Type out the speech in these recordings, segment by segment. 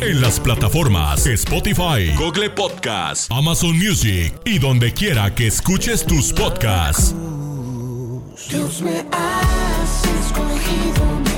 en las plataformas Spotify, Google Podcast, Amazon Music y donde quiera que escuches tus podcasts. Dios me has escogido.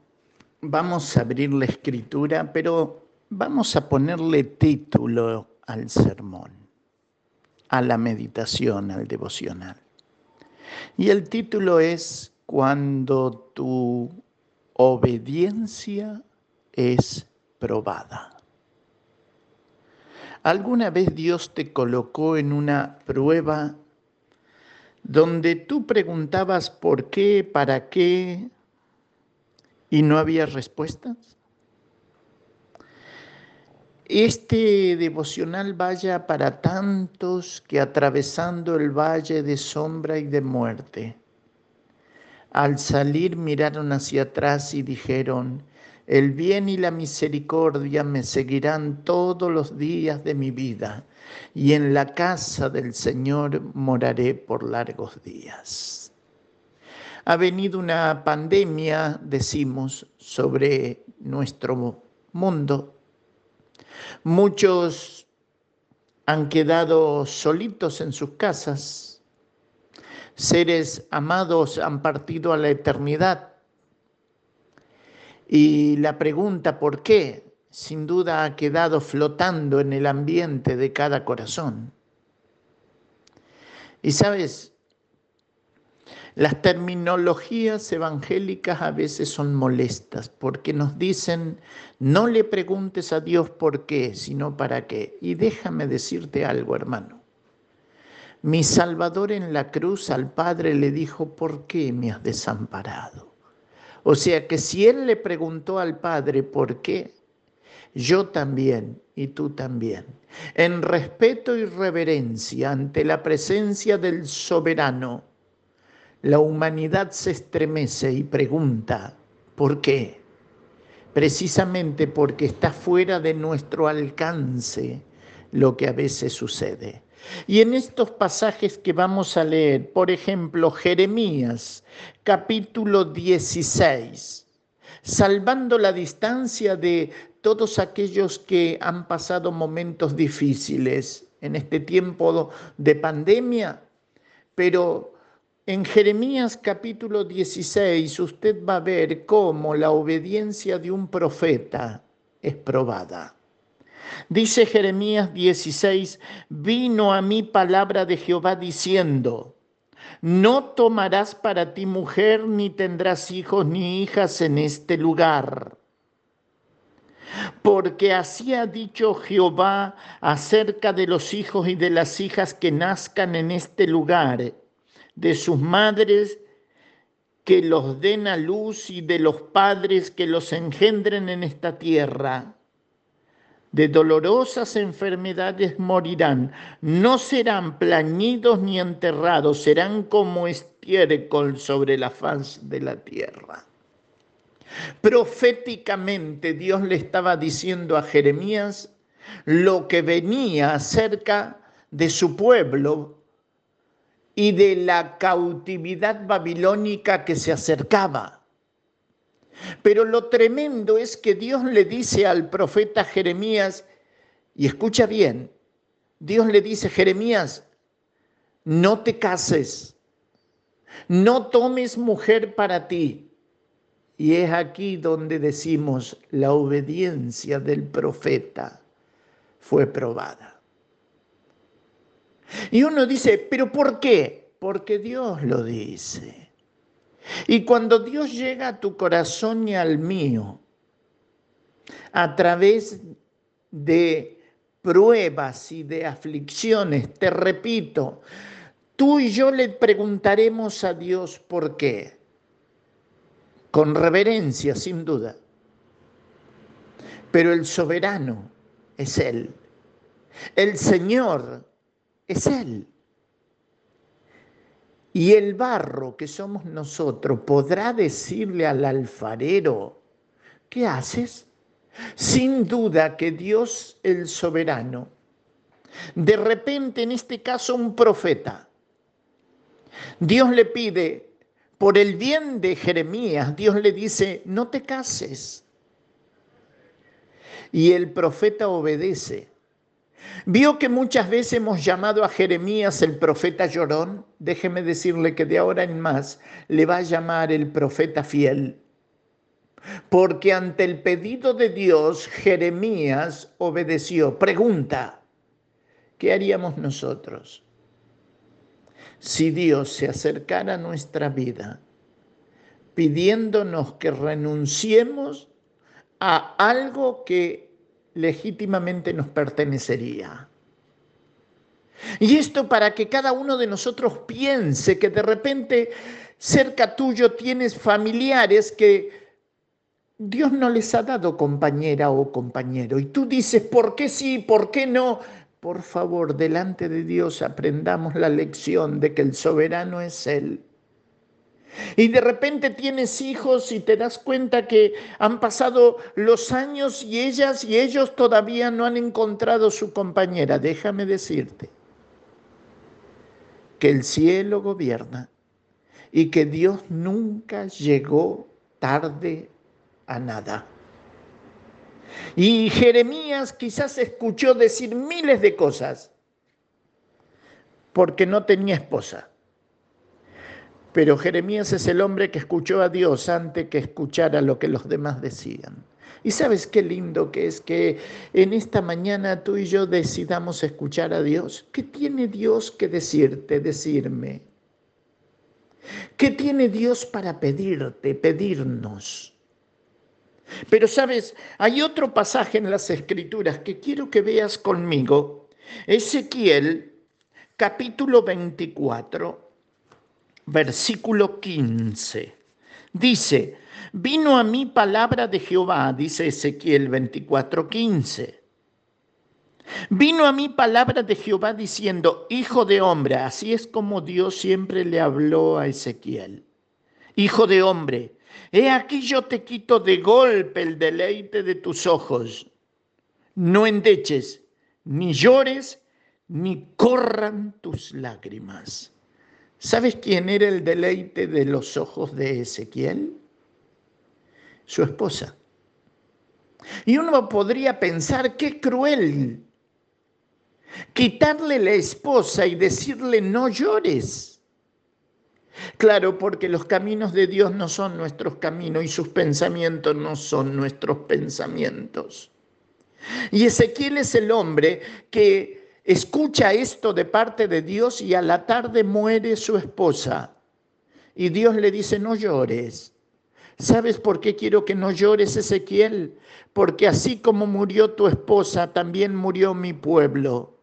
vamos a abrir la escritura, pero vamos a ponerle título al sermón, a la meditación, al devocional. Y el título es Cuando tu obediencia es probada. ¿Alguna vez Dios te colocó en una prueba donde tú preguntabas por qué, para qué, y no había respuestas? Este devocional vaya para tantos que atravesando el valle de sombra y de muerte, al salir miraron hacia atrás y dijeron, el bien y la misericordia me seguirán todos los días de mi vida, y en la casa del Señor moraré por largos días. Ha venido una pandemia, decimos, sobre nuestro mundo. Muchos han quedado solitos en sus casas. Seres amados han partido a la eternidad. Y la pregunta ¿por qué? sin duda ha quedado flotando en el ambiente de cada corazón. Y sabes, las terminologías evangélicas a veces son molestas porque nos dicen, no le preguntes a Dios por qué, sino para qué. Y déjame decirte algo, hermano. Mi Salvador en la cruz al Padre le dijo, ¿por qué me has desamparado? O sea que si Él le preguntó al Padre por qué, yo también y tú también, en respeto y reverencia ante la presencia del soberano, la humanidad se estremece y pregunta, ¿por qué? Precisamente porque está fuera de nuestro alcance lo que a veces sucede. Y en estos pasajes que vamos a leer, por ejemplo, Jeremías capítulo 16, salvando la distancia de todos aquellos que han pasado momentos difíciles en este tiempo de pandemia, pero en Jeremías capítulo 16 usted va a ver cómo la obediencia de un profeta es probada. Dice Jeremías 16, vino a mí palabra de Jehová diciendo, no tomarás para ti mujer, ni tendrás hijos ni hijas en este lugar. Porque así ha dicho Jehová acerca de los hijos y de las hijas que nazcan en este lugar, de sus madres que los den a luz y de los padres que los engendren en esta tierra de dolorosas enfermedades morirán, no serán plañidos ni enterrados, serán como estiércol sobre la faz de la tierra. Proféticamente Dios le estaba diciendo a Jeremías lo que venía acerca de su pueblo y de la cautividad babilónica que se acercaba. Pero lo tremendo es que Dios le dice al profeta Jeremías, y escucha bien, Dios le dice, Jeremías, no te cases, no tomes mujer para ti. Y es aquí donde decimos, la obediencia del profeta fue probada. Y uno dice, ¿pero por qué? Porque Dios lo dice. Y cuando Dios llega a tu corazón y al mío, a través de pruebas y de aflicciones, te repito, tú y yo le preguntaremos a Dios por qué. Con reverencia, sin duda. Pero el soberano es Él. El Señor es Él. Y el barro que somos nosotros podrá decirle al alfarero, ¿qué haces? Sin duda que Dios el soberano, de repente en este caso un profeta, Dios le pide, por el bien de Jeremías, Dios le dice, no te cases. Y el profeta obedece. Vio que muchas veces hemos llamado a Jeremías el profeta llorón. Déjeme decirle que de ahora en más le va a llamar el profeta fiel. Porque ante el pedido de Dios, Jeremías obedeció. Pregunta, ¿qué haríamos nosotros si Dios se acercara a nuestra vida pidiéndonos que renunciemos a algo que legítimamente nos pertenecería. Y esto para que cada uno de nosotros piense que de repente cerca tuyo tienes familiares que Dios no les ha dado compañera o compañero. Y tú dices, ¿por qué sí? ¿Por qué no? Por favor, delante de Dios aprendamos la lección de que el soberano es Él y de repente tienes hijos y te das cuenta que han pasado los años y ellas y ellos todavía no han encontrado su compañera. Déjame decirte que el cielo gobierna y que Dios nunca llegó tarde a nada. Y Jeremías quizás escuchó decir miles de cosas porque no tenía esposa pero Jeremías es el hombre que escuchó a Dios antes que escuchara lo que los demás decían. Y sabes qué lindo que es que en esta mañana tú y yo decidamos escuchar a Dios. ¿Qué tiene Dios que decirte, decirme? ¿Qué tiene Dios para pedirte, pedirnos? Pero sabes, hay otro pasaje en las escrituras que quiero que veas conmigo. Ezequiel capítulo 24 versículo 15. Dice, vino a mí palabra de Jehová, dice Ezequiel 24, 15. Vino a mí palabra de Jehová diciendo, Hijo de hombre, así es como Dios siempre le habló a Ezequiel. Hijo de hombre, he aquí yo te quito de golpe el deleite de tus ojos. No endeches, ni llores, ni corran tus lágrimas. ¿Sabes quién era el deleite de los ojos de Ezequiel? Su esposa. Y uno podría pensar, qué cruel, quitarle la esposa y decirle no llores. Claro, porque los caminos de Dios no son nuestros caminos y sus pensamientos no son nuestros pensamientos. Y Ezequiel es el hombre que escucha esto de parte de Dios y a la tarde muere su esposa. Y Dios le dice, no llores. ¿Sabes por qué quiero que no llores, Ezequiel? Porque así como murió tu esposa, también murió mi pueblo.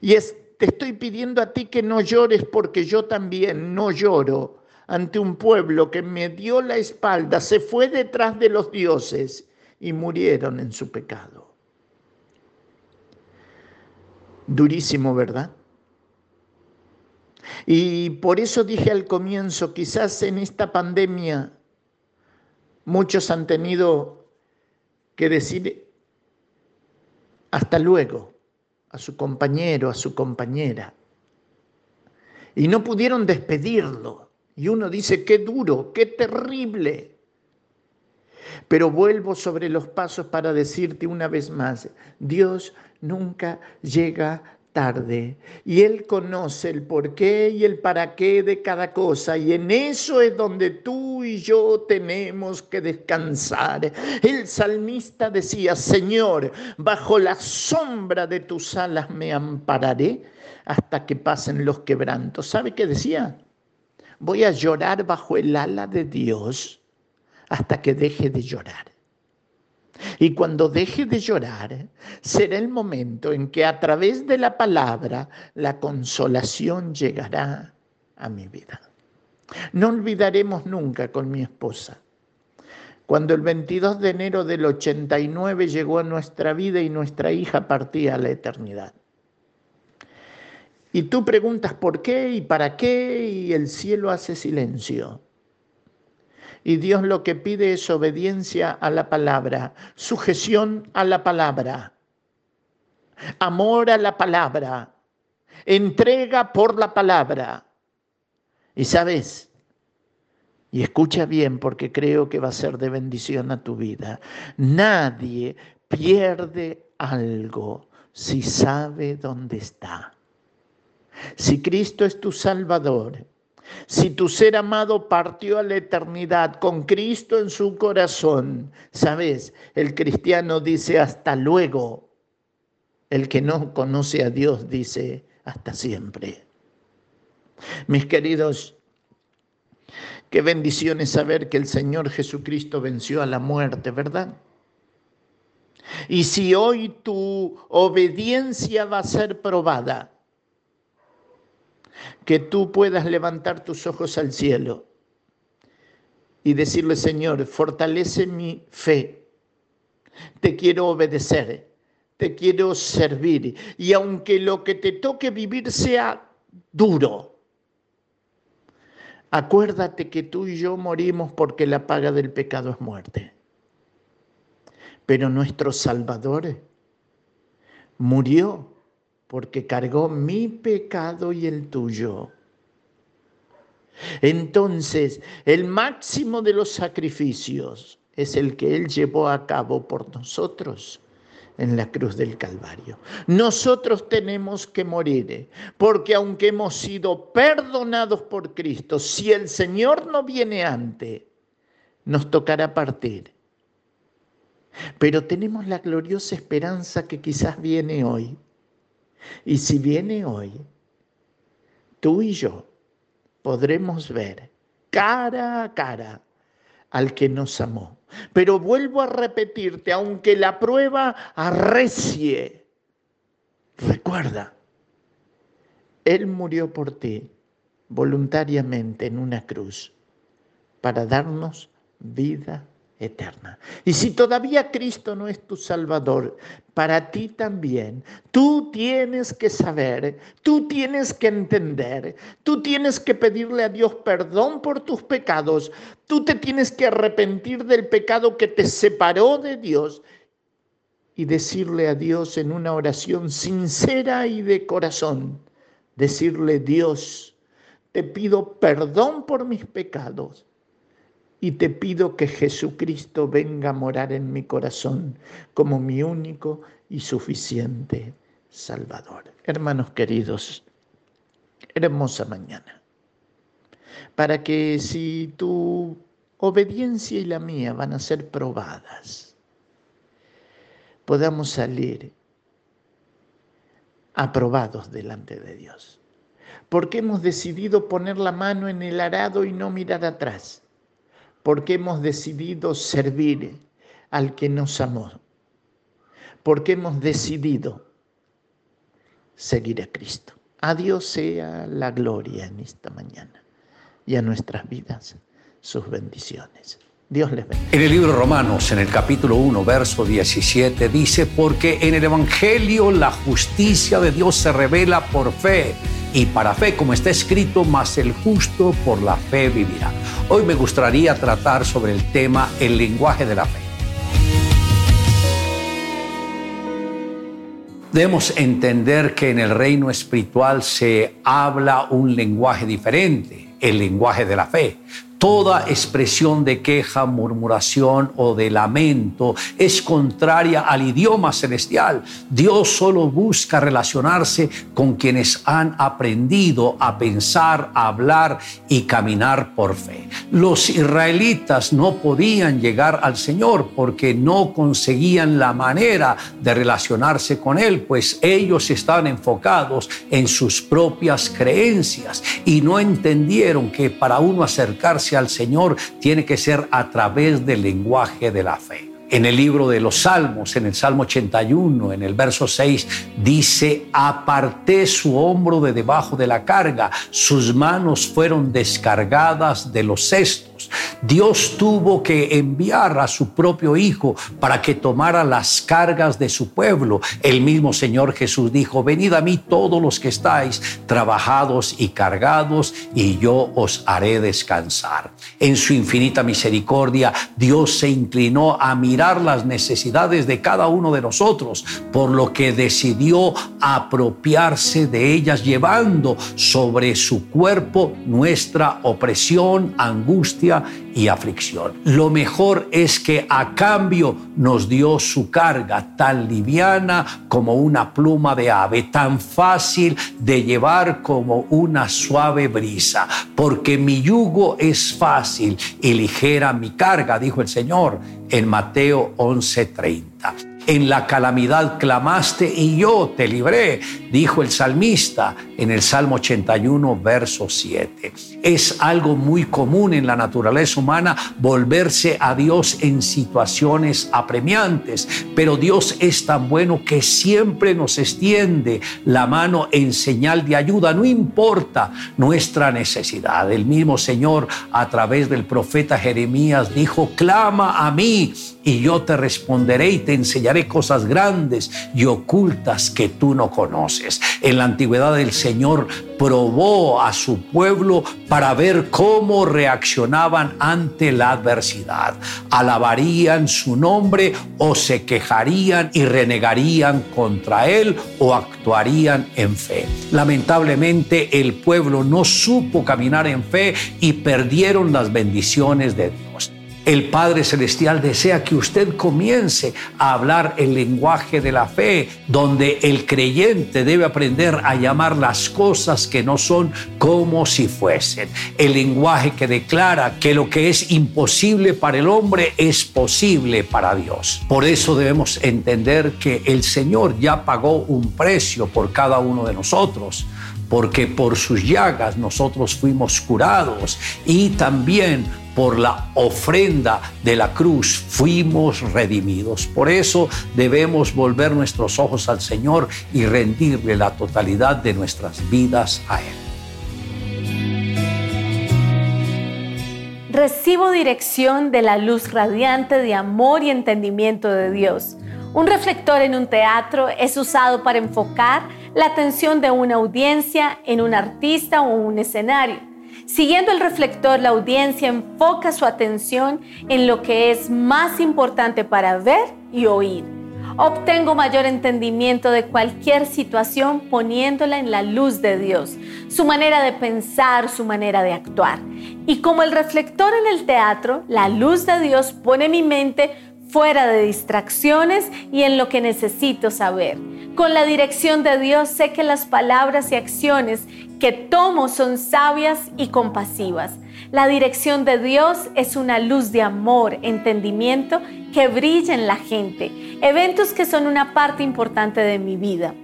Y te estoy pidiendo a ti que no llores porque yo también no lloro ante un pueblo que me dio la espalda, se fue detrás de los dioses y murieron en su pecado. Durísimo, ¿verdad? Y por eso dije al comienzo, quizás en esta pandemia muchos han tenido que decir hasta luego a su compañero, a su compañera. Y no pudieron despedirlo. Y uno dice, qué duro, qué terrible. Pero vuelvo sobre los pasos para decirte una vez más, Dios nunca llega tarde y Él conoce el por qué y el para qué de cada cosa y en eso es donde tú y yo tenemos que descansar. El salmista decía, Señor, bajo la sombra de tus alas me ampararé hasta que pasen los quebrantos. ¿Sabe qué decía? Voy a llorar bajo el ala de Dios hasta que deje de llorar. Y cuando deje de llorar, será el momento en que a través de la palabra la consolación llegará a mi vida. No olvidaremos nunca con mi esposa. Cuando el 22 de enero del 89 llegó a nuestra vida y nuestra hija partía a la eternidad. Y tú preguntas por qué y para qué y el cielo hace silencio. Y Dios lo que pide es obediencia a la palabra, sujeción a la palabra, amor a la palabra, entrega por la palabra. Y sabes, y escucha bien porque creo que va a ser de bendición a tu vida, nadie pierde algo si sabe dónde está. Si Cristo es tu Salvador, si tu ser amado partió a la eternidad con Cristo en su corazón, sabes, el cristiano dice hasta luego. El que no conoce a Dios dice hasta siempre. Mis queridos, qué bendición es saber que el Señor Jesucristo venció a la muerte, ¿verdad? Y si hoy tu obediencia va a ser probada, que tú puedas levantar tus ojos al cielo y decirle, Señor, fortalece mi fe, te quiero obedecer, te quiero servir, y aunque lo que te toque vivir sea duro, acuérdate que tú y yo morimos porque la paga del pecado es muerte. Pero nuestro Salvador murió porque cargó mi pecado y el tuyo. Entonces, el máximo de los sacrificios es el que Él llevó a cabo por nosotros en la cruz del Calvario. Nosotros tenemos que morir, porque aunque hemos sido perdonados por Cristo, si el Señor no viene antes, nos tocará partir. Pero tenemos la gloriosa esperanza que quizás viene hoy y si viene hoy, tú y yo podremos ver cara a cara al que nos amó. Pero vuelvo a repetirte, aunque la prueba arrecie, recuerda, Él murió por ti voluntariamente en una cruz para darnos vida eterna. Y si todavía Cristo no es tu Salvador, para ti también, tú tienes que saber, tú tienes que entender, tú tienes que pedirle a Dios perdón por tus pecados, tú te tienes que arrepentir del pecado que te separó de Dios y decirle a Dios en una oración sincera y de corazón, decirle Dios, te pido perdón por mis pecados y te pido que Jesucristo venga a morar en mi corazón como mi único y suficiente Salvador. Hermanos queridos, hermosa mañana, para que si tu obediencia y la mía van a ser probadas, podamos salir aprobados delante de Dios. Porque hemos decidido poner la mano en el arado y no mirar atrás porque hemos decidido servir al que nos amó, porque hemos decidido seguir a Cristo. A Dios sea la gloria en esta mañana y a nuestras vidas sus bendiciones. Dios les bendiga. En el libro Romanos, en el capítulo 1, verso 17, dice, porque en el Evangelio la justicia de Dios se revela por fe y para fe, como está escrito, más el justo por la fe vivirá. Hoy me gustaría tratar sobre el tema el lenguaje de la fe. Debemos entender que en el reino espiritual se habla un lenguaje diferente, el lenguaje de la fe. Toda expresión de queja, murmuración o de lamento es contraria al idioma celestial. Dios solo busca relacionarse con quienes han aprendido a pensar, a hablar y caminar por fe. Los israelitas no podían llegar al Señor porque no conseguían la manera de relacionarse con Él, pues ellos estaban enfocados en sus propias creencias y no entendieron que para uno acercarse al Señor tiene que ser a través del lenguaje de la fe. En el libro de los Salmos, en el Salmo 81, en el verso 6, dice, aparté su hombro de debajo de la carga, sus manos fueron descargadas de los cestos Dios tuvo que enviar a su propio Hijo para que tomara las cargas de su pueblo. El mismo Señor Jesús dijo, venid a mí todos los que estáis trabajados y cargados, y yo os haré descansar. En su infinita misericordia, Dios se inclinó a mirar las necesidades de cada uno de nosotros, por lo que decidió apropiarse de ellas, llevando sobre su cuerpo nuestra opresión, angustia, y aflicción. Lo mejor es que a cambio nos dio su carga tan liviana como una pluma de ave, tan fácil de llevar como una suave brisa, porque mi yugo es fácil y ligera mi carga, dijo el Señor en Mateo 11:30 en la calamidad clamaste y yo te libré, dijo el salmista en el Salmo 81, verso 7. Es algo muy común en la naturaleza humana volverse a Dios en situaciones apremiantes, pero Dios es tan bueno que siempre nos extiende la mano en señal de ayuda, no importa nuestra necesidad. El mismo Señor a través del profeta Jeremías dijo, clama a mí y yo te responderé y te enseñaré cosas grandes y ocultas que tú no conoces. En la antigüedad el Señor probó a su pueblo para ver cómo reaccionaban ante la adversidad. Alabarían su nombre o se quejarían y renegarían contra él o actuarían en fe. Lamentablemente el pueblo no supo caminar en fe y perdieron las bendiciones de Dios. El Padre Celestial desea que usted comience a hablar el lenguaje de la fe, donde el creyente debe aprender a llamar las cosas que no son como si fuesen. El lenguaje que declara que lo que es imposible para el hombre es posible para Dios. Por eso debemos entender que el Señor ya pagó un precio por cada uno de nosotros porque por sus llagas nosotros fuimos curados y también por la ofrenda de la cruz fuimos redimidos. Por eso debemos volver nuestros ojos al Señor y rendirle la totalidad de nuestras vidas a Él. Recibo dirección de la luz radiante de amor y entendimiento de Dios. Un reflector en un teatro es usado para enfocar la atención de una audiencia en un artista o un escenario. Siguiendo el reflector, la audiencia enfoca su atención en lo que es más importante para ver y oír. Obtengo mayor entendimiento de cualquier situación poniéndola en la luz de Dios, su manera de pensar, su manera de actuar. Y como el reflector en el teatro, la luz de Dios pone mi mente fuera de distracciones y en lo que necesito saber. Con la dirección de Dios sé que las palabras y acciones que tomo son sabias y compasivas. La dirección de Dios es una luz de amor, entendimiento que brilla en la gente, eventos que son una parte importante de mi vida.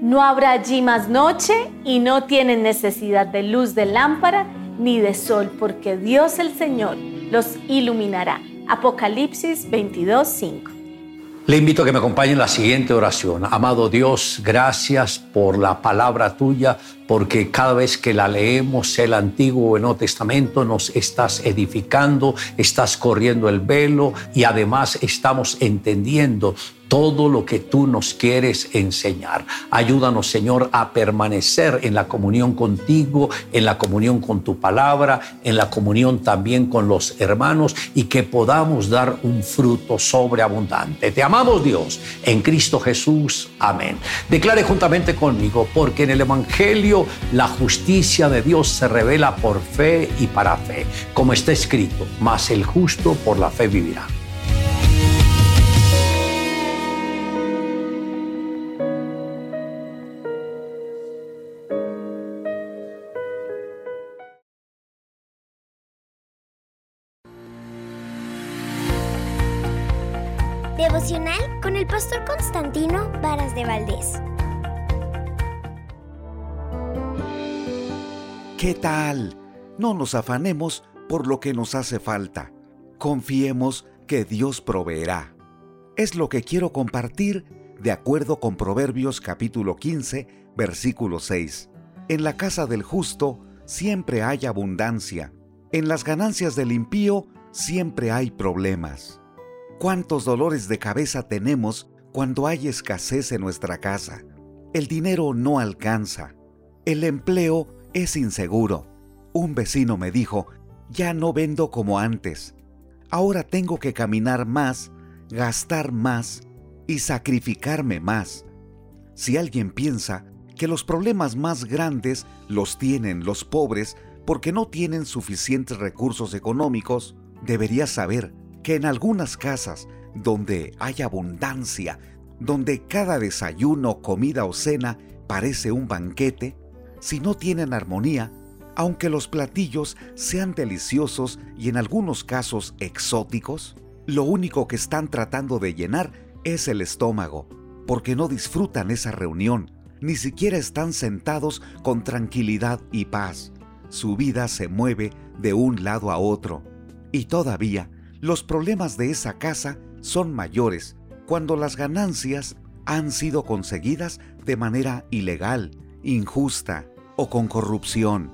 No habrá allí más noche y no tienen necesidad de luz de lámpara ni de sol, porque Dios el Señor los iluminará. Apocalipsis 22:5. Le invito a que me acompañe en la siguiente oración. Amado Dios, gracias por la palabra tuya, porque cada vez que la leemos, el Antiguo o el Nuevo Testamento, nos estás edificando, estás corriendo el velo y además estamos entendiendo todo lo que tú nos quieres enseñar. Ayúdanos, Señor, a permanecer en la comunión contigo, en la comunión con tu palabra, en la comunión también con los hermanos y que podamos dar un fruto sobreabundante. Te amamos, Dios, en Cristo Jesús. Amén. Declare juntamente conmigo, porque en el Evangelio la justicia de Dios se revela por fe y para fe, como está escrito, mas el justo por la fe vivirá. Valdés. ¿Qué tal? No nos afanemos por lo que nos hace falta. Confiemos que Dios proveerá. Es lo que quiero compartir de acuerdo con Proverbios capítulo 15, versículo 6. En la casa del justo siempre hay abundancia. En las ganancias del impío siempre hay problemas. ¿Cuántos dolores de cabeza tenemos cuando hay escasez en nuestra casa? El dinero no alcanza. El empleo es inseguro. Un vecino me dijo, ya no vendo como antes. Ahora tengo que caminar más, gastar más y sacrificarme más. Si alguien piensa que los problemas más grandes los tienen los pobres porque no tienen suficientes recursos económicos, debería saber que en algunas casas donde hay abundancia, donde cada desayuno, comida o cena parece un banquete, si no tienen armonía, aunque los platillos sean deliciosos y en algunos casos exóticos, lo único que están tratando de llenar es el estómago, porque no disfrutan esa reunión, ni siquiera están sentados con tranquilidad y paz. Su vida se mueve de un lado a otro. Y todavía, los problemas de esa casa son mayores cuando las ganancias han sido conseguidas de manera ilegal, injusta o con corrupción.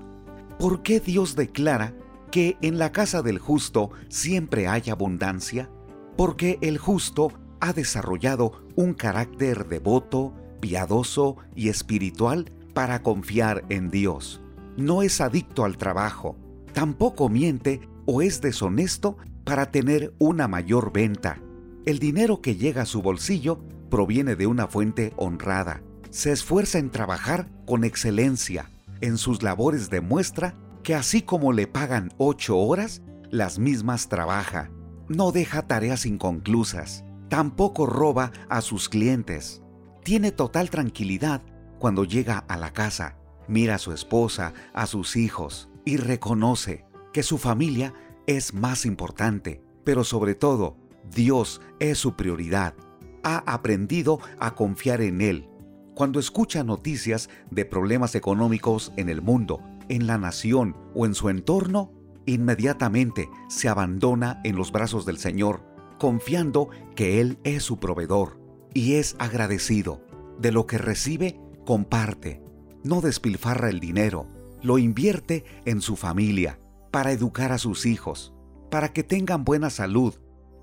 ¿Por qué Dios declara que en la casa del justo siempre hay abundancia? Porque el justo ha desarrollado un carácter devoto, piadoso y espiritual para confiar en Dios. No es adicto al trabajo, tampoco miente o es deshonesto para tener una mayor venta. El dinero que llega a su bolsillo proviene de una fuente honrada. Se esfuerza en trabajar con excelencia. En sus labores demuestra que así como le pagan ocho horas, las mismas trabaja. No deja tareas inconclusas. Tampoco roba a sus clientes. Tiene total tranquilidad cuando llega a la casa. Mira a su esposa, a sus hijos y reconoce que su familia es más importante, pero sobre todo, Dios es su prioridad. Ha aprendido a confiar en Él. Cuando escucha noticias de problemas económicos en el mundo, en la nación o en su entorno, inmediatamente se abandona en los brazos del Señor, confiando que Él es su proveedor y es agradecido. De lo que recibe, comparte. No despilfarra el dinero, lo invierte en su familia, para educar a sus hijos, para que tengan buena salud,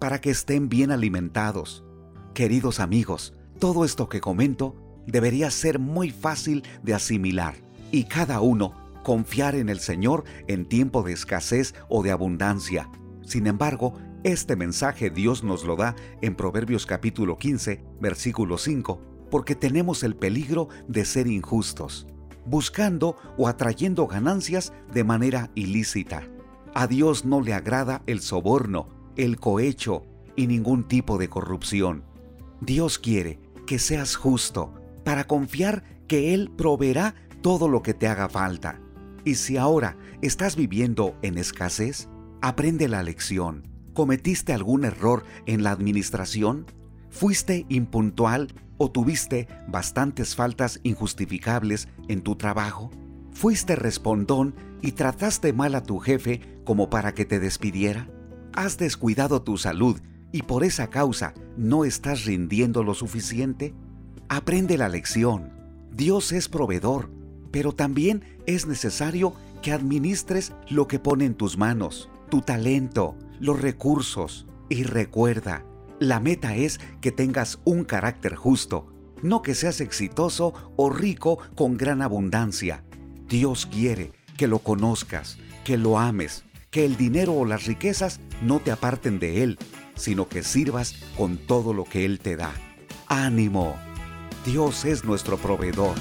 para que estén bien alimentados. Queridos amigos, todo esto que comento debería ser muy fácil de asimilar y cada uno confiar en el Señor en tiempo de escasez o de abundancia. Sin embargo, este mensaje Dios nos lo da en Proverbios capítulo 15, versículo 5, porque tenemos el peligro de ser injustos buscando o atrayendo ganancias de manera ilícita. A Dios no le agrada el soborno, el cohecho y ningún tipo de corrupción. Dios quiere que seas justo para confiar que Él proveerá todo lo que te haga falta. Y si ahora estás viviendo en escasez, aprende la lección. ¿Cometiste algún error en la administración? ¿Fuiste impuntual o tuviste bastantes faltas injustificables en tu trabajo? ¿Fuiste respondón y trataste mal a tu jefe como para que te despidiera? ¿Has descuidado tu salud y por esa causa no estás rindiendo lo suficiente? Aprende la lección. Dios es proveedor, pero también es necesario que administres lo que pone en tus manos, tu talento, los recursos. Y recuerda, La meta es que tengas un carácter justo, no que seas exitoso o rico con gran abundancia. Dios quiere que lo conozcas, que lo ames, que el dinero o las riquezas no te aparten de Él, sino que sirvas con todo lo que Él te da. Ánimo, Dios es nuestro proveedor.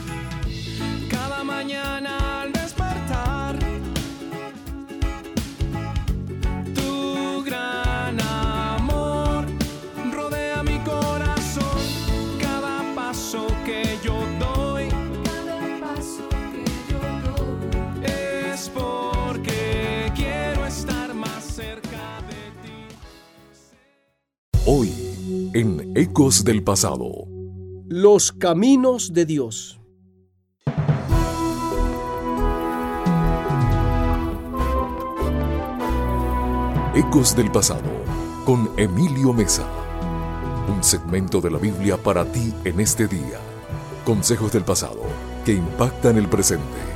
Cada mañana en Ecos del Pasado. Los caminos de Dios. Ecos del Pasado con Emilio Mesa. Un segmento de la Biblia para ti en este día. Consejos del pasado que impactan el presente.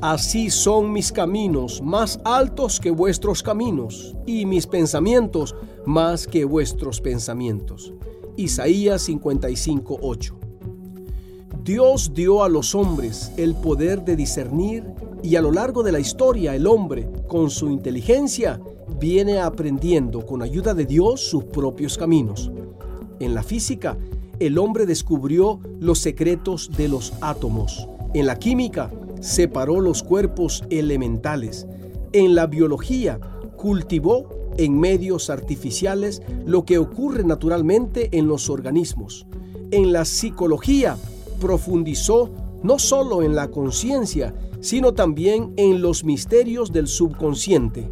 Así son mis caminos más altos que vuestros caminos, y mis pensamientos más que vuestros pensamientos. Isaías 55:8. Dios dio a los hombres el poder de discernir y a lo largo de la historia el hombre, con su inteligencia, viene aprendiendo con ayuda de Dios sus propios caminos. En la física, el hombre descubrió los secretos de los átomos. En la química, separó los cuerpos elementales. En la biología, cultivó en medios artificiales lo que ocurre naturalmente en los organismos. En la psicología, profundizó no solo en la conciencia, sino también en los misterios del subconsciente.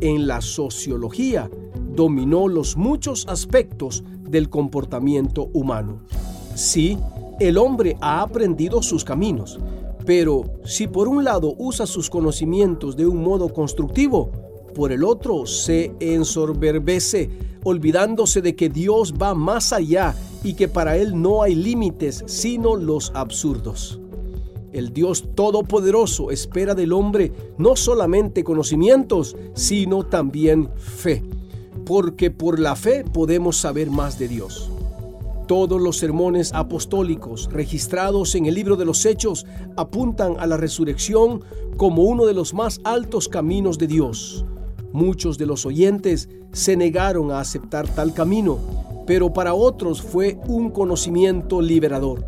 En la sociología, dominó los muchos aspectos del comportamiento humano. Sí, el hombre ha aprendido sus caminos, pero si por un lado usa sus conocimientos de un modo constructivo, por el otro se ensoberbece, olvidándose de que Dios va más allá y que para Él no hay límites sino los absurdos. El Dios Todopoderoso espera del hombre no solamente conocimientos, sino también fe, porque por la fe podemos saber más de Dios. Todos los sermones apostólicos registrados en el libro de los Hechos apuntan a la resurrección como uno de los más altos caminos de Dios. Muchos de los oyentes se negaron a aceptar tal camino, pero para otros fue un conocimiento liberador.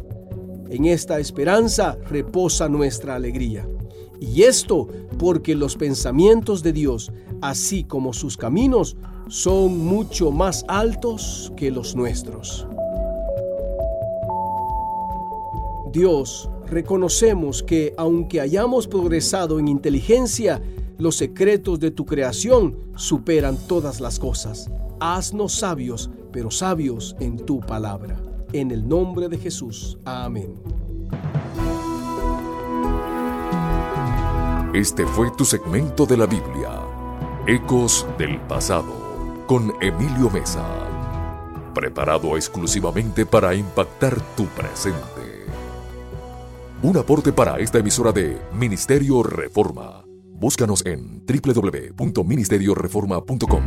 En esta esperanza reposa nuestra alegría. Y esto porque los pensamientos de Dios, así como sus caminos, son mucho más altos que los nuestros. Dios, reconocemos que aunque hayamos progresado en inteligencia, los secretos de tu creación superan todas las cosas. Haznos sabios, pero sabios en tu palabra. En el nombre de Jesús. Amén. Este fue tu segmento de la Biblia, Ecos del Pasado, con Emilio Mesa. Preparado exclusivamente para impactar tu presente. Un aporte para esta emisora de Ministerio Reforma. Búscanos en www.ministerioreforma.com.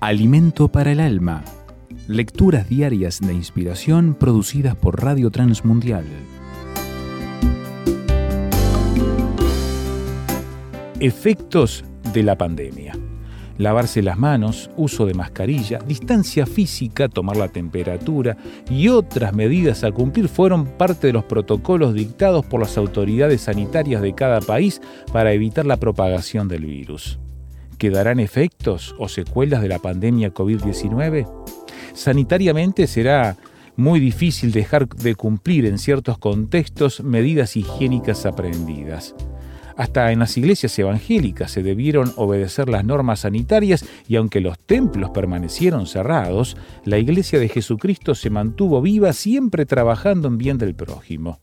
Alimento para el alma. Lecturas diarias de inspiración producidas por Radio Transmundial. Efectos de la pandemia lavarse las manos, uso de mascarilla, distancia física, tomar la temperatura y otras medidas a cumplir fueron parte de los protocolos dictados por las autoridades sanitarias de cada país para evitar la propagación del virus. ¿Quedarán efectos o secuelas de la pandemia COVID-19? Sanitariamente será muy difícil dejar de cumplir en ciertos contextos medidas higiénicas aprendidas. Hasta en las iglesias evangélicas se debieron obedecer las normas sanitarias y aunque los templos permanecieron cerrados, la iglesia de Jesucristo se mantuvo viva siempre trabajando en bien del prójimo.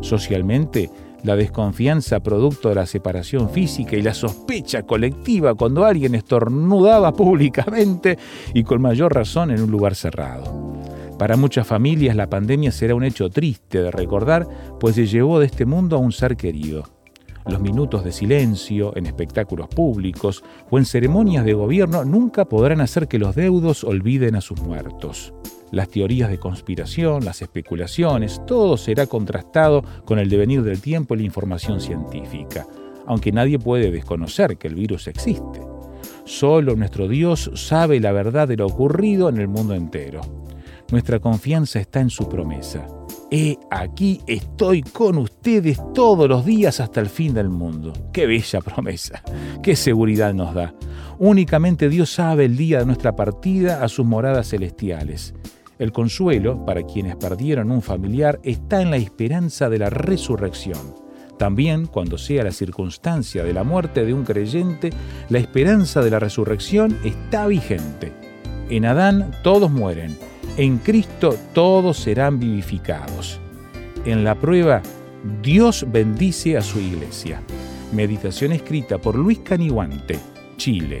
Socialmente, la desconfianza producto de la separación física y la sospecha colectiva cuando alguien estornudaba públicamente y con mayor razón en un lugar cerrado. Para muchas familias la pandemia será un hecho triste de recordar, pues se llevó de este mundo a un ser querido. Los minutos de silencio en espectáculos públicos o en ceremonias de gobierno nunca podrán hacer que los deudos olviden a sus muertos. Las teorías de conspiración, las especulaciones, todo será contrastado con el devenir del tiempo y la información científica, aunque nadie puede desconocer que el virus existe. Solo nuestro Dios sabe la verdad de lo ocurrido en el mundo entero. Nuestra confianza está en su promesa. He aquí estoy con ustedes todos los días hasta el fin del mundo. Qué bella promesa, qué seguridad nos da. Únicamente Dios sabe el día de nuestra partida a sus moradas celestiales. El consuelo para quienes perdieron un familiar está en la esperanza de la resurrección. También, cuando sea la circunstancia de la muerte de un creyente, la esperanza de la resurrección está vigente. En Adán todos mueren, en Cristo todos serán vivificados. En la prueba, Dios bendice a su iglesia. Meditación escrita por Luis Caniguante, Chile.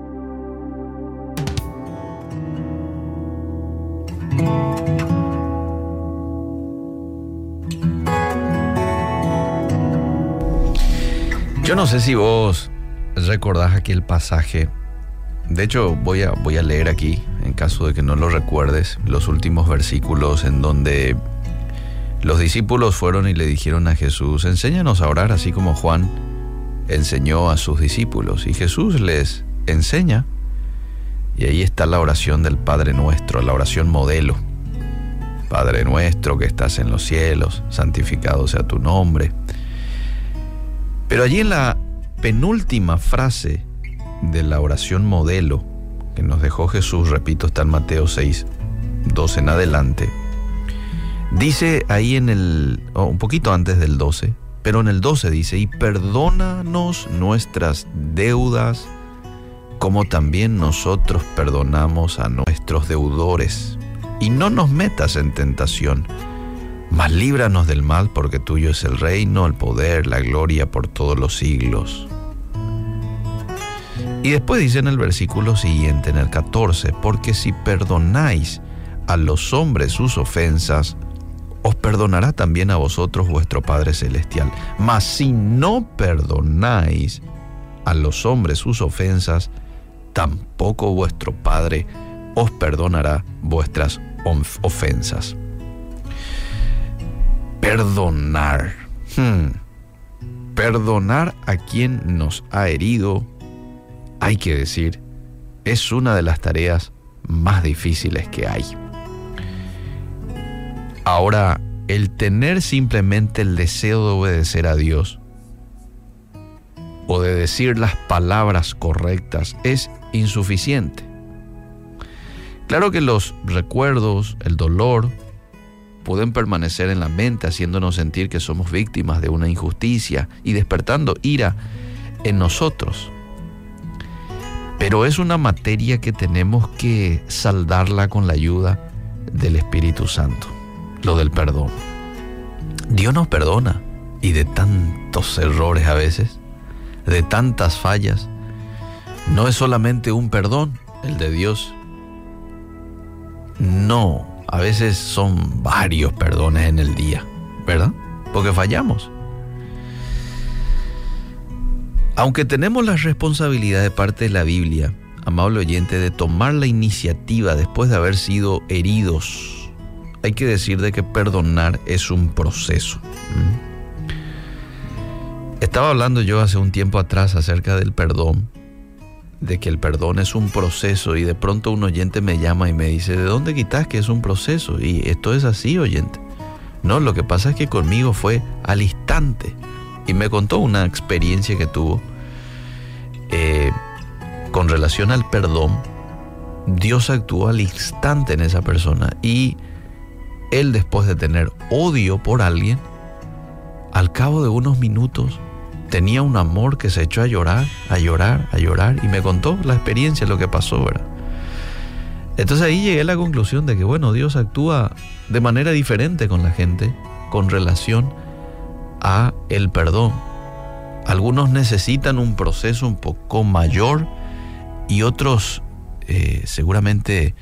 Yo no sé si vos recordás aquel pasaje. De hecho, voy a, voy a leer aquí, en caso de que no lo recuerdes, los últimos versículos en donde los discípulos fueron y le dijeron a Jesús, enséñanos a orar así como Juan enseñó a sus discípulos. Y Jesús les enseña. Y ahí está la oración del Padre nuestro, la oración modelo. Padre nuestro que estás en los cielos, santificado sea tu nombre. Pero allí en la penúltima frase de la oración modelo que nos dejó Jesús, repito, está en Mateo 6, 12 en adelante, dice ahí en el, un poquito antes del 12, pero en el 12 dice, y perdónanos nuestras deudas como también nosotros perdonamos a nuestros deudores. Y no nos metas en tentación mas líbranos del mal, porque tuyo es el reino, el poder, la gloria por todos los siglos. Y después dice en el versículo siguiente, en el 14, porque si perdonáis a los hombres sus ofensas, os perdonará también a vosotros vuestro Padre Celestial. Mas si no perdonáis a los hombres sus ofensas, tampoco vuestro Padre os perdonará vuestras ofensas perdonar. Hmm. Perdonar a quien nos ha herido, hay que decir, es una de las tareas más difíciles que hay. Ahora, el tener simplemente el deseo de obedecer a Dios o de decir las palabras correctas es insuficiente. Claro que los recuerdos, el dolor, pueden permanecer en la mente haciéndonos sentir que somos víctimas de una injusticia y despertando ira en nosotros. Pero es una materia que tenemos que saldarla con la ayuda del Espíritu Santo, lo del perdón. Dios nos perdona y de tantos errores a veces, de tantas fallas, no es solamente un perdón el de Dios. No, a veces son varios perdones en el día, ¿verdad? Porque fallamos. Aunque tenemos la responsabilidad de parte de la Biblia, amable oyente, de tomar la iniciativa después de haber sido heridos, hay que decir de que perdonar es un proceso. Estaba hablando yo hace un tiempo atrás acerca del perdón de que el perdón es un proceso y de pronto un oyente me llama y me dice, ¿de dónde quitas que es un proceso? Y esto es así, oyente. No, lo que pasa es que conmigo fue al instante. Y me contó una experiencia que tuvo eh, con relación al perdón. Dios actuó al instante en esa persona y él después de tener odio por alguien, al cabo de unos minutos tenía un amor que se echó a llorar, a llorar, a llorar y me contó la experiencia, lo que pasó, ¿verdad? Entonces ahí llegué a la conclusión de que, bueno, Dios actúa de manera diferente con la gente con relación a el perdón. Algunos necesitan un proceso un poco mayor y otros eh, seguramente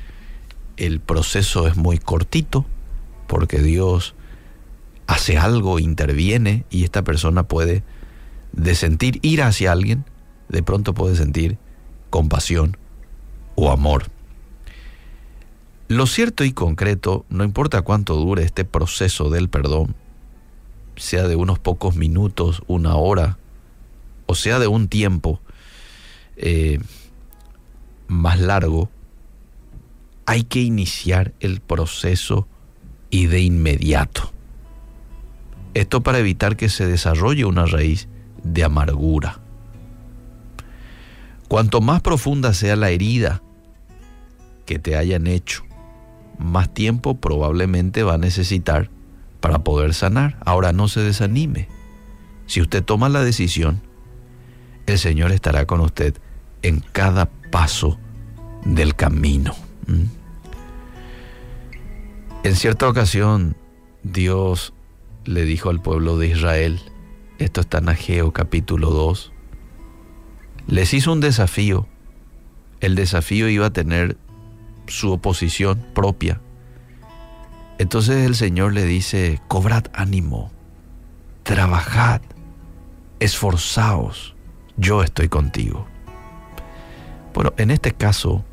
el proceso es muy cortito porque Dios hace algo, interviene y esta persona puede de sentir ir hacia alguien, de pronto puede sentir compasión o amor. Lo cierto y concreto, no importa cuánto dure este proceso del perdón, sea de unos pocos minutos, una hora, o sea de un tiempo eh, más largo, hay que iniciar el proceso y de inmediato. Esto para evitar que se desarrolle una raíz de amargura. Cuanto más profunda sea la herida que te hayan hecho, más tiempo probablemente va a necesitar para poder sanar. Ahora no se desanime. Si usted toma la decisión, el Señor estará con usted en cada paso del camino. ¿Mm? En cierta ocasión, Dios le dijo al pueblo de Israel, esto está en Ageo capítulo 2, les hizo un desafío. El desafío iba a tener su oposición propia. Entonces el Señor le dice, cobrad ánimo, trabajad, esforzaos, yo estoy contigo. Bueno, en este caso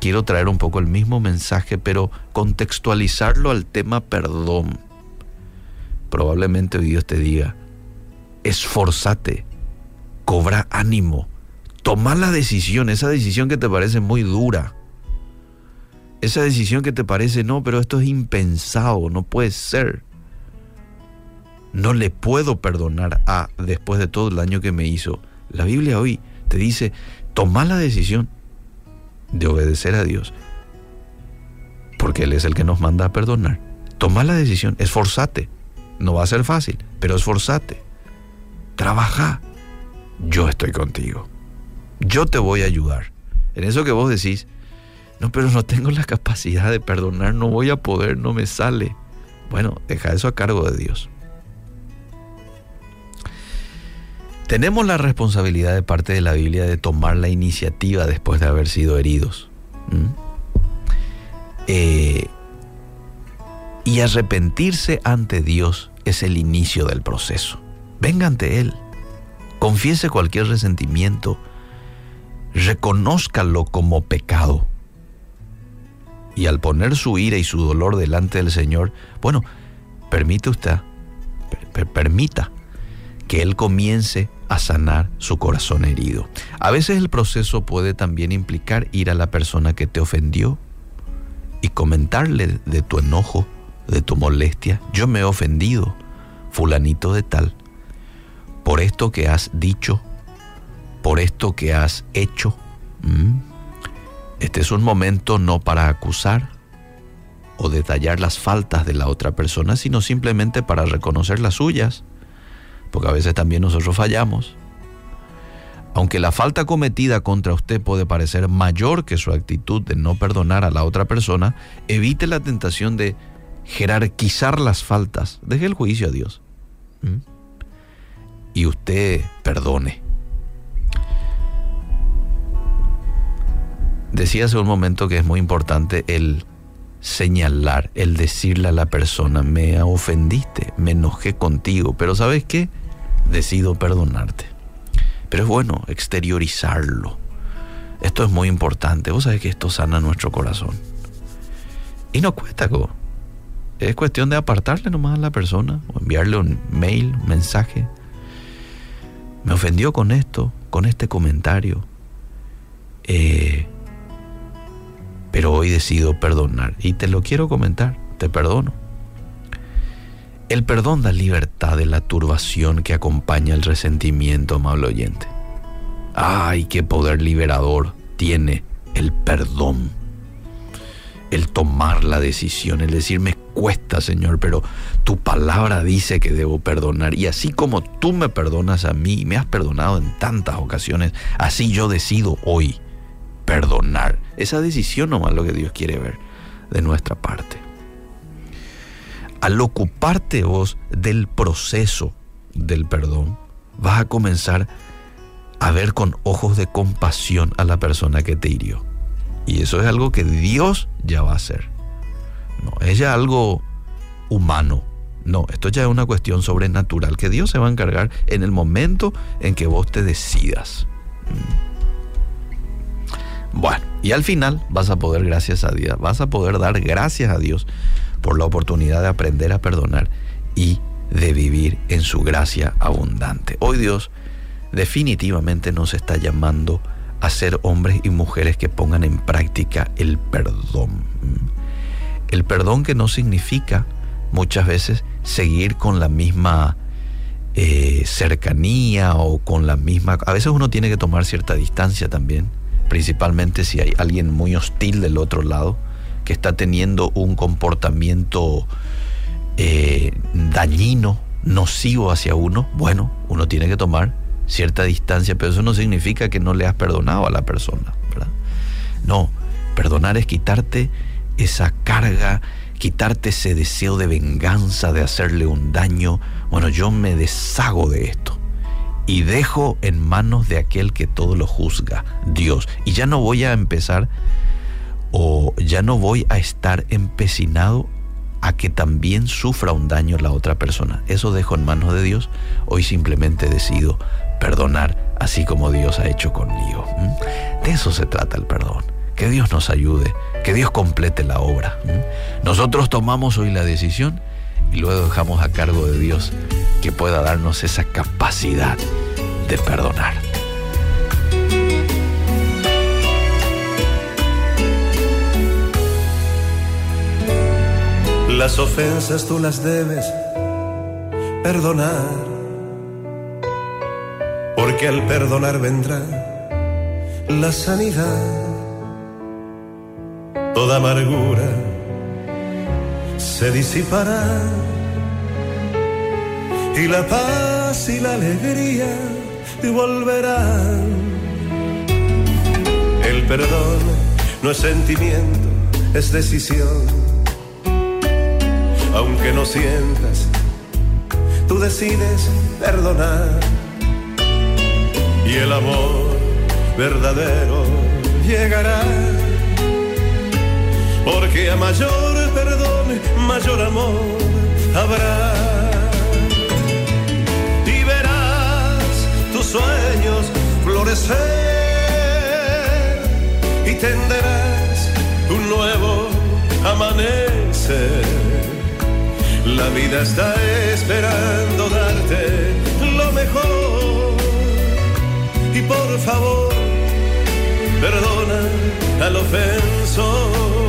quiero traer un poco el mismo mensaje, pero contextualizarlo al tema perdón. Probablemente hoy Dios te diga, esforzate, cobra ánimo, toma la decisión, esa decisión que te parece muy dura, esa decisión que te parece, no, pero esto es impensado, no puede ser. No le puedo perdonar a después de todo el daño que me hizo. La Biblia hoy te dice, toma la decisión de obedecer a Dios, porque Él es el que nos manda a perdonar. Toma la decisión, esforzate. No va a ser fácil, pero esforzate. Trabaja. Yo estoy contigo. Yo te voy a ayudar. En eso que vos decís, no, pero no tengo la capacidad de perdonar, no voy a poder, no me sale. Bueno, deja eso a cargo de Dios. Tenemos la responsabilidad de parte de la Biblia de tomar la iniciativa después de haber sido heridos. Eh, y arrepentirse ante Dios es el inicio del proceso. Venga ante Él. Confiese cualquier resentimiento. Reconózcalo como pecado y al poner su ira y su dolor delante del Señor, bueno, permite usted, permita que Él comience a sanar su corazón herido. A veces el proceso puede también implicar ir a la persona que te ofendió y comentarle de tu enojo, de tu molestia. Yo me he ofendido, fulanito de tal, por esto que has dicho, por esto que has hecho. Este es un momento no para acusar o detallar las faltas de la otra persona, sino simplemente para reconocer las suyas, porque a veces también nosotros fallamos. Aunque la falta cometida contra usted puede parecer mayor que su actitud de no perdonar a la otra persona, evite la tentación de jerarquizar las faltas. Deje el juicio a Dios. Y usted perdone. Decía hace un momento que es muy importante el señalar, el decirle a la persona, me ofendiste, me enojé contigo, pero ¿sabes qué? Decido perdonarte. Pero es bueno exteriorizarlo. Esto es muy importante. Vos sabés que esto sana nuestro corazón. Y no cuesta. Es cuestión de apartarle nomás a la persona o enviarle un mail, un mensaje. Me ofendió con esto, con este comentario. Eh, pero hoy decido perdonar y te lo quiero comentar, te perdono. El perdón da libertad de la turbación que acompaña el resentimiento, amable oyente. ¡Ay, qué poder liberador tiene el perdón! El tomar la decisión, el decir, me cuesta, Señor, pero tu palabra dice que debo perdonar. Y así como tú me perdonas a mí y me has perdonado en tantas ocasiones, así yo decido hoy perdonar. Esa decisión nomás lo que Dios quiere ver de nuestra parte al ocuparte vos del proceso del perdón, vas a comenzar a ver con ojos de compasión a la persona que te hirió. Y eso es algo que Dios ya va a hacer. No, es ya algo humano. No, esto ya es una cuestión sobrenatural que Dios se va a encargar en el momento en que vos te decidas. Mm. Bueno, y al final vas a poder, gracias a Dios, vas a poder dar gracias a Dios por la oportunidad de aprender a perdonar y de vivir en su gracia abundante. Hoy Dios definitivamente nos está llamando a ser hombres y mujeres que pongan en práctica el perdón. El perdón que no significa muchas veces seguir con la misma eh, cercanía o con la misma... A veces uno tiene que tomar cierta distancia también, principalmente si hay alguien muy hostil del otro lado que está teniendo un comportamiento eh, dañino, nocivo hacia uno, bueno, uno tiene que tomar cierta distancia, pero eso no significa que no le has perdonado a la persona. No, perdonar es quitarte esa carga, quitarte ese deseo de venganza, de hacerle un daño. Bueno, yo me deshago de esto y dejo en manos de aquel que todo lo juzga, Dios. Y ya no voy a empezar o ya no voy a estar empecinado a que también sufra un daño la otra persona. Eso dejo en manos de Dios. Hoy simplemente decido perdonar así como Dios ha hecho conmigo. De eso se trata el perdón. Que Dios nos ayude, que Dios complete la obra. Nosotros tomamos hoy la decisión y luego dejamos a cargo de Dios que pueda darnos esa capacidad de perdonar. Las ofensas tú las debes perdonar, porque al perdonar vendrá la sanidad. Toda amargura se disipará y la paz y la alegría volverán. El perdón no es sentimiento, es decisión aunque no sientas, tú decides perdonar. Y el amor verdadero llegará. Porque a mayor perdón, mayor amor habrá. Y verás tus sueños florecer y tendrás un nuevo amanecer la vida está esperando darte lo mejor. Y por favor, perdona al ofensor.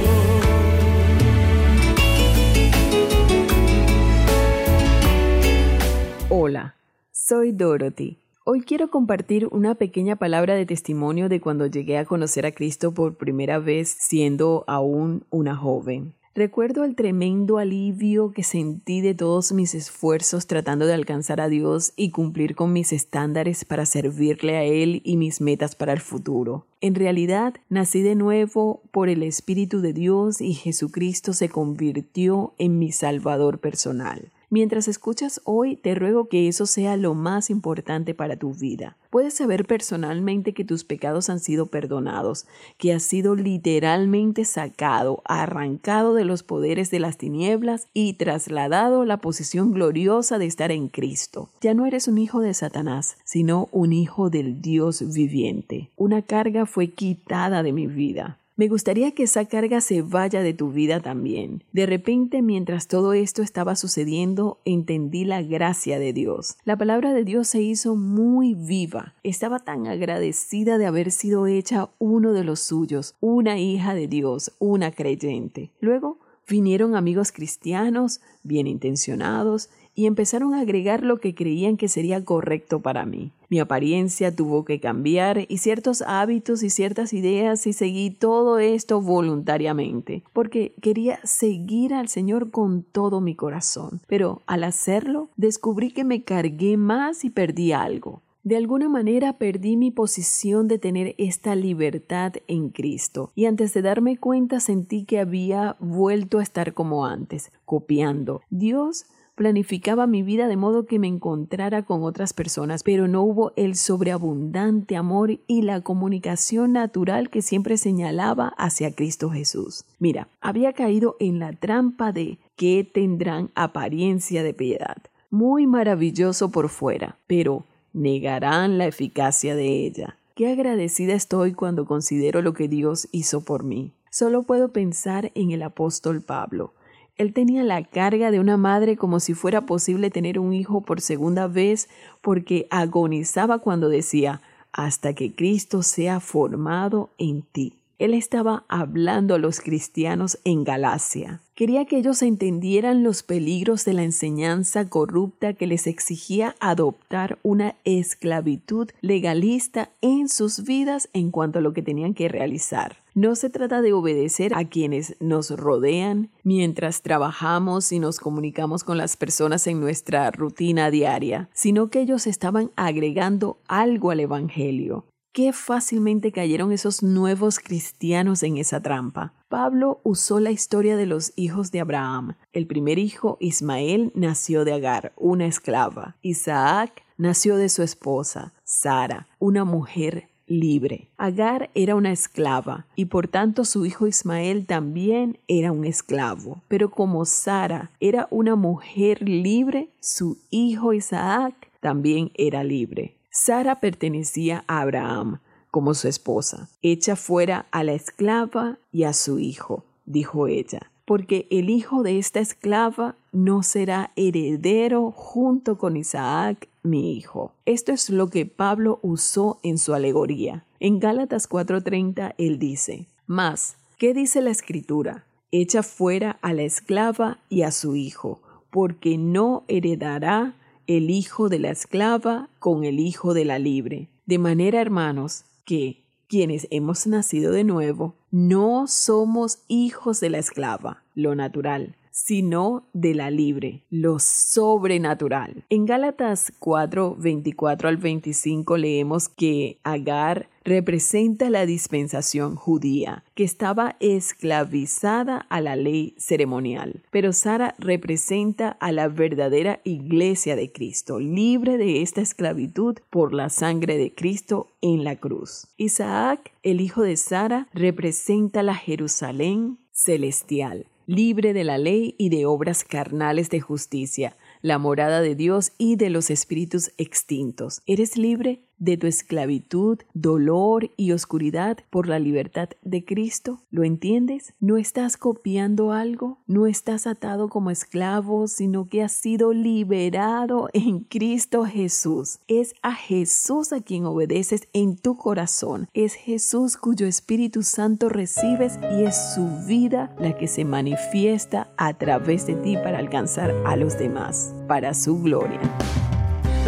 Hola, soy Dorothy. Hoy quiero compartir una pequeña palabra de testimonio de cuando llegué a conocer a Cristo por primera vez siendo aún una joven. Recuerdo el tremendo alivio que sentí de todos mis esfuerzos tratando de alcanzar a Dios y cumplir con mis estándares para servirle a Él y mis metas para el futuro. En realidad, nací de nuevo por el Espíritu de Dios y Jesucristo se convirtió en mi Salvador personal. Mientras escuchas hoy, te ruego que eso sea lo más importante para tu vida. Puedes saber personalmente que tus pecados han sido perdonados, que has sido literalmente sacado, arrancado de los poderes de las tinieblas y trasladado a la posición gloriosa de estar en Cristo. Ya no eres un hijo de Satanás, sino un hijo del Dios viviente. Una carga fue quitada de mi vida. Me gustaría que esa carga se vaya de tu vida también. De repente, mientras todo esto estaba sucediendo, entendí la gracia de Dios. La palabra de Dios se hizo muy viva. Estaba tan agradecida de haber sido hecha uno de los suyos, una hija de Dios, una creyente. Luego, Vinieron amigos cristianos, bien intencionados, y empezaron a agregar lo que creían que sería correcto para mí. Mi apariencia tuvo que cambiar y ciertos hábitos y ciertas ideas y seguí todo esto voluntariamente, porque quería seguir al Señor con todo mi corazón. Pero al hacerlo, descubrí que me cargué más y perdí algo. De alguna manera perdí mi posición de tener esta libertad en Cristo y antes de darme cuenta sentí que había vuelto a estar como antes, copiando. Dios planificaba mi vida de modo que me encontrara con otras personas, pero no hubo el sobreabundante amor y la comunicación natural que siempre señalaba hacia Cristo Jesús. Mira, había caído en la trampa de que tendrán apariencia de piedad. Muy maravilloso por fuera, pero negarán la eficacia de ella. Qué agradecida estoy cuando considero lo que Dios hizo por mí. Solo puedo pensar en el apóstol Pablo. Él tenía la carga de una madre como si fuera posible tener un hijo por segunda vez porque agonizaba cuando decía, hasta que Cristo sea formado en ti. Él estaba hablando a los cristianos en Galacia. Quería que ellos entendieran los peligros de la enseñanza corrupta que les exigía adoptar una esclavitud legalista en sus vidas en cuanto a lo que tenían que realizar. No se trata de obedecer a quienes nos rodean mientras trabajamos y nos comunicamos con las personas en nuestra rutina diaria, sino que ellos estaban agregando algo al Evangelio. Qué fácilmente cayeron esos nuevos cristianos en esa trampa. Pablo usó la historia de los hijos de Abraham. El primer hijo, Ismael, nació de Agar, una esclava. Isaac nació de su esposa, Sara, una mujer libre. Agar era una esclava y por tanto su hijo Ismael también era un esclavo. Pero como Sara era una mujer libre, su hijo Isaac también era libre. Sara pertenecía a Abraham como su esposa. Echa fuera a la esclava y a su hijo, dijo ella, porque el hijo de esta esclava no será heredero junto con Isaac, mi hijo. Esto es lo que Pablo usó en su alegoría. En Gálatas 4:30 él dice, Mas, ¿qué dice la escritura? Echa fuera a la esclava y a su hijo, porque no heredará el hijo de la esclava con el hijo de la libre. De manera, hermanos, que quienes hemos nacido de nuevo, no somos hijos de la esclava, lo natural, sino de la libre, lo sobrenatural. En Gálatas 4, 24 al 25 leemos que Agar representa la dispensación judía, que estaba esclavizada a la ley ceremonial. Pero Sara representa a la verdadera iglesia de Cristo, libre de esta esclavitud por la sangre de Cristo en la cruz. Isaac, el hijo de Sara, representa la Jerusalén celestial libre de la ley y de obras carnales de justicia, la morada de Dios y de los espíritus extintos. ¿Eres libre? De tu esclavitud, dolor y oscuridad por la libertad de Cristo? ¿Lo entiendes? ¿No estás copiando algo? ¿No estás atado como esclavo, sino que has sido liberado en Cristo Jesús? Es a Jesús a quien obedeces en tu corazón. Es Jesús cuyo Espíritu Santo recibes y es su vida la que se manifiesta a través de ti para alcanzar a los demás, para su gloria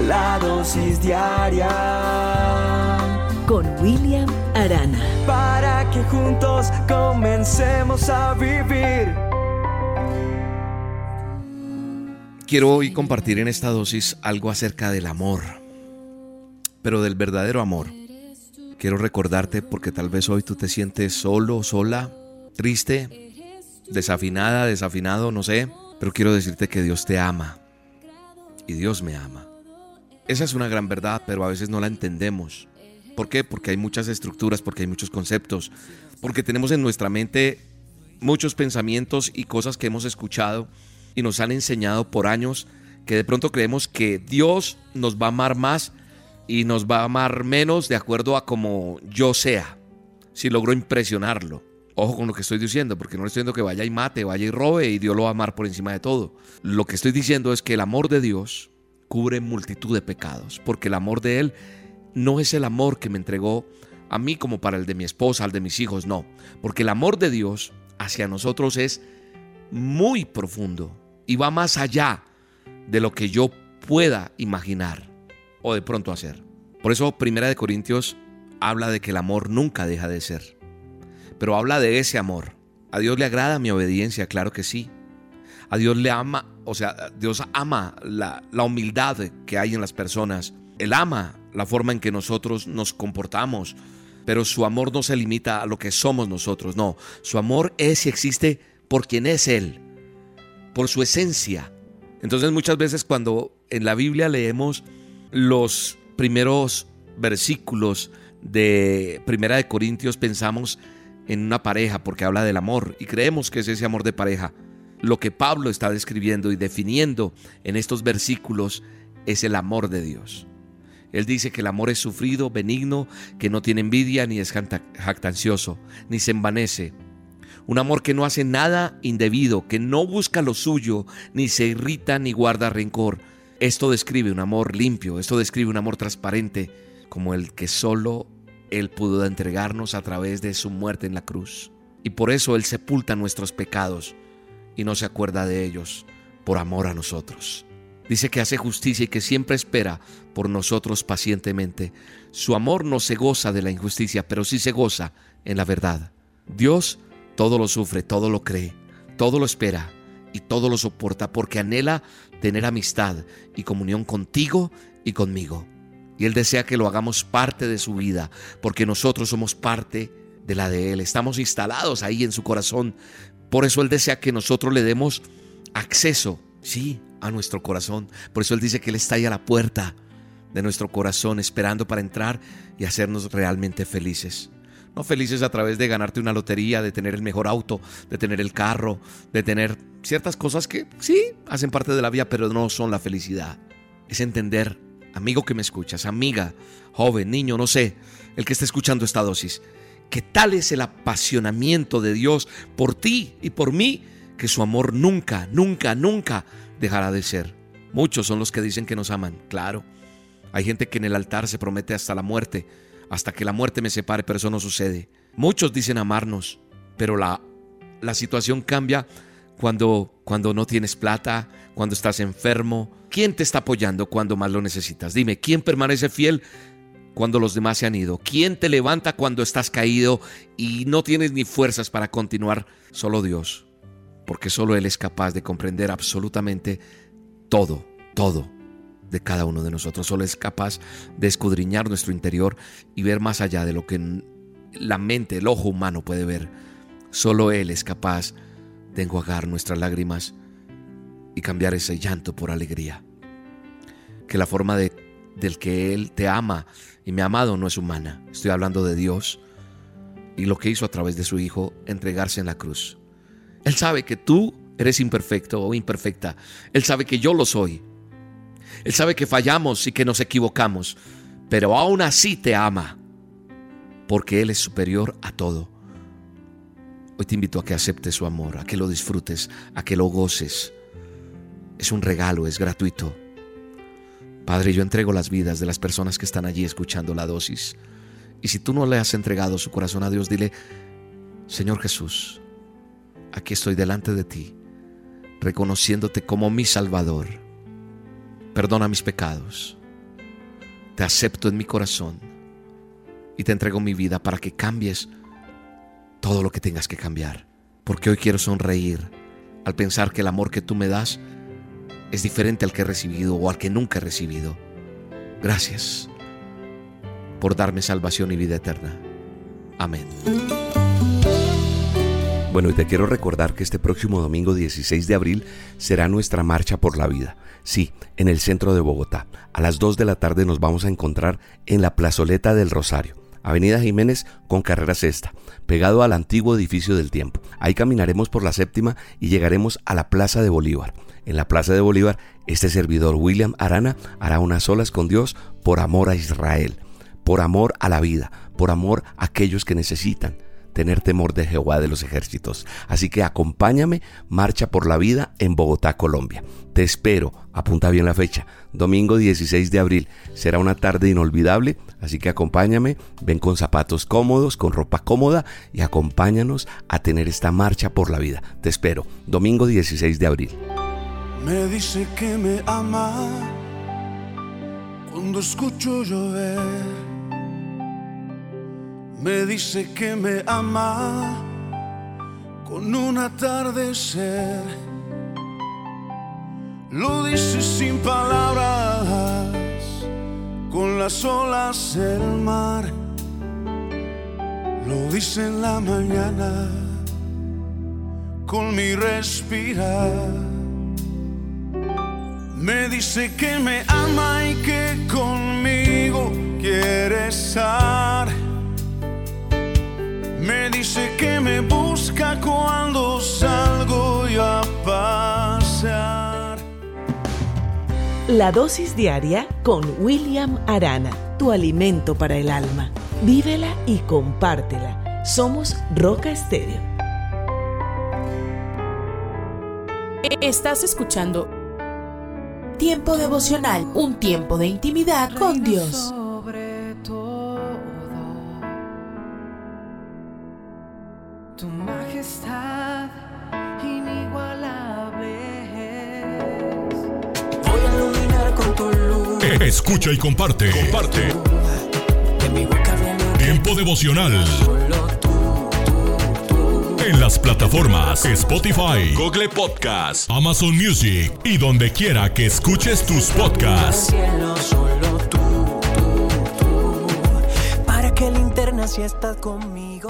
la dosis diaria con William Arana. Para que juntos comencemos a vivir. Quiero hoy compartir en esta dosis algo acerca del amor, pero del verdadero amor. Quiero recordarte porque tal vez hoy tú te sientes solo, sola, triste, desafinada, desafinado, no sé, pero quiero decirte que Dios te ama y Dios me ama. Esa es una gran verdad, pero a veces no la entendemos. ¿Por qué? Porque hay muchas estructuras, porque hay muchos conceptos, porque tenemos en nuestra mente muchos pensamientos y cosas que hemos escuchado y nos han enseñado por años que de pronto creemos que Dios nos va a amar más y nos va a amar menos de acuerdo a como yo sea, si logro impresionarlo. Ojo con lo que estoy diciendo, porque no estoy diciendo que vaya y mate, vaya y robe y Dios lo va a amar por encima de todo. Lo que estoy diciendo es que el amor de Dios cubre multitud de pecados, porque el amor de Él no es el amor que me entregó a mí como para el de mi esposa, al de mis hijos, no, porque el amor de Dios hacia nosotros es muy profundo y va más allá de lo que yo pueda imaginar o de pronto hacer. Por eso Primera de Corintios habla de que el amor nunca deja de ser. Pero habla de ese amor. A Dios le agrada mi obediencia, claro que sí. A Dios le ama, o sea, Dios ama la, la humildad que hay en las personas. Él ama la forma en que nosotros nos comportamos. Pero su amor no se limita a lo que somos nosotros, no. Su amor es y existe por quien es Él, por su esencia. Entonces muchas veces cuando en la Biblia leemos los primeros versículos de Primera de Corintios pensamos en una pareja porque habla del amor y creemos que es ese amor de pareja. Lo que Pablo está describiendo y definiendo en estos versículos es el amor de Dios. Él dice que el amor es sufrido, benigno, que no tiene envidia ni es jactancioso, ni se envanece. Un amor que no hace nada indebido, que no busca lo suyo, ni se irrita ni guarda rencor. Esto describe un amor limpio, esto describe un amor transparente, como el que solo Él pudo entregarnos a través de su muerte en la cruz. Y por eso Él sepulta nuestros pecados y no se acuerda de ellos por amor a nosotros. Dice que hace justicia y que siempre espera por nosotros pacientemente. Su amor no se goza de la injusticia, pero sí se goza en la verdad. Dios todo lo sufre, todo lo cree, todo lo espera y todo lo soporta porque anhela tener amistad y comunión contigo y conmigo. Y Él desea que lo hagamos parte de su vida, porque nosotros somos parte de la de Él. Estamos instalados ahí en su corazón. Por eso Él desea que nosotros le demos acceso, sí, a nuestro corazón. Por eso Él dice que Él está ahí a la puerta de nuestro corazón, esperando para entrar y hacernos realmente felices. No felices a través de ganarte una lotería, de tener el mejor auto, de tener el carro, de tener ciertas cosas que sí hacen parte de la vida, pero no son la felicidad. Es entender, amigo que me escuchas, amiga, joven, niño, no sé, el que esté escuchando esta dosis, que tal es el apasionamiento de Dios por ti y por mí, que su amor nunca, nunca, nunca dejará de ser. Muchos son los que dicen que nos aman, claro. Hay gente que en el altar se promete hasta la muerte, hasta que la muerte me separe, pero eso no sucede. Muchos dicen amarnos, pero la, la situación cambia cuando, cuando no tienes plata, cuando estás enfermo. ¿Quién te está apoyando cuando más lo necesitas? Dime, ¿quién permanece fiel cuando los demás se han ido? ¿Quién te levanta cuando estás caído y no tienes ni fuerzas para continuar? Solo Dios, porque solo Él es capaz de comprender absolutamente todo, todo de cada uno de nosotros. Solo es capaz de escudriñar nuestro interior y ver más allá de lo que la mente, el ojo humano puede ver. Solo Él es capaz de enjuagar nuestras lágrimas y cambiar ese llanto por alegría. Que la forma de, del que Él te ama y me ha amado no es humana. Estoy hablando de Dios y lo que hizo a través de su Hijo entregarse en la cruz. Él sabe que tú eres imperfecto o imperfecta. Él sabe que yo lo soy. Él sabe que fallamos y que nos equivocamos, pero aún así te ama, porque Él es superior a todo. Hoy te invito a que aceptes su amor, a que lo disfrutes, a que lo goces. Es un regalo, es gratuito. Padre, yo entrego las vidas de las personas que están allí escuchando la dosis. Y si tú no le has entregado su corazón a Dios, dile, Señor Jesús, aquí estoy delante de ti, reconociéndote como mi Salvador Perdona mis pecados. Te acepto en mi corazón y te entrego mi vida para que cambies todo lo que tengas que cambiar. Porque hoy quiero sonreír al pensar que el amor que tú me das es diferente al que he recibido o al que nunca he recibido. Gracias por darme salvación y vida eterna. Amén. Bueno, y te quiero recordar que este próximo domingo 16 de abril será nuestra marcha por la vida. Sí, en el centro de Bogotá. A las 2 de la tarde nos vamos a encontrar en la plazoleta del Rosario. Avenida Jiménez con carrera sexta, pegado al antiguo edificio del tiempo. Ahí caminaremos por la séptima y llegaremos a la Plaza de Bolívar. En la Plaza de Bolívar, este servidor William Arana hará unas olas con Dios por amor a Israel, por amor a la vida, por amor a aquellos que necesitan tener temor de Jehová de los ejércitos. Así que acompáñame, marcha por la vida en Bogotá, Colombia. Te espero, apunta bien la fecha, domingo 16 de abril. Será una tarde inolvidable, así que acompáñame, ven con zapatos cómodos, con ropa cómoda y acompáñanos a tener esta marcha por la vida. Te espero, domingo 16 de abril. Me dice que me ama cuando escucho llover me dice que me ama con un atardecer. Lo dice sin palabras, con las olas del mar. Lo dice en la mañana, con mi respirar. Me dice que me ama y que conmigo quiere estar me dice que me busca cuando salgo yo a pasear. La dosis diaria con William Arana, tu alimento para el alma. Vívela y compártela. Somos Roca Estéreo. Estás escuchando Tiempo devocional, un tiempo de intimidad con Dios. Escucha y comparte. Comparte. Tiempo devocional. En las plataformas Spotify, Google Podcast, Amazon Music y donde quiera que escuches tus podcasts. Para que linterna si estás conmigo.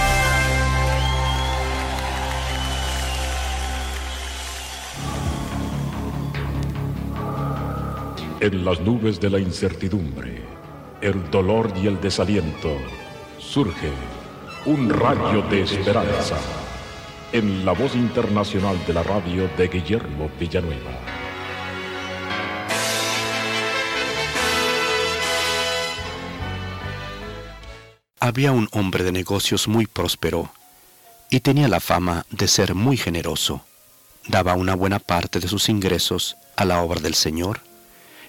En las nubes de la incertidumbre, el dolor y el desaliento, surge un rayo de esperanza en la voz internacional de la radio de Guillermo Villanueva. Había un hombre de negocios muy próspero y tenía la fama de ser muy generoso. Daba una buena parte de sus ingresos a la obra del Señor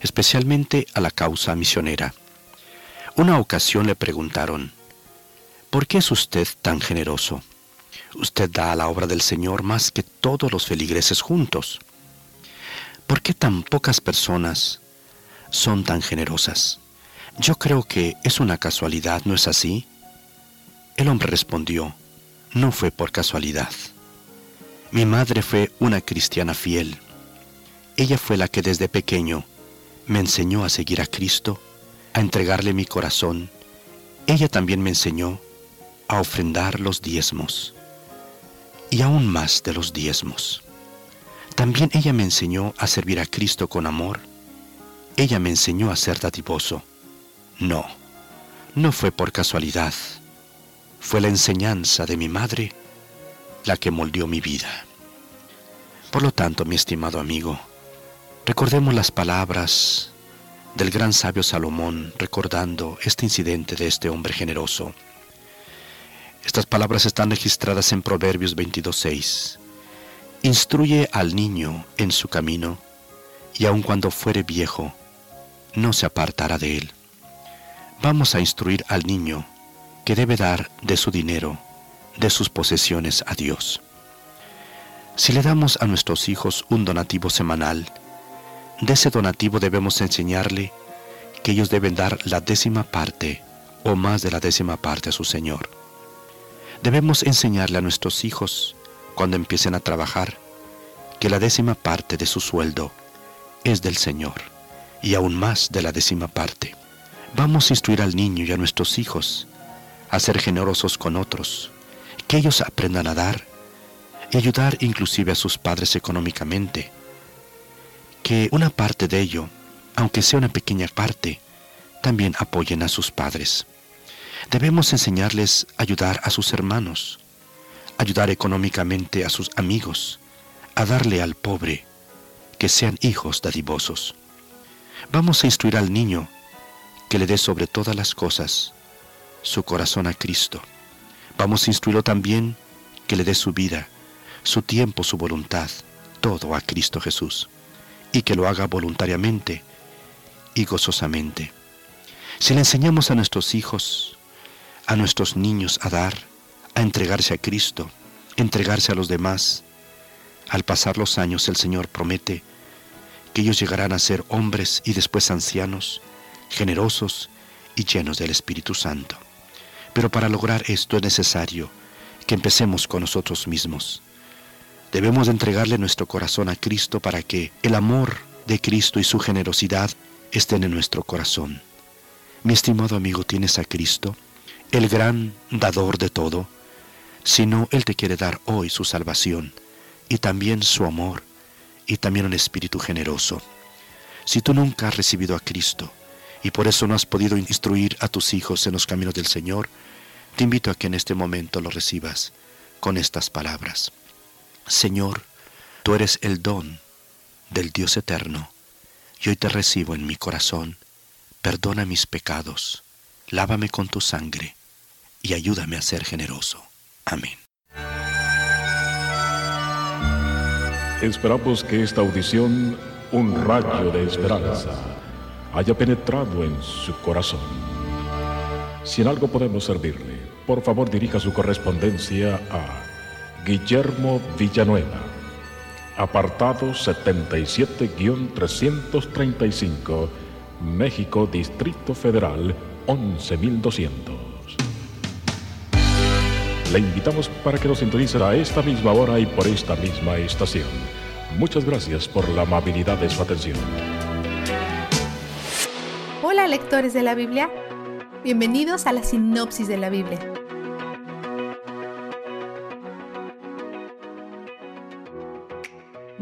especialmente a la causa misionera. Una ocasión le preguntaron, ¿por qué es usted tan generoso? Usted da a la obra del Señor más que todos los feligreses juntos. ¿Por qué tan pocas personas son tan generosas? Yo creo que es una casualidad, ¿no es así? El hombre respondió, no fue por casualidad. Mi madre fue una cristiana fiel. Ella fue la que desde pequeño me enseñó a seguir a Cristo, a entregarle mi corazón. Ella también me enseñó a ofrendar los diezmos y aún más de los diezmos. También ella me enseñó a servir a Cristo con amor. Ella me enseñó a ser dadivoso. No, no fue por casualidad. Fue la enseñanza de mi madre la que moldeó mi vida. Por lo tanto, mi estimado amigo, Recordemos las palabras del gran sabio Salomón recordando este incidente de este hombre generoso. Estas palabras están registradas en Proverbios 22.6. Instruye al niño en su camino, y aun cuando fuere viejo, no se apartará de él. Vamos a instruir al niño que debe dar de su dinero, de sus posesiones a Dios. Si le damos a nuestros hijos un donativo semanal, de ese donativo debemos enseñarle que ellos deben dar la décima parte o más de la décima parte a su Señor. Debemos enseñarle a nuestros hijos, cuando empiecen a trabajar, que la décima parte de su sueldo es del Señor, y aún más de la décima parte. Vamos a instruir al niño y a nuestros hijos a ser generosos con otros, que ellos aprendan a dar y ayudar inclusive a sus padres económicamente, que una parte de ello, aunque sea una pequeña parte, también apoyen a sus padres. Debemos enseñarles a ayudar a sus hermanos, ayudar económicamente a sus amigos, a darle al pobre, que sean hijos dadivosos. Vamos a instruir al niño que le dé sobre todas las cosas su corazón a Cristo. Vamos a instruirlo también que le dé su vida, su tiempo, su voluntad, todo a Cristo Jesús, y que lo haga voluntariamente y gozosamente. Si le enseñamos a nuestros hijos, a nuestros niños a dar, a entregarse a Cristo, entregarse a los demás, al pasar los años el Señor promete que ellos llegarán a ser hombres y después ancianos, generosos y llenos del Espíritu Santo. Pero para lograr esto es necesario que empecemos con nosotros mismos. Debemos entregarle nuestro corazón a Cristo para que el amor de Cristo y su generosidad estén en nuestro corazón. Mi estimado amigo, ¿tienes a Cristo, el gran dador de todo? Si no, Él te quiere dar hoy su salvación y también su amor y también un espíritu generoso. Si tú nunca has recibido a Cristo y por eso no has podido instruir a tus hijos en los caminos del Señor, te invito a que en este momento lo recibas con estas palabras. Señor, tú eres el don del Dios eterno, y hoy te recibo en mi corazón. Perdona mis pecados, lávame con tu sangre, y ayúdame a ser generoso. Amén. Esperamos que esta audición, un rayo de esperanza, haya penetrado en su corazón. Si en algo podemos servirle, por favor dirija su correspondencia a Guillermo Villanueva, apartado 77-335, México, Distrito Federal, 11200. Le invitamos para que nos sintonice a esta misma hora y por esta misma estación. Muchas gracias por la amabilidad de su atención. Hola lectores de la Biblia, bienvenidos a la sinopsis de la Biblia.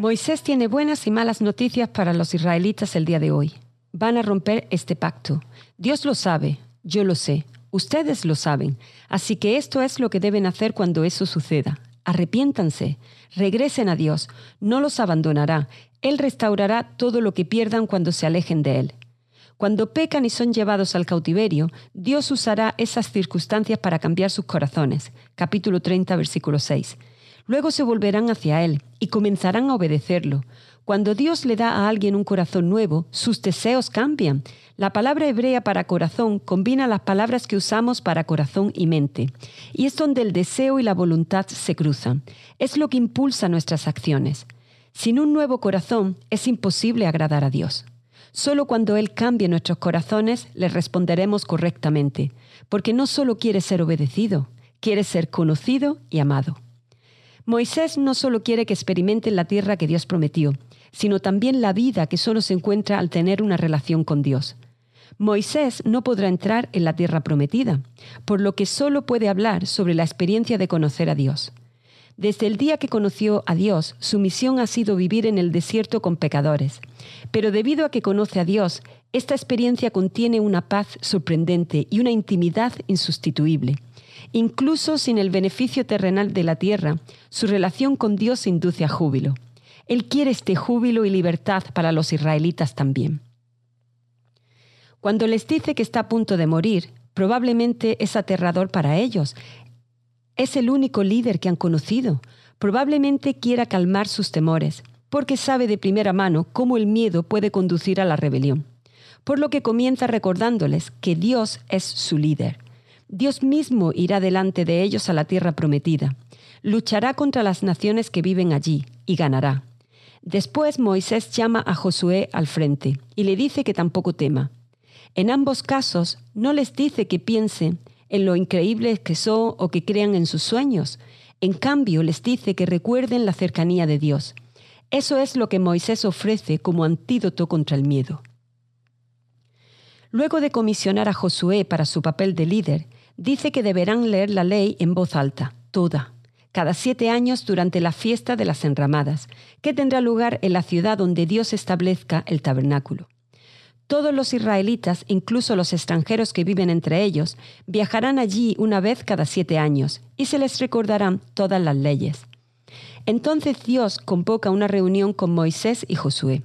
Moisés tiene buenas y malas noticias para los israelitas el día de hoy. Van a romper este pacto. Dios lo sabe, yo lo sé, ustedes lo saben. Así que esto es lo que deben hacer cuando eso suceda. Arrepiéntanse, regresen a Dios, no los abandonará. Él restaurará todo lo que pierdan cuando se alejen de Él. Cuando pecan y son llevados al cautiverio, Dios usará esas circunstancias para cambiar sus corazones. Capítulo 30, versículo 6. Luego se volverán hacia Él y comenzarán a obedecerlo. Cuando Dios le da a alguien un corazón nuevo, sus deseos cambian. La palabra hebrea para corazón combina las palabras que usamos para corazón y mente, y es donde el deseo y la voluntad se cruzan. Es lo que impulsa nuestras acciones. Sin un nuevo corazón es imposible agradar a Dios. Solo cuando Él cambie nuestros corazones le responderemos correctamente, porque no solo quiere ser obedecido, quiere ser conocido y amado. Moisés no solo quiere que experimenten la tierra que Dios prometió, sino también la vida que solo se encuentra al tener una relación con Dios. Moisés no podrá entrar en la tierra prometida, por lo que solo puede hablar sobre la experiencia de conocer a Dios. Desde el día que conoció a Dios, su misión ha sido vivir en el desierto con pecadores. Pero debido a que conoce a Dios, esta experiencia contiene una paz sorprendente y una intimidad insustituible. Incluso sin el beneficio terrenal de la tierra, su relación con Dios induce a júbilo. Él quiere este júbilo y libertad para los israelitas también. Cuando les dice que está a punto de morir, probablemente es aterrador para ellos, es el único líder que han conocido. Probablemente quiera calmar sus temores, porque sabe de primera mano cómo el miedo puede conducir a la rebelión. Por lo que comienza recordándoles que Dios es su líder. Dios mismo irá delante de ellos a la tierra prometida. Luchará contra las naciones que viven allí y ganará. Después Moisés llama a Josué al frente y le dice que tampoco tema. En ambos casos no les dice que piensen en lo increíbles que son o que crean en sus sueños. En cambio, les dice que recuerden la cercanía de Dios. Eso es lo que Moisés ofrece como antídoto contra el miedo. Luego de comisionar a Josué para su papel de líder, dice que deberán leer la ley en voz alta, toda, cada siete años durante la fiesta de las enramadas, que tendrá lugar en la ciudad donde Dios establezca el tabernáculo. Todos los israelitas, incluso los extranjeros que viven entre ellos, viajarán allí una vez cada siete años y se les recordarán todas las leyes. Entonces Dios convoca una reunión con Moisés y Josué.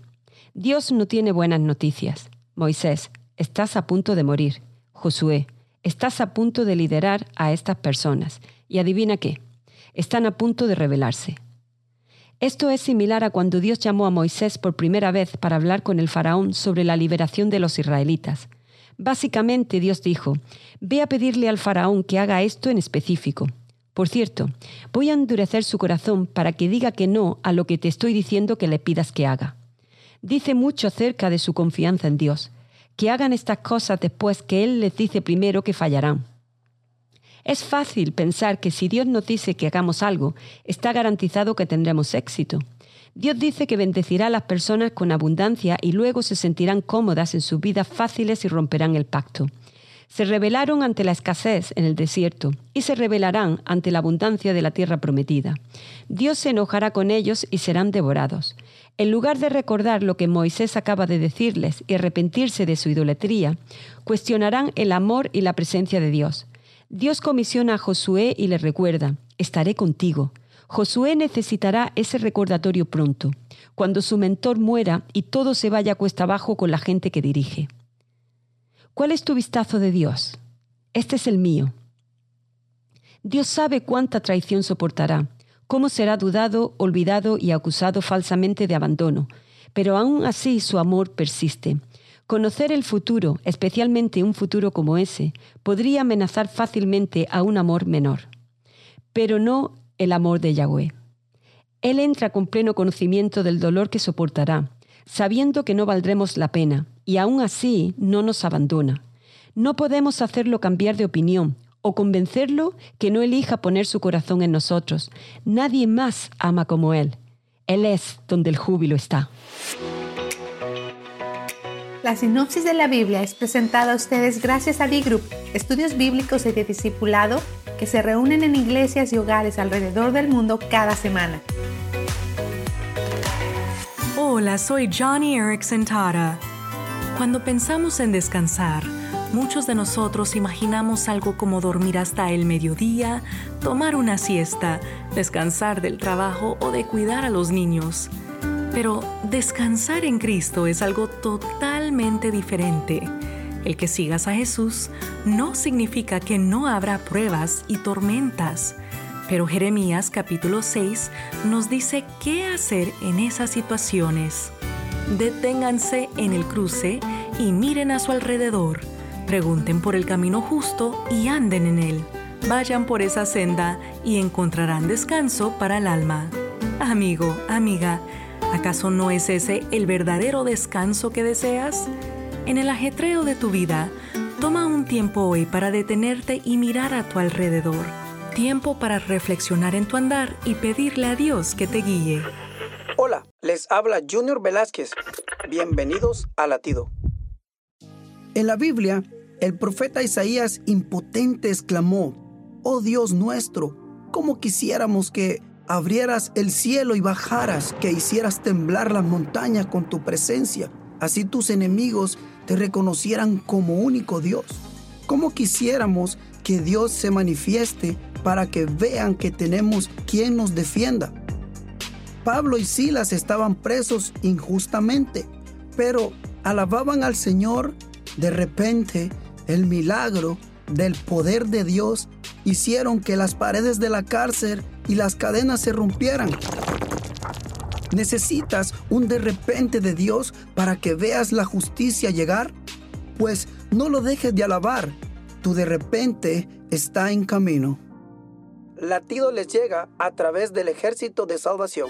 Dios no tiene buenas noticias. Moisés, estás a punto de morir. Josué, estás a punto de liderar a estas personas. Y adivina qué, están a punto de rebelarse. Esto es similar a cuando Dios llamó a Moisés por primera vez para hablar con el faraón sobre la liberación de los israelitas. Básicamente Dios dijo, ve a pedirle al faraón que haga esto en específico. Por cierto, voy a endurecer su corazón para que diga que no a lo que te estoy diciendo que le pidas que haga. Dice mucho acerca de su confianza en Dios, que hagan estas cosas después que Él les dice primero que fallarán. Es fácil pensar que si Dios nos dice que hagamos algo, está garantizado que tendremos éxito. Dios dice que bendecirá a las personas con abundancia y luego se sentirán cómodas en sus vidas fáciles y romperán el pacto. Se rebelaron ante la escasez en el desierto y se rebelarán ante la abundancia de la tierra prometida. Dios se enojará con ellos y serán devorados. En lugar de recordar lo que Moisés acaba de decirles y arrepentirse de su idolatría, cuestionarán el amor y la presencia de Dios. Dios comisiona a Josué y le recuerda, estaré contigo. Josué necesitará ese recordatorio pronto, cuando su mentor muera y todo se vaya cuesta abajo con la gente que dirige. ¿Cuál es tu vistazo de Dios? Este es el mío. Dios sabe cuánta traición soportará, cómo será dudado, olvidado y acusado falsamente de abandono, pero aún así su amor persiste. Conocer el futuro, especialmente un futuro como ese, podría amenazar fácilmente a un amor menor, pero no el amor de Yahweh. Él entra con pleno conocimiento del dolor que soportará, sabiendo que no valdremos la pena, y aún así no nos abandona. No podemos hacerlo cambiar de opinión o convencerlo que no elija poner su corazón en nosotros. Nadie más ama como Él. Él es donde el júbilo está. La sinopsis de la Biblia es presentada a ustedes gracias a B-Group, estudios bíblicos y de discipulado que se reúnen en iglesias y hogares alrededor del mundo cada semana. Hola, soy Johnny Erickson Tara. Cuando pensamos en descansar, muchos de nosotros imaginamos algo como dormir hasta el mediodía, tomar una siesta, descansar del trabajo o de cuidar a los niños. Pero descansar en Cristo es algo totalmente diferente. El que sigas a Jesús no significa que no habrá pruebas y tormentas. Pero Jeremías capítulo 6 nos dice qué hacer en esas situaciones. Deténganse en el cruce y miren a su alrededor. Pregunten por el camino justo y anden en él. Vayan por esa senda y encontrarán descanso para el alma. Amigo, amiga, ¿acaso no es ese el verdadero descanso que deseas? En el ajetreo de tu vida, toma un tiempo hoy para detenerte y mirar a tu alrededor. Tiempo para reflexionar en tu andar y pedirle a Dios que te guíe. Hola, les habla Junior Velázquez. Bienvenidos a Latido. En la Biblia, el profeta Isaías impotente exclamó, Oh Dios nuestro, cómo quisiéramos que abrieras el cielo y bajaras, que hicieras temblar las montañas con tu presencia, así tus enemigos te reconocieran como único Dios. ¿Cómo quisiéramos que Dios se manifieste para que vean que tenemos quien nos defienda? Pablo y Silas estaban presos injustamente, pero alababan al Señor de repente, el milagro del poder de Dios hicieron que las paredes de la cárcel y las cadenas se rompieran. ¿Necesitas un de repente de Dios para que veas la justicia llegar? Pues no lo dejes de alabar. Tu de repente está en camino. Latido les llega a través del ejército de salvación.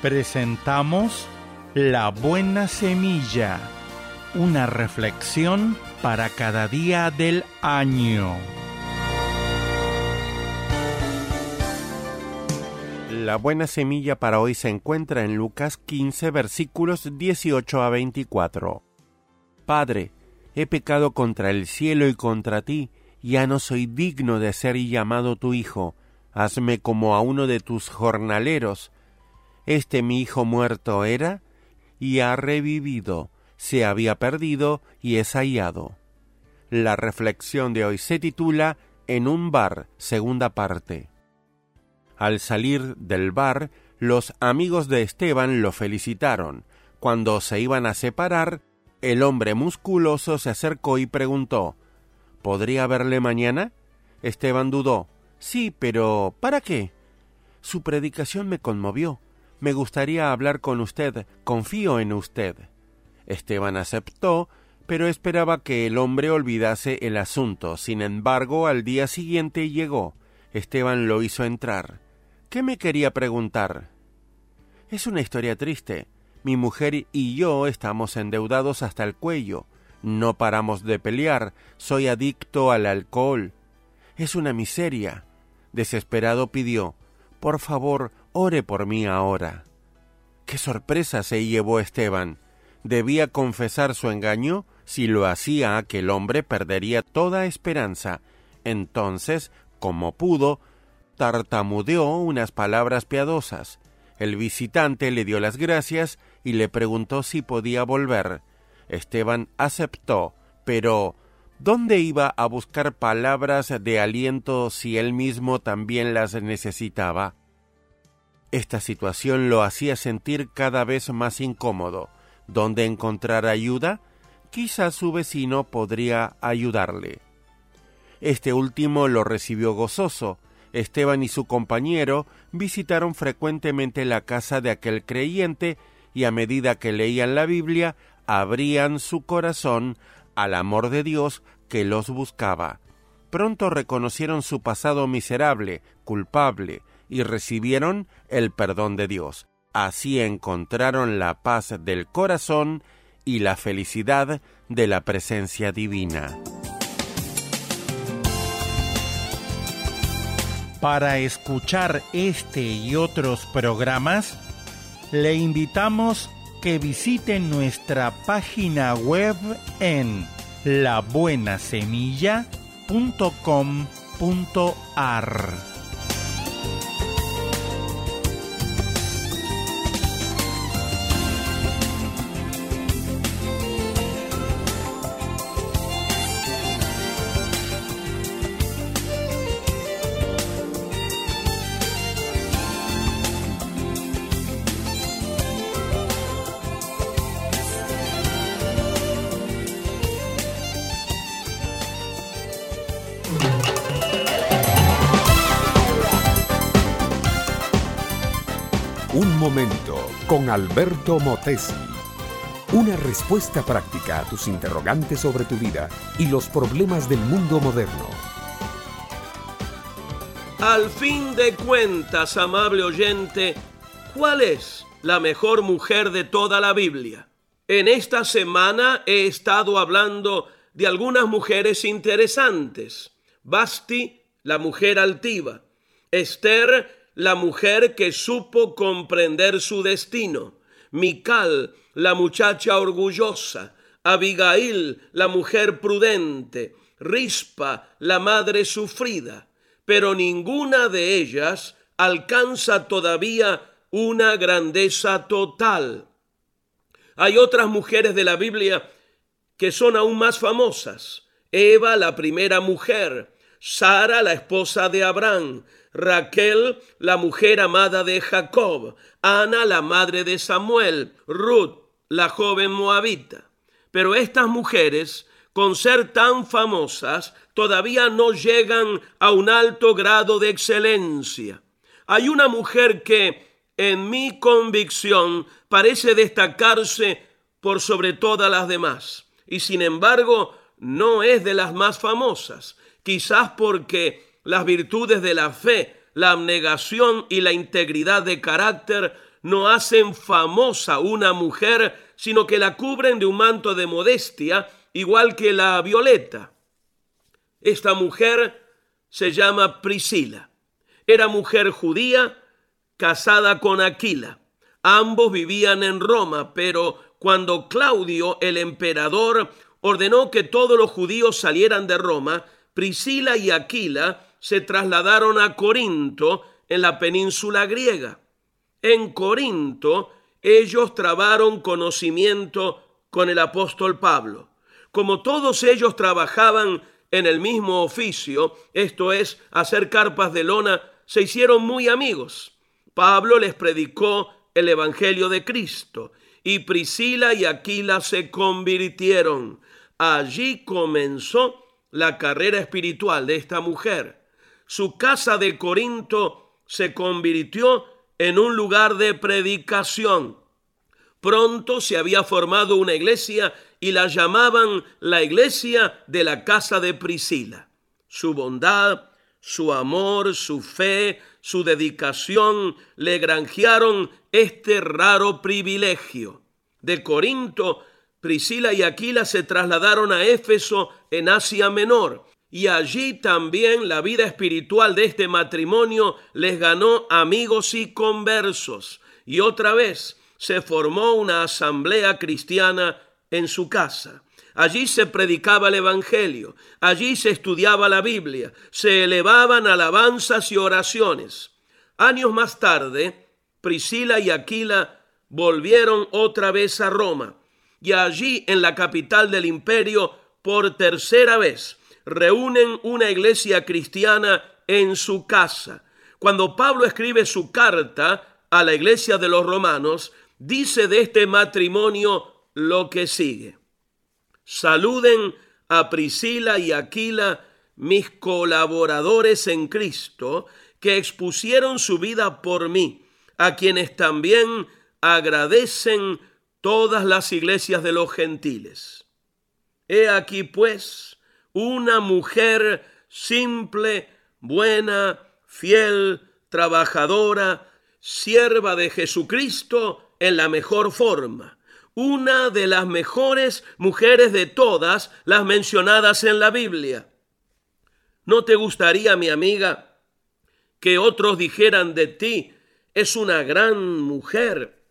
Presentamos la buena semilla, una reflexión para cada día del año. La buena semilla para hoy se encuentra en Lucas 15 versículos 18 a 24. Padre, he pecado contra el cielo y contra ti, ya no soy digno de ser llamado tu hijo, hazme como a uno de tus jornaleros. Este mi hijo muerto era, y ha revivido, se había perdido y es hallado. La reflexión de hoy se titula En un bar, segunda parte. Al salir del bar, los amigos de Esteban lo felicitaron. Cuando se iban a separar, el hombre musculoso se acercó y preguntó ¿Podría verle mañana? Esteban dudó. Sí, pero ¿para qué? Su predicación me conmovió. Me gustaría hablar con usted. Confío en usted. Esteban aceptó, pero esperaba que el hombre olvidase el asunto. Sin embargo, al día siguiente llegó. Esteban lo hizo entrar. ¿Qué me quería preguntar? Es una historia triste. Mi mujer y yo estamos endeudados hasta el cuello. No paramos de pelear. Soy adicto al alcohol. Es una miseria. Desesperado pidió Por favor, ore por mí ahora. Qué sorpresa se llevó Esteban. Debía confesar su engaño. Si lo hacía, aquel hombre perdería toda esperanza. Entonces, como pudo, tartamudeó unas palabras piadosas. El visitante le dio las gracias y le preguntó si podía volver. Esteban aceptó, pero ¿dónde iba a buscar palabras de aliento si él mismo también las necesitaba? Esta situación lo hacía sentir cada vez más incómodo. ¿Dónde encontrar ayuda? Quizás su vecino podría ayudarle. Este último lo recibió gozoso, Esteban y su compañero visitaron frecuentemente la casa de aquel creyente y a medida que leían la Biblia abrían su corazón al amor de Dios que los buscaba. Pronto reconocieron su pasado miserable, culpable, y recibieron el perdón de Dios. Así encontraron la paz del corazón y la felicidad de la presencia divina. Para escuchar este y otros programas, le invitamos que visite nuestra página web en labuenasemilla.com.ar. Alberto Motesi. Una respuesta práctica a tus interrogantes sobre tu vida y los problemas del mundo moderno. Al fin de cuentas, amable oyente, ¿cuál es la mejor mujer de toda la Biblia? En esta semana he estado hablando de algunas mujeres interesantes. Basti, la mujer altiva. Esther, la mujer que supo comprender su destino. Mical, la muchacha orgullosa. Abigail, la mujer prudente. Rispa, la madre sufrida. Pero ninguna de ellas alcanza todavía una grandeza total. Hay otras mujeres de la Biblia que son aún más famosas. Eva, la primera mujer, Sara, la esposa de Abraham, Raquel, la mujer amada de Jacob, Ana, la madre de Samuel, Ruth, la joven moabita. Pero estas mujeres, con ser tan famosas, todavía no llegan a un alto grado de excelencia. Hay una mujer que, en mi convicción, parece destacarse por sobre todas las demás, y sin embargo no es de las más famosas, quizás porque las virtudes de la fe, la abnegación y la integridad de carácter no hacen famosa una mujer, sino que la cubren de un manto de modestia, igual que la violeta. Esta mujer se llama Priscila. Era mujer judía, casada con Aquila. Ambos vivían en Roma, pero cuando Claudio, el emperador, ordenó que todos los judíos salieran de Roma, Priscila y Aquila se trasladaron a Corinto en la península griega. En Corinto ellos trabaron conocimiento con el apóstol Pablo. Como todos ellos trabajaban en el mismo oficio, esto es, hacer carpas de lona, se hicieron muy amigos. Pablo les predicó el Evangelio de Cristo y Priscila y Aquila se convirtieron. Allí comenzó la carrera espiritual de esta mujer. Su casa de Corinto se convirtió en un lugar de predicación. Pronto se había formado una iglesia y la llamaban la iglesia de la casa de Priscila. Su bondad, su amor, su fe, su dedicación le granjearon este raro privilegio. De Corinto, Priscila y Aquila se trasladaron a Éfeso en Asia Menor y allí también la vida espiritual de este matrimonio les ganó amigos y conversos. Y otra vez se formó una asamblea cristiana en su casa. Allí se predicaba el Evangelio, allí se estudiaba la Biblia, se elevaban alabanzas y oraciones. Años más tarde, Priscila y Aquila volvieron otra vez a Roma y allí en la capital del imperio, por tercera vez, reúnen una iglesia cristiana en su casa. Cuando Pablo escribe su carta a la iglesia de los romanos, dice de este matrimonio lo que sigue. Saluden a Priscila y Aquila, mis colaboradores en Cristo, que expusieron su vida por mí, a quienes también agradecen todas las iglesias de los gentiles. He aquí pues una mujer simple, buena, fiel, trabajadora, sierva de Jesucristo en la mejor forma, una de las mejores mujeres de todas las mencionadas en la Biblia. ¿No te gustaría, mi amiga, que otros dijeran de ti, es una gran mujer,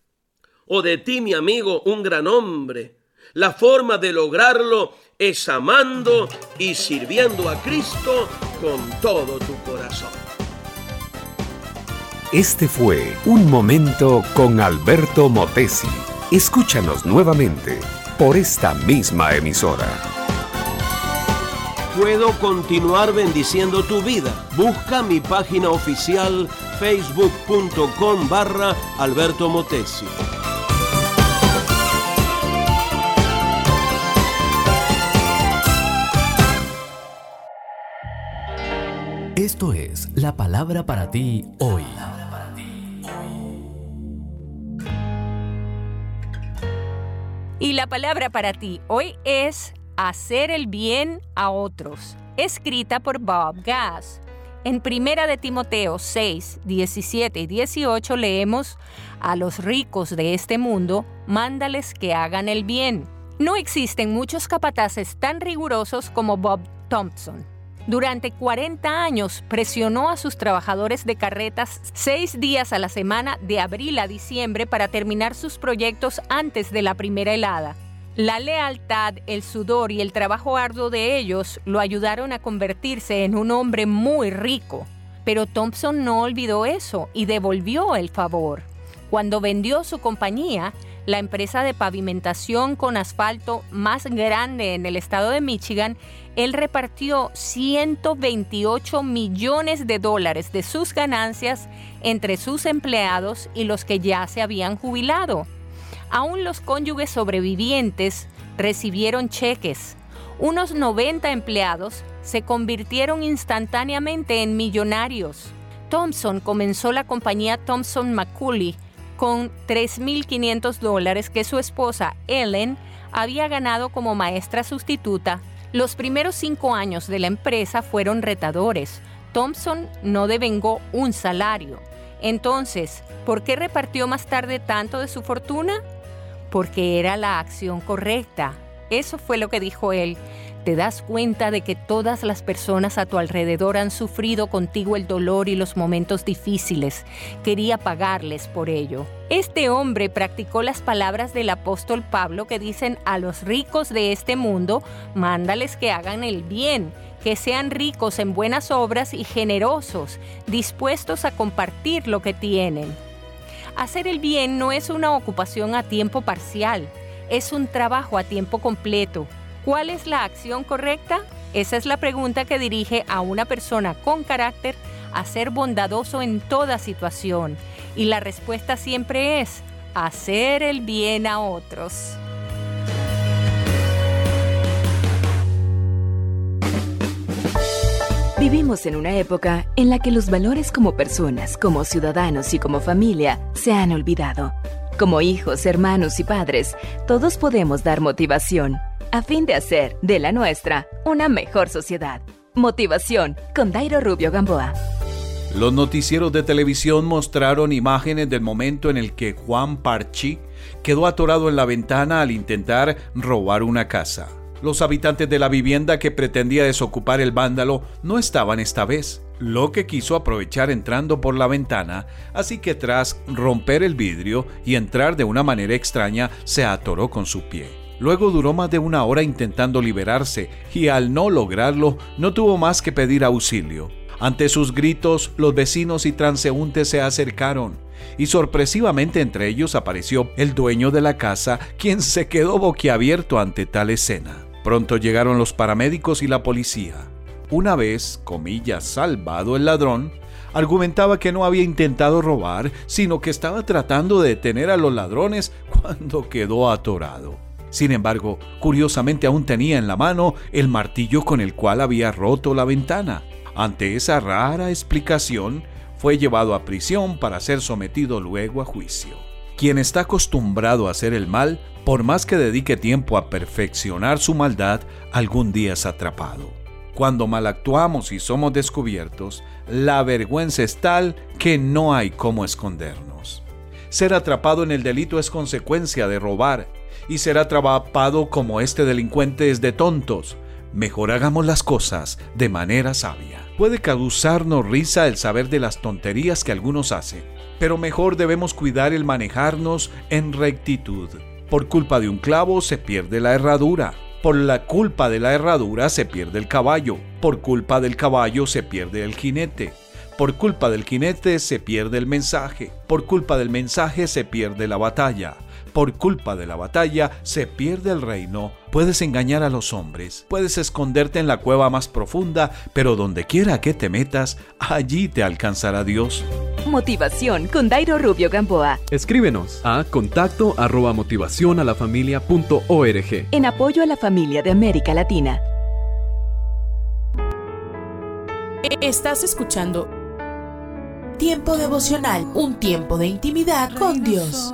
o de ti, mi amigo, un gran hombre? La forma de lograrlo es amando y sirviendo a Cristo con todo tu corazón. Este fue Un Momento con Alberto Motesi. Escúchanos nuevamente por esta misma emisora. Puedo continuar bendiciendo tu vida. Busca mi página oficial facebook.com barra Alberto Motesi. Esto es la palabra para ti hoy. Y la palabra para ti hoy es hacer el bien a otros, escrita por Bob Gass. En Primera de Timoteo 6, 17 y 18 leemos, a los ricos de este mundo, mándales que hagan el bien. No existen muchos capataces tan rigurosos como Bob Thompson. Durante 40 años presionó a sus trabajadores de carretas seis días a la semana de abril a diciembre para terminar sus proyectos antes de la primera helada. La lealtad, el sudor y el trabajo arduo de ellos lo ayudaron a convertirse en un hombre muy rico. Pero Thompson no olvidó eso y devolvió el favor. Cuando vendió su compañía, la empresa de pavimentación con asfalto más grande en el estado de Michigan, él repartió 128 millones de dólares de sus ganancias entre sus empleados y los que ya se habían jubilado. Aún los cónyuges sobrevivientes recibieron cheques. Unos 90 empleados se convirtieron instantáneamente en millonarios. Thompson comenzó la compañía Thompson McCulley con 3.500 dólares que su esposa Ellen había ganado como maestra sustituta. Los primeros cinco años de la empresa fueron retadores. Thompson no devengó un salario. Entonces, ¿por qué repartió más tarde tanto de su fortuna? Porque era la acción correcta. Eso fue lo que dijo él. Te das cuenta de que todas las personas a tu alrededor han sufrido contigo el dolor y los momentos difíciles. Quería pagarles por ello. Este hombre practicó las palabras del apóstol Pablo que dicen a los ricos de este mundo, mándales que hagan el bien, que sean ricos en buenas obras y generosos, dispuestos a compartir lo que tienen. Hacer el bien no es una ocupación a tiempo parcial, es un trabajo a tiempo completo. ¿Cuál es la acción correcta? Esa es la pregunta que dirige a una persona con carácter a ser bondadoso en toda situación. Y la respuesta siempre es hacer el bien a otros. Vivimos en una época en la que los valores como personas, como ciudadanos y como familia se han olvidado. Como hijos, hermanos y padres, todos podemos dar motivación a fin de hacer de la nuestra una mejor sociedad. Motivación con Dairo Rubio Gamboa. Los noticieros de televisión mostraron imágenes del momento en el que Juan Parchi quedó atorado en la ventana al intentar robar una casa. Los habitantes de la vivienda que pretendía desocupar el vándalo no estaban esta vez, lo que quiso aprovechar entrando por la ventana, así que tras romper el vidrio y entrar de una manera extraña, se atoró con su pie. Luego duró más de una hora intentando liberarse y al no lograrlo no tuvo más que pedir auxilio. Ante sus gritos, los vecinos y transeúntes se acercaron y sorpresivamente entre ellos apareció el dueño de la casa, quien se quedó boquiabierto ante tal escena. Pronto llegaron los paramédicos y la policía. Una vez, comillas, salvado el ladrón, argumentaba que no había intentado robar, sino que estaba tratando de detener a los ladrones cuando quedó atorado. Sin embargo, curiosamente aún tenía en la mano el martillo con el cual había roto la ventana. Ante esa rara explicación, fue llevado a prisión para ser sometido luego a juicio. Quien está acostumbrado a hacer el mal, por más que dedique tiempo a perfeccionar su maldad, algún día es atrapado. Cuando mal actuamos y somos descubiertos, la vergüenza es tal que no hay cómo escondernos. Ser atrapado en el delito es consecuencia de robar, y ser atrapado como este delincuente es de tontos. Mejor hagamos las cosas de manera sabia. Puede causarnos risa el saber de las tonterías que algunos hacen, pero mejor debemos cuidar el manejarnos en rectitud. Por culpa de un clavo se pierde la herradura. Por la culpa de la herradura se pierde el caballo. Por culpa del caballo se pierde el jinete. Por culpa del jinete se pierde el mensaje. Por culpa del mensaje se pierde la batalla. Por culpa de la batalla se pierde el reino. Puedes engañar a los hombres, puedes esconderte en la cueva más profunda, pero donde quiera que te metas, allí te alcanzará Dios. Motivación con Dairo Rubio Gamboa. Escríbenos a contacto arroba motivación a la familia punto org. En apoyo a la familia de América Latina. Estás escuchando Tiempo devocional, un tiempo de intimidad con Dios.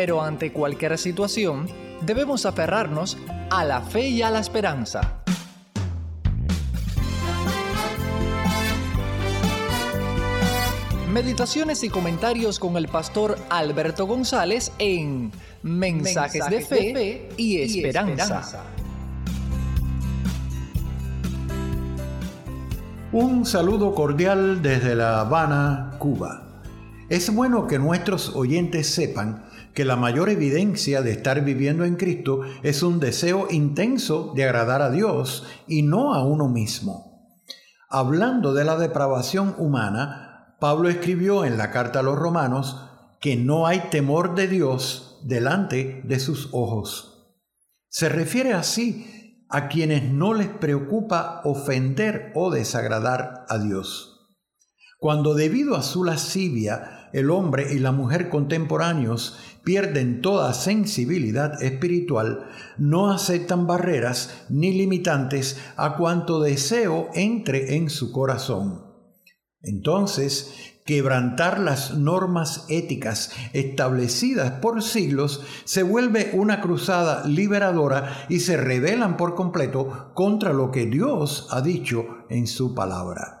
pero ante cualquier situación debemos aferrarnos a la fe y a la esperanza. Meditaciones y comentarios con el pastor Alberto González en Mensajes, de, fe y esperanza. Un saludo cordial desde La Habana, Cuba. Es bueno que nuestros oyentes sepan que la mayor evidencia de estar viviendo en Cristo es un deseo intenso de agradar a Dios y no a uno mismo. Hablando de la depravación humana, Pablo escribió en la carta a los romanos que no hay temor de Dios delante de sus ojos. Se refiere así a quienes no les preocupa ofender o desagradar a Dios. Cuando debido a su lascivia el hombre y la mujer contemporáneos pierden toda sensibilidad espiritual, no aceptan barreras ni limitantes a cuanto deseo entre en su corazón. Entonces, quebrantar las normas éticas establecidas por siglos se vuelve una cruzada liberadora y se rebelan por completo contra lo que Dios ha dicho en su palabra.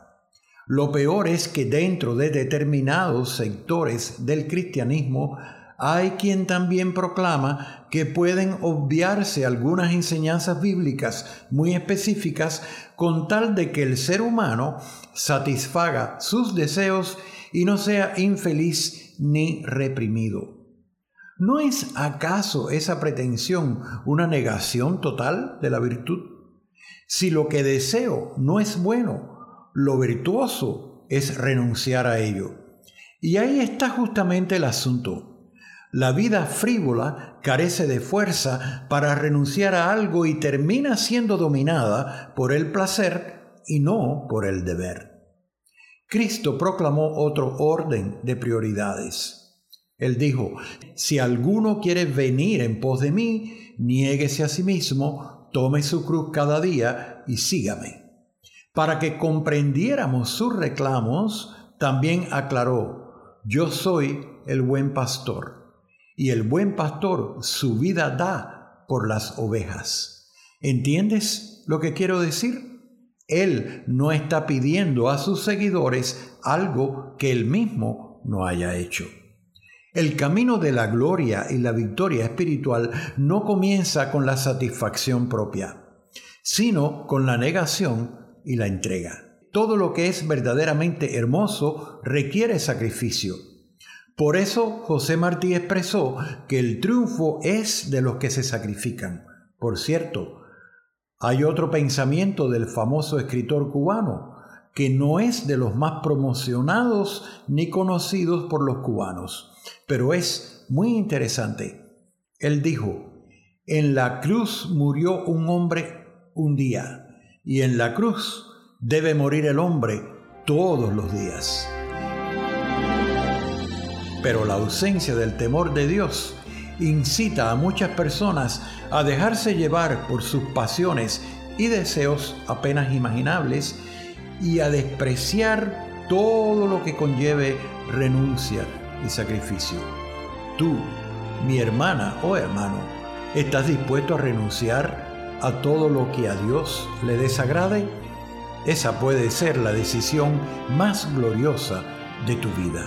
Lo peor es que dentro de determinados sectores del cristianismo hay quien también proclama que pueden obviarse algunas enseñanzas bíblicas muy específicas con tal de que el ser humano satisfaga sus deseos y no sea infeliz ni reprimido. ¿No es acaso esa pretensión una negación total de la virtud? Si lo que deseo no es bueno, lo virtuoso es renunciar a ello. Y ahí está justamente el asunto. La vida frívola carece de fuerza para renunciar a algo y termina siendo dominada por el placer y no por el deber. Cristo proclamó otro orden de prioridades. Él dijo, si alguno quiere venir en pos de mí, niéguese a sí mismo, tome su cruz cada día y sígame. Para que comprendiéramos sus reclamos, también aclaró, yo soy el buen pastor, y el buen pastor su vida da por las ovejas. ¿Entiendes lo que quiero decir? Él no está pidiendo a sus seguidores algo que él mismo no haya hecho. El camino de la gloria y la victoria espiritual no comienza con la satisfacción propia, sino con la negación y la entrega. Todo lo que es verdaderamente hermoso requiere sacrificio. Por eso José Martí expresó que el triunfo es de los que se sacrifican. Por cierto, hay otro pensamiento del famoso escritor cubano, que no es de los más promocionados ni conocidos por los cubanos, pero es muy interesante. Él dijo, en la cruz murió un hombre un día, y en la cruz debe morir el hombre todos los días. Pero la ausencia del temor de Dios incita a muchas personas a dejarse llevar por sus pasiones y deseos apenas imaginables y a despreciar todo lo que conlleve renuncia y sacrificio. Tú, mi hermana o hermano, ¿estás dispuesto a renunciar a todo lo que a Dios le desagrade, esa puede ser la decisión más gloriosa de tu vida.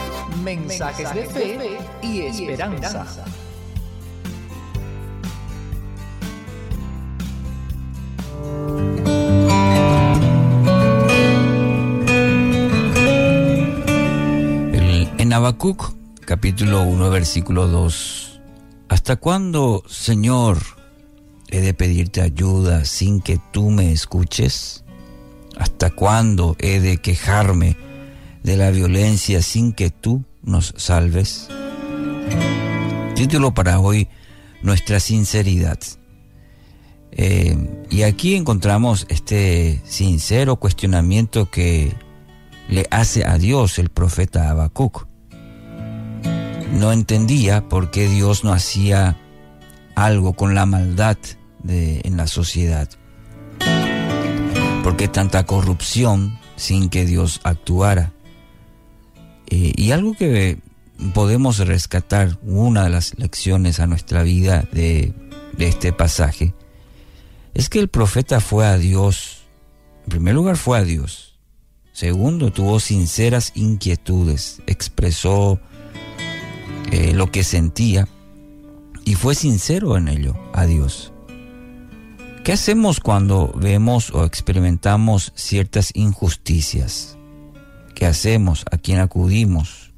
Mensajes, de, fe y esperanza. En Habacuc, capítulo 1, versículo 2. ¿Hasta cuándo, Señor, ¿He de pedirte ayuda sin que tú me escuches? ¿Hasta cuándo he de quejarme de la violencia sin que tú nos salves? Título para hoy, Nuestra sinceridad. Eh, y aquí encontramos este sincero cuestionamiento que le hace a Dios el profeta Habacuc. No entendía por qué Dios no hacía algo con la maldad en la sociedad. ¿Por qué tanta corrupción sin que Dios actuara? Eh, y algo que podemos rescatar una de las lecciones a nuestra vida de, este pasaje es que el profeta fue a Dios. En primer lugar fue a Dios. Segundo, tuvo sinceras inquietudes, expresó eh, lo que sentía y fue sincero en ello a Dios. ¿Qué hacemos cuando vemos o experimentamos ciertas injusticias? ¿Qué hacemos? ¿A quién acudimos?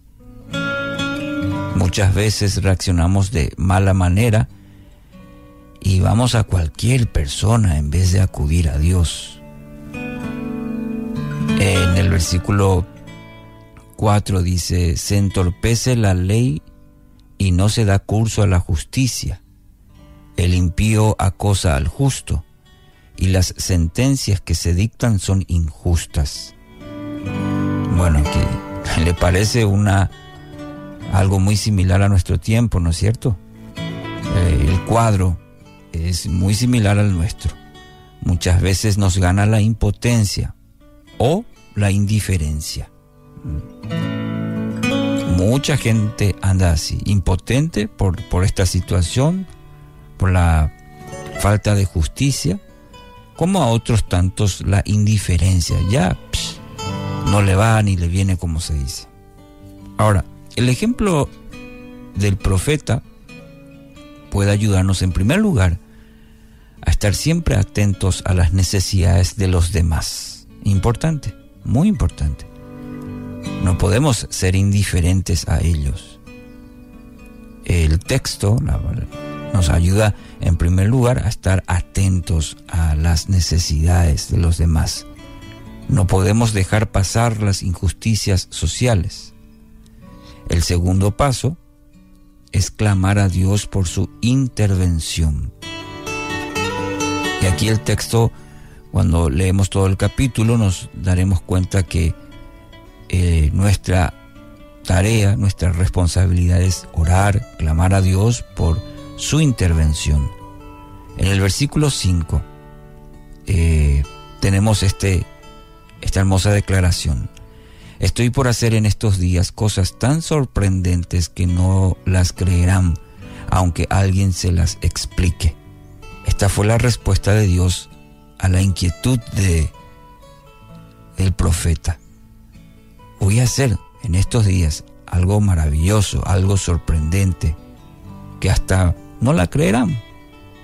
Muchas veces reaccionamos de mala manera y vamos a cualquier persona en vez de acudir a Dios. En el versículo 4 dice, se entorpece la ley y no se da curso a la justicia. El impío acosa al justo y las sentencias que se dictan son injustas. Bueno, que le parece una algo muy similar a nuestro tiempo, ¿no es cierto? Eh, el cuadro es muy similar al nuestro. Muchas veces nos gana la impotencia o la indiferencia. Mucha gente anda así, impotente por, por esta situación, por la falta de justicia, como a otros tantos la indiferencia. Ya no le va ni le viene como se dice. Ahora, el ejemplo del profeta puede ayudarnos en primer lugar a estar siempre atentos a las necesidades de los demás. Importante, muy importante. No podemos ser indiferentes a ellos. El texto nos ayuda en primer lugar a estar atentos a las necesidades de los demás. No podemos dejar pasar las injusticias sociales. El segundo paso es clamar a Dios por su intervención. Y aquí el texto, cuando leemos todo el capítulo, nos daremos cuenta que eh, nuestra tarea, nuestra responsabilidad es orar, clamar a Dios por su intervención. En el versículo 5 eh, tenemos este, esta hermosa declaración. Estoy por hacer en estos días cosas tan sorprendentes que no las creerán, aunque alguien se las explique. Esta fue la respuesta de Dios a la inquietud de el profeta. Voy a hacer en estos días algo maravilloso, algo sorprendente, que hasta no la creerán.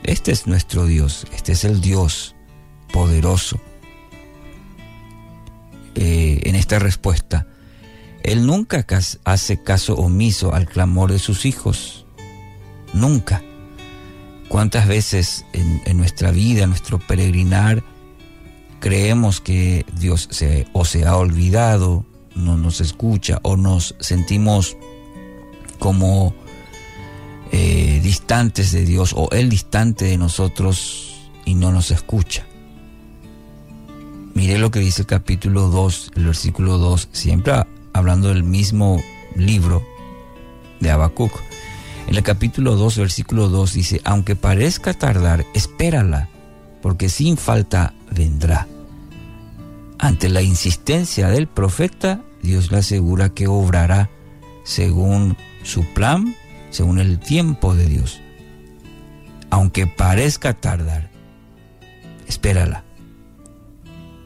Este es nuestro Dios, este es el Dios poderoso. Eh, en esta respuesta, Él nunca hace caso omiso al clamor de sus hijos. Nunca. ¿Cuántas veces en, nuestra vida, en nuestro peregrinar, creemos que Dios se, o se ha olvidado, no nos escucha, o nos sentimos como eh, distantes de Dios, o Él distante de nosotros y no nos escucha? Mire lo que dice el capítulo 2, el versículo 2, siempre hablando del mismo libro de Habacuc. En el capítulo 2, versículo 2 dice, aunque parezca tardar, espérala, porque sin falta vendrá. Ante la insistencia del profeta, Dios le asegura que obrará según su plan, según el tiempo de Dios. Aunque parezca tardar, espérala,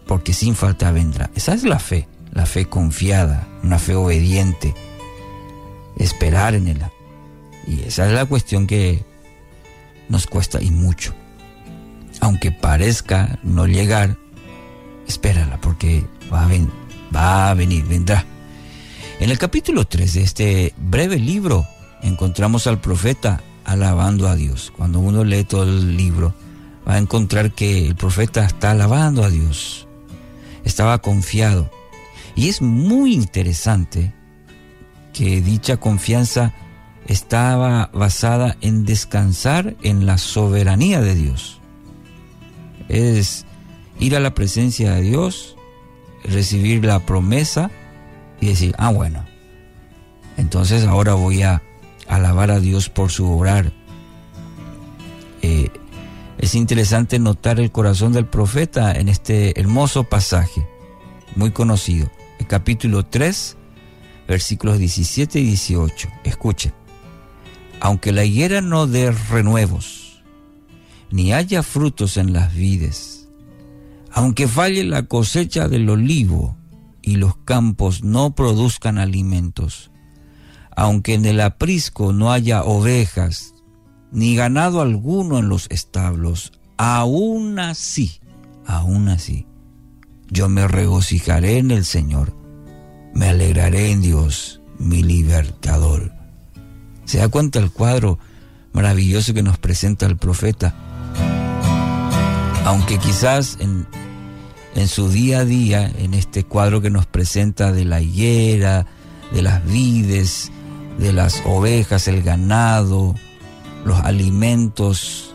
porque sin falta vendrá. Esa es la fe, la fe confiada, una fe obediente, esperar en él y esa es la cuestión que nos cuesta y mucho. Aunque parezca no llegar, espérala porque va a, va a venir, vendrá. En el capítulo 3 de este breve libro encontramos al profeta alabando a Dios. Cuando uno lee todo el libro, va a encontrar que el profeta está alabando a Dios. Estaba confiado. Y es muy interesante que dicha confianza estaba basada en descansar en la soberanía de Dios. Es ir a la presencia de Dios, recibir la promesa y decir, ah, bueno, entonces ahora voy a alabar a Dios por su obrar. Eh, es interesante notar el corazón del profeta en este hermoso pasaje, muy conocido, el capítulo 3, versículos 17 y 18. Escuche. Aunque la higuera no dé renuevos, ni haya frutos en las vides, aunque falle la cosecha del olivo y los campos no produzcan alimentos, aunque en el aprisco no haya ovejas, ni ganado alguno en los establos, aún así, aún así, yo me regocijaré en el Señor, me alegraré en Dios, mi libertador. ¿Se da cuenta el cuadro maravilloso que nos presenta el profeta? Aunque quizás en, en su día a día, en este cuadro que nos presenta de la higuera, de las vides, de las ovejas, el ganado, los alimentos,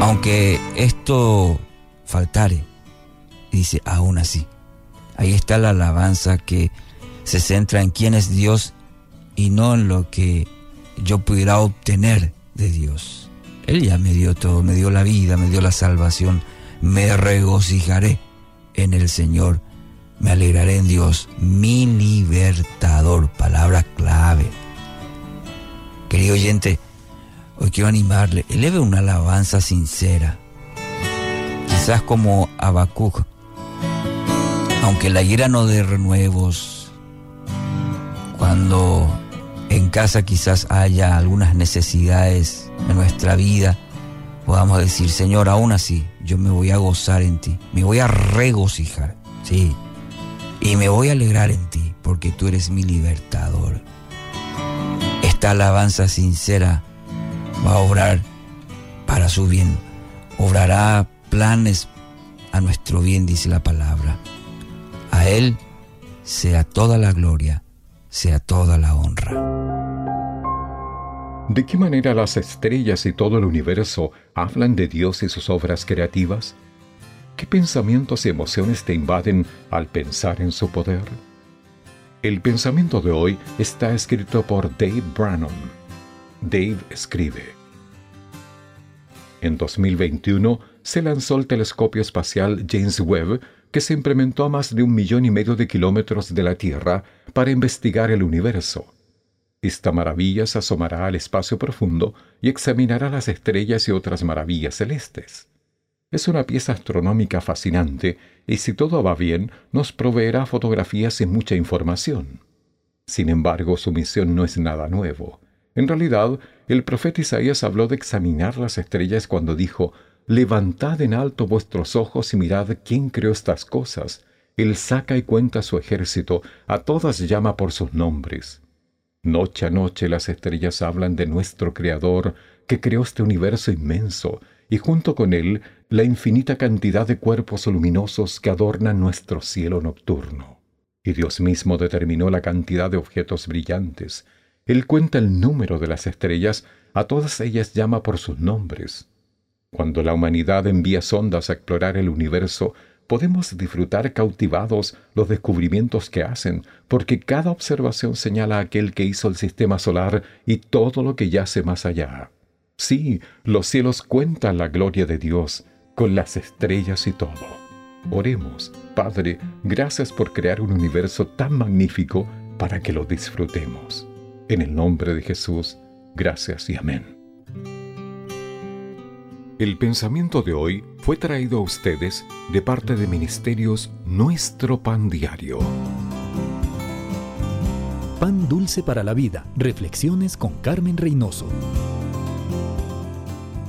aunque esto faltare, dice, aún así. Ahí está la alabanza que se centra en quién es Dios y no en lo que yo pudiera obtener de Dios. Él ya me dio todo, me dio la vida, me dio la salvación. Me regocijaré en el Señor, me alegraré en Dios, mi libertador, palabra clave. Querido oyente, hoy quiero animarle, eleve una alabanza sincera, quizás como Habacuc, aunque la ira no dé renuevos, cuando en casa quizás haya algunas necesidades de nuestra vida, podamos decir, Señor, aún así, yo me voy a gozar en ti, me voy a regocijar, sí, y me voy a alegrar en ti, porque tú eres mi libertador. Esta alabanza sincera va a obrar para su bien, obrará planes a nuestro bien, dice la palabra. A Él sea toda la gloria, sea toda la honra. ¿De qué manera las estrellas y todo el universo hablan de Dios y sus obras creativas? ¿Qué pensamientos y emociones te invaden al pensar en su poder? El pensamiento de hoy está escrito por Dave Brannon. Dave escribe. En 2021 se lanzó el telescopio espacial James Webb que se implementó a más de un millón y medio de kilómetros de la Tierra para investigar el universo. Esta maravilla se asomará al espacio profundo y examinará las estrellas y otras maravillas celestes. Es una pieza astronómica fascinante y si todo va bien nos proveerá fotografías y mucha información. Sin embargo, su misión no es nada nuevo. En realidad, el profeta Isaías habló de examinar las estrellas cuando dijo, Levantad en alto vuestros ojos y mirad quién creó estas cosas. Él saca y cuenta su ejército, a todas llama por sus nombres. Noche a noche las estrellas hablan de nuestro Creador, que creó este universo inmenso, y junto con él la infinita cantidad de cuerpos luminosos que adornan nuestro cielo nocturno. Y Dios mismo determinó la cantidad de objetos brillantes. Él cuenta el número de las estrellas, a todas ellas llama por sus nombres. Cuando la humanidad envía sondas a explorar el universo, podemos disfrutar cautivados los descubrimientos que hacen, porque cada observación señala a aquel que hizo el sistema solar y todo lo que yace más allá. Sí, los cielos cuentan la gloria de Dios, con las estrellas y todo. Oremos, Padre, gracias por crear un universo tan magnífico para que lo disfrutemos. En el nombre de Jesús, gracias y amén. El pensamiento de hoy fue traído a ustedes de parte de Ministerios Nuestro Pan Diario. Pan Dulce para la Vida. Reflexiones con Carmen Reynoso.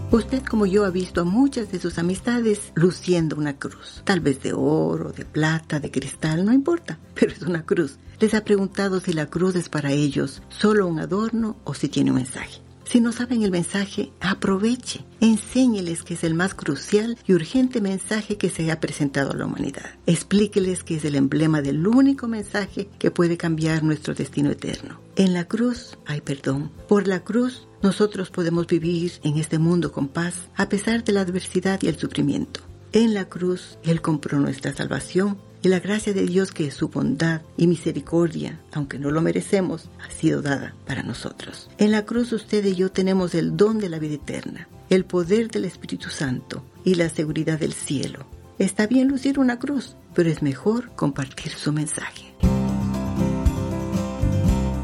Usted como yo ha visto a muchas de sus amistades luciendo una cruz, tal vez de oro, de plata, de cristal, no importa, pero es una cruz. Les ha preguntado si la cruz es para ellos solo un adorno o si tiene un mensaje. Si no saben el mensaje, aproveche, enséñeles que es el más crucial y urgente mensaje que se ha presentado a la humanidad. Explíqueles que es el emblema del único mensaje que puede cambiar nuestro destino eterno. En la cruz hay perdón. Por la cruz nosotros podemos vivir en este mundo con paz a pesar de la adversidad y el sufrimiento. En la cruz Él compró nuestra salvación y la gracia de Dios que es su bondad y misericordia, aunque no lo merecemos, ha sido dada para nosotros. En la cruz usted y yo tenemos el don de la vida eterna, el poder del Espíritu Santo y la seguridad del cielo. Está bien lucir una cruz, pero es mejor compartir su mensaje.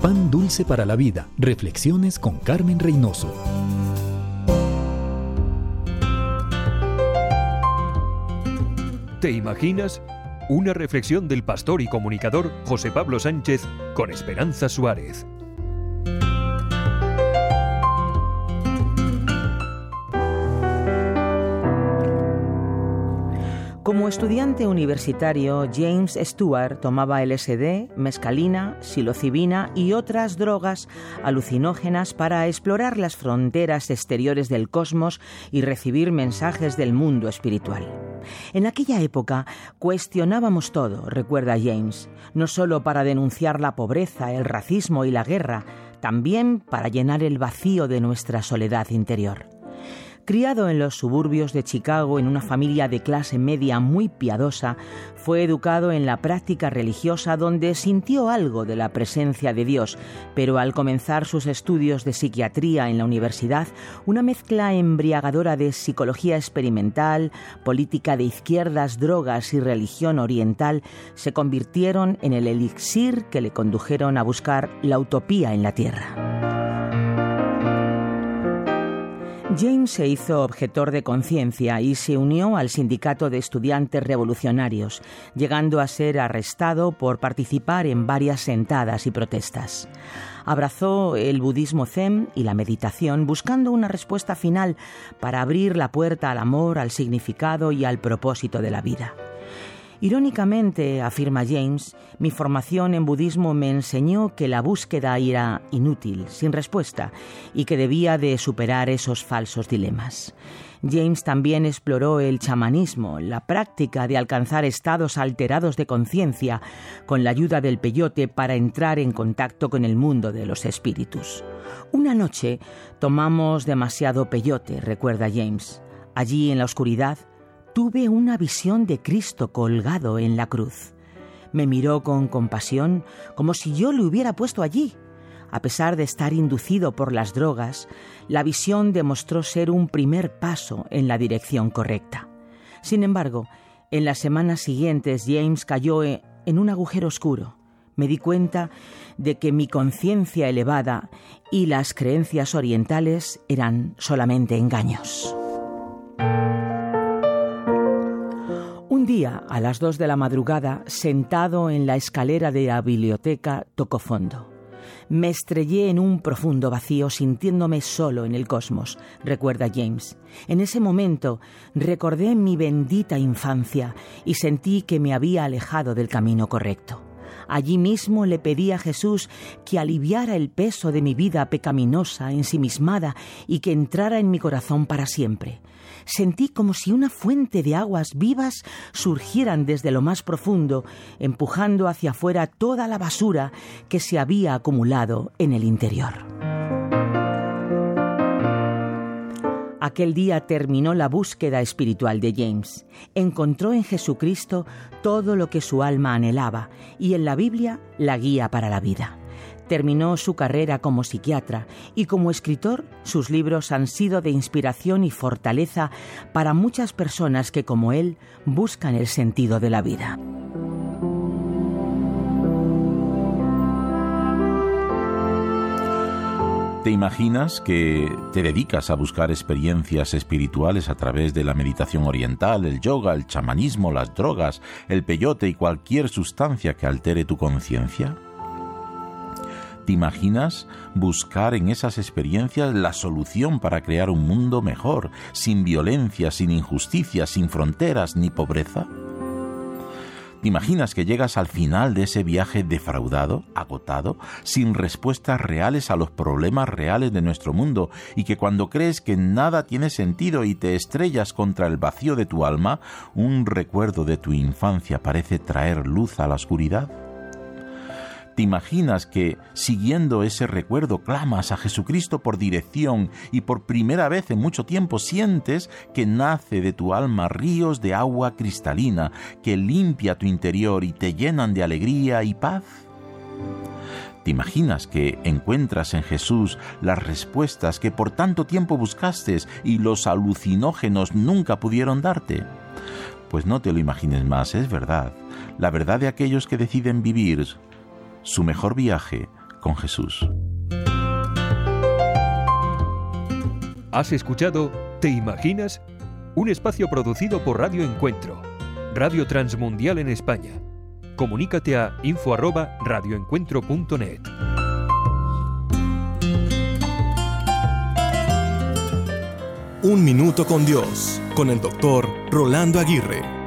Pan Dulce para la Vida. Reflexiones con Carmen Reynoso. ¿Te imaginas? Una reflexión del pastor y comunicador José Pablo Sánchez con Esperanza Suárez. Como estudiante universitario, James Stewart tomaba LSD, mescalina, psilocibina y otras drogas alucinógenas para explorar las fronteras exteriores del cosmos y recibir mensajes del mundo espiritual. En aquella época cuestionábamos todo, recuerda James, no solo para denunciar la pobreza, el racismo y la guerra, también para llenar el vacío de nuestra soledad interior. Criado en los suburbios de Chicago en una familia de clase media muy piadosa, fue educado en la práctica religiosa donde sintió algo de la presencia de Dios, pero al comenzar sus estudios de psiquiatría en la universidad, una mezcla embriagadora de psicología experimental, política de izquierdas, drogas y religión oriental se convirtieron en el elixir que le condujeron a buscar la utopía en la tierra. James se hizo objetor de conciencia y se unió al sindicato de estudiantes revolucionarios, llegando a ser arrestado por participar en varias sentadas y protestas. Abrazó el budismo zen y la meditación buscando una respuesta final para abrir la puerta al amor, al significado y al propósito de la vida. Irónicamente, afirma James, mi formación en budismo me enseñó que la búsqueda era inútil, sin respuesta, y que debía de superar esos falsos dilemas. James también exploró el chamanismo, la práctica de alcanzar estados alterados de conciencia con la ayuda del peyote para entrar en contacto con el mundo de los espíritus. Una noche tomamos demasiado peyote, recuerda James. Allí en la oscuridad tuve una visión de Cristo colgado en la cruz. Me miró con compasión como si yo le hubiera puesto allí. A pesar de estar inducido por las drogas, la visión demostró ser un primer paso en la dirección correcta. Sin embargo, en las semanas siguientes James cayó en un agujero oscuro. Me di cuenta de que mi conciencia elevada y las creencias orientales eran solamente engaños. Un día, a las dos de la madrugada, sentado en la escalera de la biblioteca, tocó fondo. Me estrellé en un profundo vacío sintiéndome solo en el cosmos, recuerda James. En ese momento recordé mi bendita infancia y sentí que me había alejado del camino correcto. Allí mismo le pedí a Jesús que aliviara el peso de mi vida pecaminosa, ensimismada, y que entrara en mi corazón para siempre sentí como si una fuente de aguas vivas surgieran desde lo más profundo, empujando hacia afuera toda la basura que se había acumulado en el interior. Aquel día terminó la búsqueda espiritual de James. Encontró en Jesucristo todo lo que su alma anhelaba y en la Biblia la guía para la vida. Terminó su carrera como psiquiatra y como escritor sus libros han sido de inspiración y fortaleza para muchas personas que como él buscan el sentido de la vida. ¿Te imaginas que te dedicas a buscar experiencias espirituales a través de la meditación oriental, el yoga, el chamanismo, las drogas, el peyote y cualquier sustancia que altere tu conciencia? ¿Te imaginas buscar en esas experiencias la solución para crear un mundo mejor, sin violencia, sin injusticia, sin fronteras ni pobreza? ¿Te imaginas que llegas al final de ese viaje defraudado, agotado, sin respuestas reales a los problemas reales de nuestro mundo y que cuando crees que nada tiene sentido y te estrellas contra el vacío de tu alma, un recuerdo de tu infancia parece traer luz a la oscuridad? ¿Te imaginas que, siguiendo ese recuerdo, clamas a Jesucristo por dirección y por primera vez en mucho tiempo sientes que nace de tu alma ríos de agua cristalina que limpia tu interior y te llenan de alegría y paz? ¿Te imaginas que encuentras en Jesús las respuestas que por tanto tiempo buscaste y los alucinógenos nunca pudieron darte? Pues no te lo imagines más, es verdad. La verdad de aquellos que deciden vivir su mejor viaje con Jesús. Has escuchado ¿Te imaginas? Un espacio producido por Radio Encuentro, Radio Transmundial en España. Comunícate a info@radioencuentro.net. Un minuto con Dios, con el doctor Rolando Aguirre.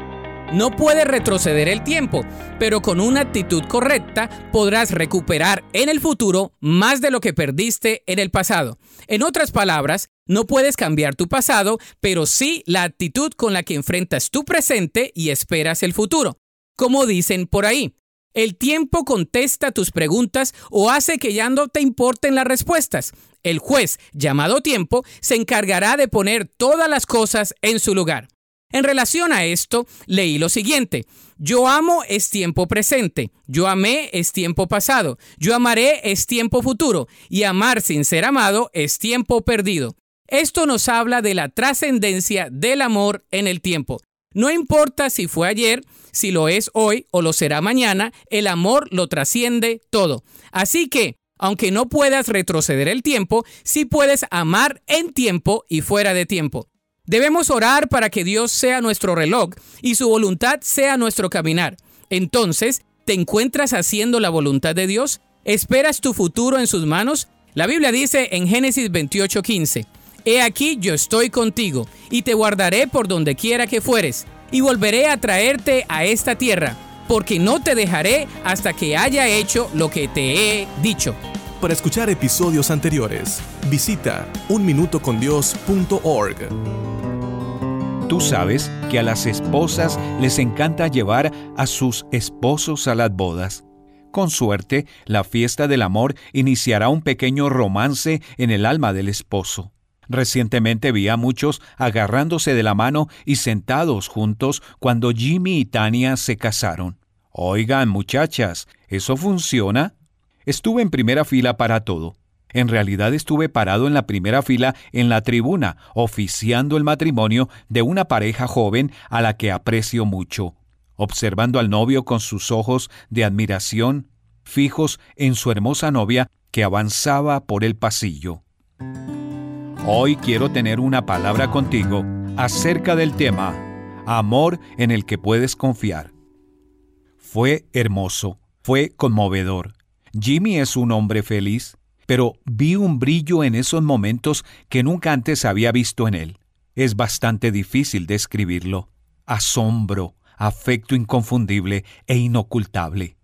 No puedes retroceder el tiempo, pero con una actitud correcta podrás recuperar en el futuro más de lo que perdiste en el pasado. En otras palabras, no puedes cambiar tu pasado, pero sí la actitud con la que enfrentas tu presente y esperas el futuro. Como dicen por ahí, el tiempo contesta tus preguntas o hace que ya no te importen las respuestas. El juez, llamado tiempo, se encargará de poner todas las cosas en su lugar. En relación a esto, leí lo siguiente. Yo amo es tiempo presente, yo amé es tiempo pasado, yo amaré es tiempo futuro y amar sin ser amado es tiempo perdido. Esto nos habla de la trascendencia del amor en el tiempo. No importa si fue ayer, si lo es hoy o lo será mañana, el amor lo trasciende todo. Así que, aunque no puedas retroceder el tiempo, sí puedes amar en tiempo y fuera de tiempo. Debemos orar para que Dios sea nuestro reloj y su voluntad sea nuestro caminar. Entonces, ¿te encuentras haciendo la voluntad de Dios? ¿Esperas tu futuro en sus manos? La Biblia dice en Génesis 28:15, He aquí yo estoy contigo, y te guardaré por donde quiera que fueres, y volveré a traerte a esta tierra, porque no te dejaré hasta que haya hecho lo que te he dicho. Para escuchar episodios anteriores, visita unminutocondios.org. Tú sabes que a las esposas les encanta llevar a sus esposos a las bodas. Con suerte, la fiesta del amor iniciará un pequeño romance en el alma del esposo. Recientemente vi a muchos agarrándose de la mano y sentados juntos cuando Jimmy y Tania se casaron. Oigan, muchachas, ¿eso funciona? Estuve en primera fila para todo. En realidad estuve parado en la primera fila en la tribuna, oficiando el matrimonio de una pareja joven a la que aprecio mucho, observando al novio con sus ojos de admiración fijos en su hermosa novia que avanzaba por el pasillo. Hoy quiero tener una palabra contigo acerca del tema amor en el que puedes confiar. Fue hermoso, fue conmovedor. Jimmy es un hombre feliz, pero vi un brillo en esos momentos que nunca antes había visto en él. Es bastante difícil describirlo. Asombro, afecto inconfundible e inocultable.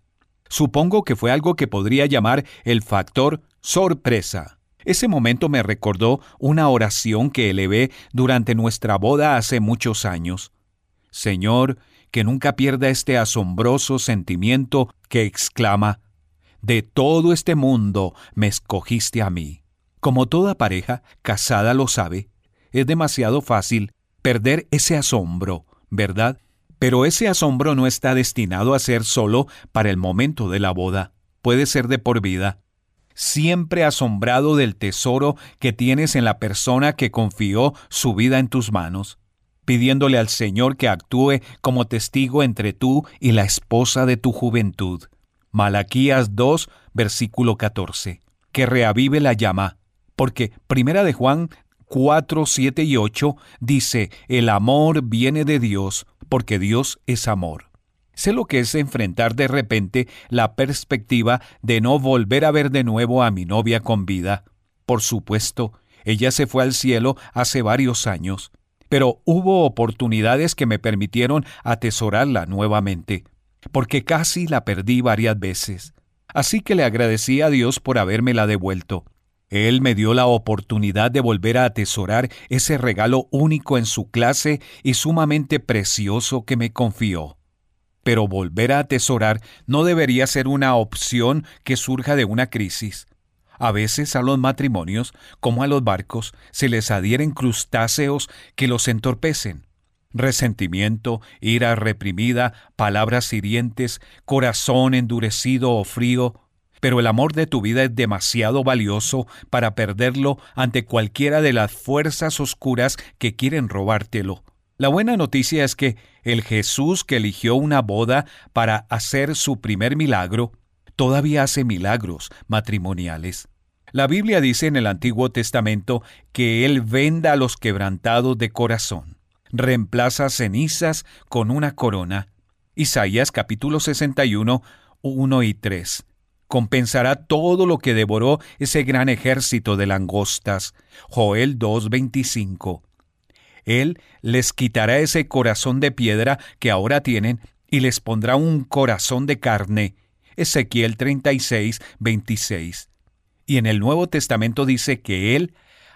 Supongo que fue algo que podría llamar el factor sorpresa. Ese momento me recordó una oración que elevé durante nuestra boda hace muchos años. Señor, que nunca pierda este asombroso sentimiento que exclama, De todo este mundo me escogiste a mí. Como toda pareja casada lo sabe, es demasiado fácil perder ese asombro, ¿verdad? Pero ese asombro no está destinado a ser solo para el momento de la boda, puede ser de por vida siempre asombrado del tesoro que tienes en la persona que confió su vida en tus manos, pidiéndole al Señor que actúe como testigo entre tú y la esposa de tu juventud. Malaquías 2, versículo 14. Que reavive la llama, porque Primera de Juan 4, 7 y 8 dice, el amor viene de Dios, porque Dios es amor. Sé lo que es enfrentar de repente la perspectiva de no volver a ver de nuevo a mi novia con vida. Por supuesto, ella se fue al cielo hace varios años, pero hubo oportunidades que me permitieron atesorarla nuevamente, porque casi la perdí varias veces. Así que le agradecí a Dios por habérmela devuelto. Él me dio la oportunidad de volver a atesorar ese regalo único en su clase y sumamente precioso que me confió. Pero volver a atesorar no debería ser una opción que surja de una crisis. A veces a los matrimonios, como a los barcos, se les adhieren crustáceos que los entorpecen. Resentimiento, ira reprimida, palabras hirientes, corazón endurecido o frío, pero el amor de tu vida es demasiado valioso para perderlo ante cualquiera de las fuerzas oscuras que quieren robártelo. La buena noticia es que el Jesús que eligió una boda para hacer su primer milagro, todavía hace milagros matrimoniales. La Biblia dice en el Antiguo Testamento que Él venda a los quebrantados de corazón, reemplaza cenizas con una corona. Isaías capítulo 61, 1 y 3. Compensará todo lo que devoró ese gran ejército de langostas. Joel 2.25. Él les quitará ese corazón de piedra que ahora tienen y les pondrá un corazón de carne. Ezequiel 36, 26. Y en el Nuevo Testamento dice que Él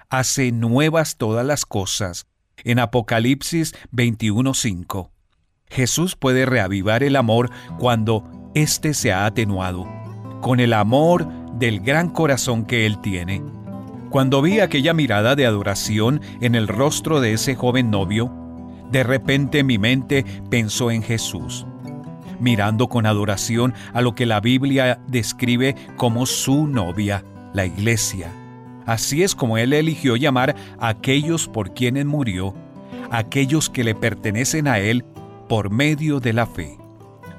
hace nuevas todas las cosas. En Apocalipsis 21:5. Jesús puede reavivar el amor cuando éste se ha atenuado, con el amor del gran corazón que Él tiene. Cuando vi aquella mirada de adoración en el rostro de ese joven novio, de repente mi mente pensó en Jesús, mirando con adoración a lo que la Biblia describe como su novia la iglesia. Así es como Él eligió llamar a aquellos por quienes murió, aquellos que le pertenecen a Él por medio de la fe.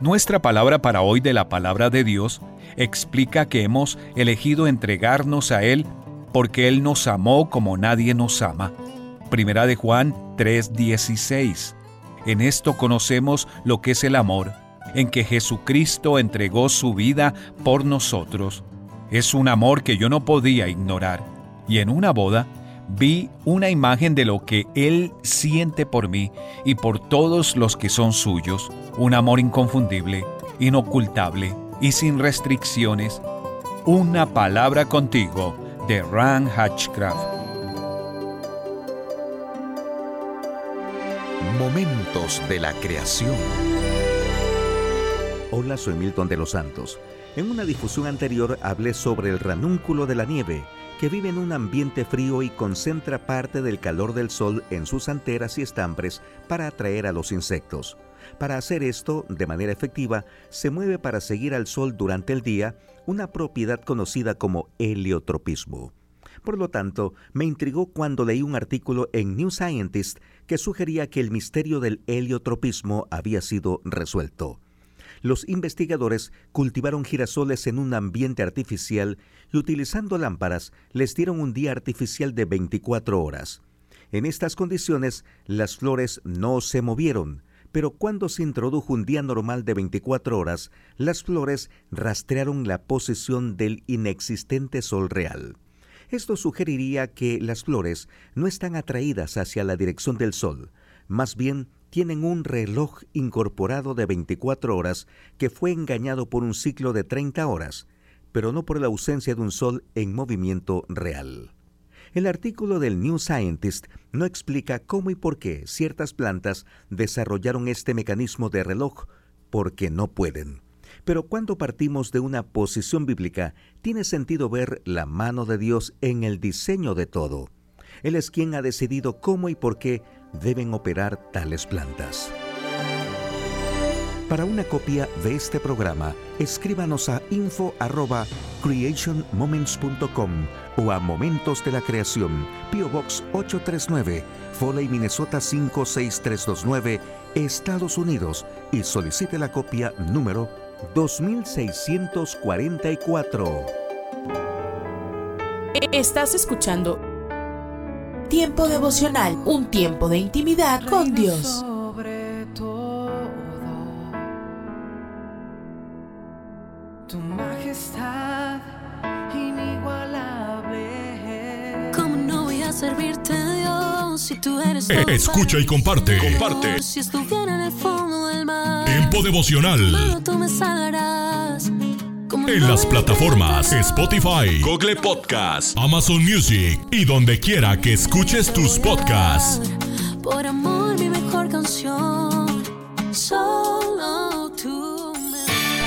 Nuestra palabra para hoy de la palabra de Dios explica que hemos elegido entregarnos a Él porque Él nos amó como nadie nos ama. Primera de Juan 3:16. En esto conocemos lo que es el amor, en que Jesucristo entregó su vida por nosotros es un amor que yo no podía ignorar. Y en una boda vi una imagen de lo que Él siente por mí y por todos los que son suyos. Un amor inconfundible, inocultable y sin restricciones. Una palabra contigo de Ran Hatchcraft. Momentos de la creación. Hola, soy Milton de los Santos. En una difusión anterior hablé sobre el ranúnculo de la nieve, que vive en un ambiente frío y concentra parte del calor del sol en sus anteras y estambres para atraer a los insectos. Para hacer esto de manera efectiva, se mueve para seguir al sol durante el día, una propiedad conocida como heliotropismo. Por lo tanto, me intrigó cuando leí un artículo en New Scientist que sugería que el misterio del heliotropismo había sido resuelto los investigadores cultivaron girasoles en un ambiente artificial y utilizando lámparas les dieron un día artificial de 24 horas. En estas condiciones, las flores no se movieron, pero cuando se introdujo un día normal de 24 horas, las flores rastrearon la posición del inexistente sol real. Esto sugeriría que las flores no están atraídas hacia la dirección del sol, más bien tienen un reloj incorporado de 24 horas que fue engañado por un ciclo de 30 horas, pero no por la ausencia de un sol en movimiento real. El artículo del New Scientist no explica cómo y por qué ciertas plantas desarrollaron este mecanismo de reloj, porque no pueden. Pero cuando partimos de una posición bíblica, tiene sentido ver la mano de Dios en el diseño de todo. Él es quien ha decidido cómo y por qué deben operar tales plantas. Para una copia de este programa, escríbanos a info@creationmoments.com o a Momentos de la Creación, PO Box 839, Foley, Minnesota 56329, Estados Unidos y solicite la copia número 2644. Estás escuchando Tiempo devocional, un tiempo de intimidad con Dios. Sobre todo, tu majestad inigualable. ¿Cómo no voy a servirte, Dios, si tú eres Eh, Escucha y comparte. Comparte. Si estuviera en el fondo del mar, Tiempo devocional. solo tú me salvarás. En las plataformas Spotify, Google Podcast, Amazon Music y donde quiera que escuches tus podcasts. Por amor, mi mejor canción. Solo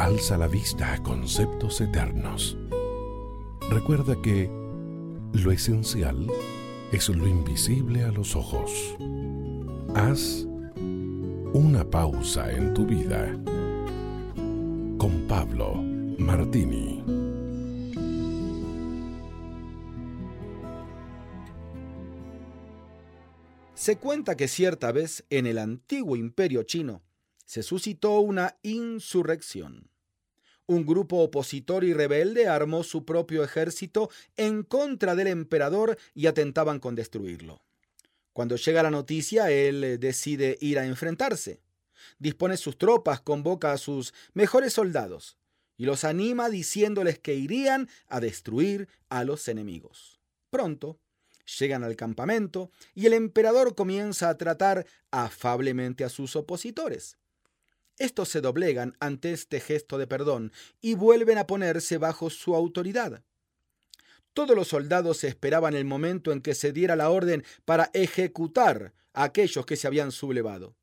Alza la vista a conceptos eternos. Recuerda que lo esencial es lo invisible a los ojos. Haz una pausa en tu vida con Pablo Martini. Se cuenta que cierta vez en el antiguo imperio chino se suscitó una insurrección. Un grupo opositor y rebelde armó su propio ejército en contra del emperador y atentaban con destruirlo. Cuando llega la noticia, él decide ir a enfrentarse. Dispone sus tropas, convoca a sus mejores soldados y los anima diciéndoles que irían a destruir a los enemigos. Pronto, llegan al campamento y el emperador comienza a tratar afablemente a sus opositores. Estos se doblegan ante este gesto de perdón y vuelven a ponerse bajo su autoridad. Todos los soldados esperaban el momento en que se diera la orden para ejecutar a aquellos que se habían sublevado.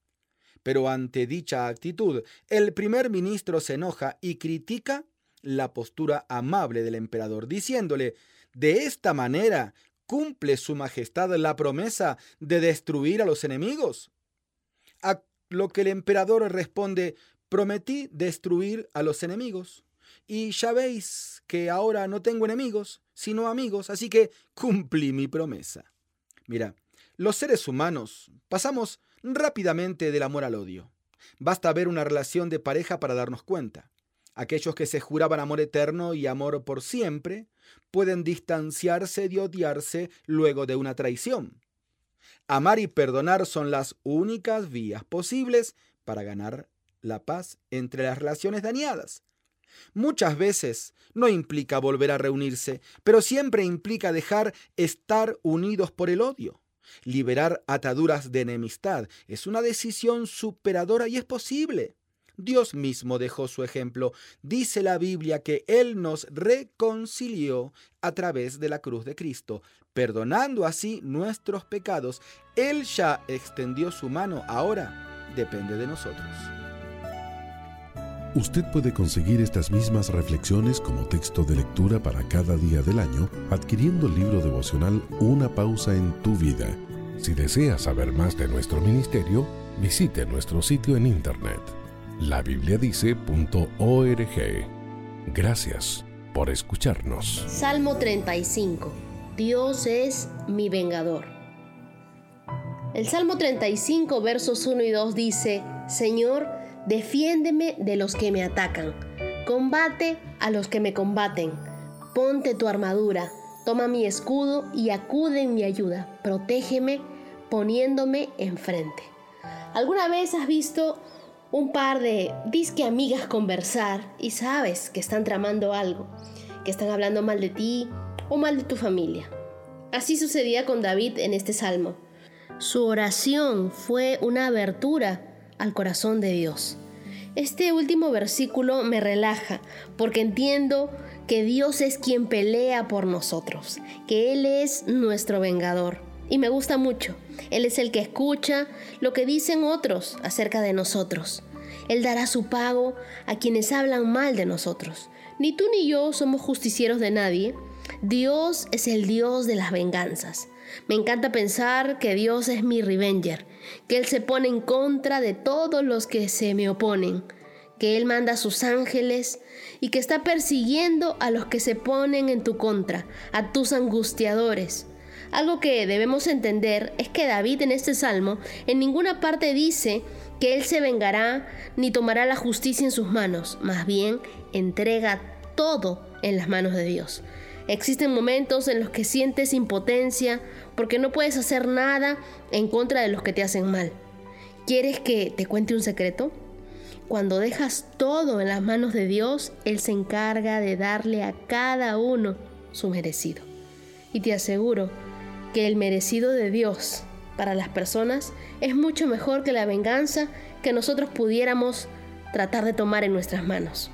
Pero ante dicha actitud, el primer ministro se enoja y critica la postura amable del emperador, diciéndole, de esta manera cumple su majestad la promesa de destruir a los enemigos. Lo que el emperador responde, prometí destruir a los enemigos. Y ya veis que ahora no tengo enemigos, sino amigos, así que cumplí mi promesa. Mira, los seres humanos pasamos rápidamente del amor al odio. Basta ver una relación de pareja para darnos cuenta. Aquellos que se juraban amor eterno y amor por siempre pueden distanciarse y odiarse luego de una traición. Amar y perdonar son las únicas vías posibles para ganar la paz entre las relaciones dañadas. Muchas veces no implica volver a reunirse, pero siempre implica dejar estar unidos por el odio. Liberar ataduras de enemistad es una decisión superadora y es posible. Dios mismo dejó su ejemplo. Dice la Biblia que Él nos reconcilió a través de la cruz de Cristo, perdonando así nuestros pecados. Él ya extendió su mano, ahora depende de nosotros. Usted puede conseguir estas mismas reflexiones como texto de lectura para cada día del año adquiriendo el libro devocional Una pausa en tu vida. Si desea saber más de nuestro ministerio, visite nuestro sitio en internet labibliadice.org. Gracias por escucharnos. Salmo 35. Dios es mi vengador. El Salmo 35, versos 1 y 2 dice, Señor, defiéndeme de los que me atacan, combate a los que me combaten, ponte tu armadura, toma mi escudo y acude en mi ayuda, protégeme poniéndome enfrente. ¿Alguna vez has visto un par de disque amigas conversar y sabes que están tramando algo, que están hablando mal de ti o mal de tu familia. Así sucedía con David en este salmo. Su oración fue una abertura al corazón de Dios. Este último versículo me relaja porque entiendo que Dios es quien pelea por nosotros, que Él es nuestro vengador. Y me gusta mucho. Él es el que escucha lo que dicen otros acerca de nosotros. Él dará su pago a quienes hablan mal de nosotros. Ni tú ni yo somos justicieros de nadie. Dios es el Dios de las venganzas. Me encanta pensar que Dios es mi revenger, que Él se pone en contra de todos los que se me oponen, que Él manda a sus ángeles y que está persiguiendo a los que se ponen en tu contra, a tus angustiadores. Algo que debemos entender es que David en este salmo en ninguna parte dice que él se vengará ni tomará la justicia en sus manos, más bien entrega todo en las manos de Dios. Existen momentos en los que sientes impotencia porque no puedes hacer nada en contra de los que te hacen mal. ¿Quieres que te cuente un secreto? Cuando dejas todo en las manos de Dios, Él se encarga de darle a cada uno su merecido. Y te aseguro que el merecido de Dios para las personas es mucho mejor que la venganza que nosotros pudiéramos tratar de tomar en nuestras manos.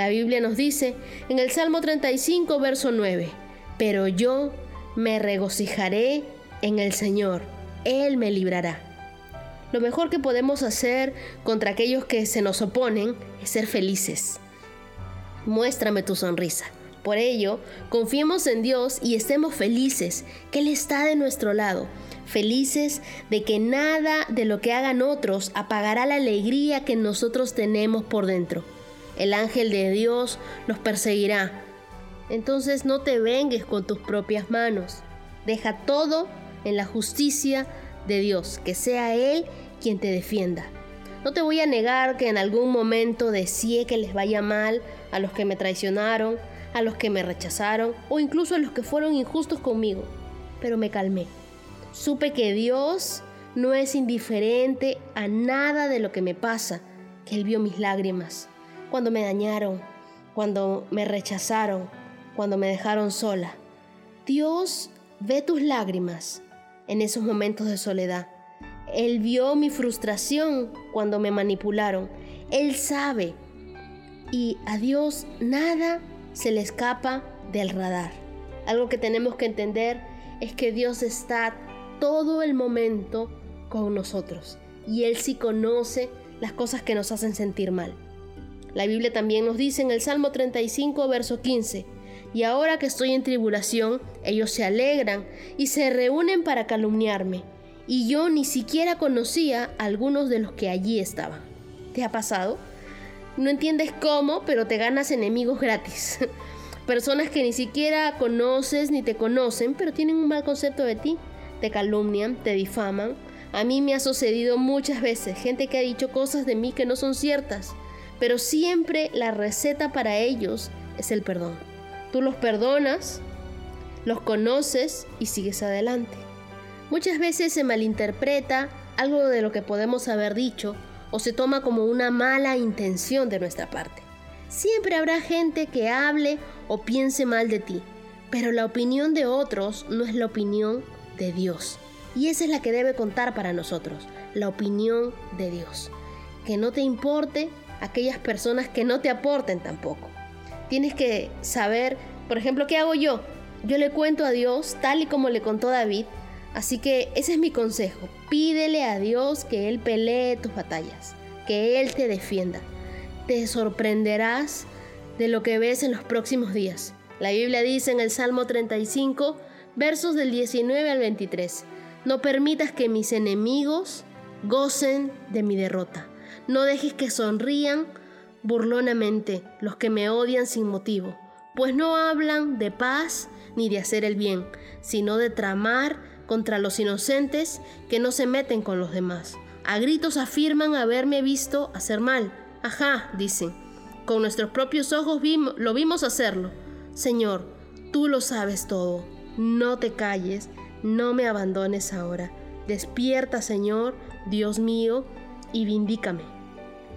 La Biblia nos dice en el Salmo 35, verso 9, pero yo me regocijaré en el Señor, Él me librará. Lo mejor que podemos hacer contra aquellos que se nos oponen es ser felices, Muéstrame tu sonrisa. Por ello, confiemos en Dios y estemos felices que Él está de nuestro lado, felices de que nada de lo que hagan otros apagará la alegría que nosotros tenemos por dentro. El ángel de Dios nos perseguirá. Entonces no te vengues con tus propias manos. Deja todo en la justicia de Dios, que sea Él quien te defienda. No te voy a negar que en algún momento deseé que les vaya mal a los que me traicionaron, a los que me rechazaron o incluso a los que fueron injustos conmigo, pero me calmé. Supe que Dios no es indiferente a nada de lo que me pasa, que Él vio mis lágrimas, cuando me dañaron, cuando me rechazaron, cuando me dejaron sola. Dios ve tus lágrimas en esos momentos de soledad. Él vio mi frustración cuando me manipularon. Él sabe. Y a Dios nada se le escapa del radar. Algo que tenemos que entender es que Dios está todo el momento con nosotros y Él sí conoce las cosas que nos hacen sentir mal. La Biblia también nos dice en el Salmo 35, verso 15, y ahora que estoy en tribulación, ellos se alegran y se reúnen para calumniarme, y yo ni siquiera conocía a algunos de los que allí estaban. ¿Te ha pasado? No entiendes cómo, pero te ganas enemigos gratis. Personas que ni siquiera conoces ni te conocen, pero tienen un mal concepto de ti. Te calumnian, te difaman. A mí me ha sucedido muchas veces, gente que ha dicho cosas de mí que no son ciertas, pero siempre la receta para ellos es el perdón. Tú los perdonas, los conoces y sigues adelante. Muchas veces se malinterpreta algo de lo que podemos haber dicho o se toma como una mala intención de nuestra parte. Siempre habrá gente que hable o piense mal de ti, pero la opinión de otros no es la opinión de Dios. Y esa es la que debe contar para nosotros, la opinión de Dios. Que no te importe aquellas personas que no te aporten tampoco. Tienes que saber, por ejemplo, ¿qué hago yo? Yo le cuento a Dios tal y como le contó David, Así que ese es mi consejo. Pídele a Dios que Él pelee tus batallas, que Él te defienda. Te sorprenderás de lo que ves en los próximos días. La Biblia dice en el Salmo 35, versos del 19 al 23, no permitas que mis enemigos gocen de mi derrota. No dejes que sonrían burlonamente los que me odian sin motivo, pues no hablan de paz ni de hacer el bien, sino de tramar contra los inocentes que no se meten con los demás. A gritos afirman haberme visto hacer mal. Ajá, dicen. Con nuestros propios ojos lo vimos hacerlo. Señor, tú lo sabes todo. No te calles, no me abandones ahora. Despierta, Señor, Dios mío, y vindícame.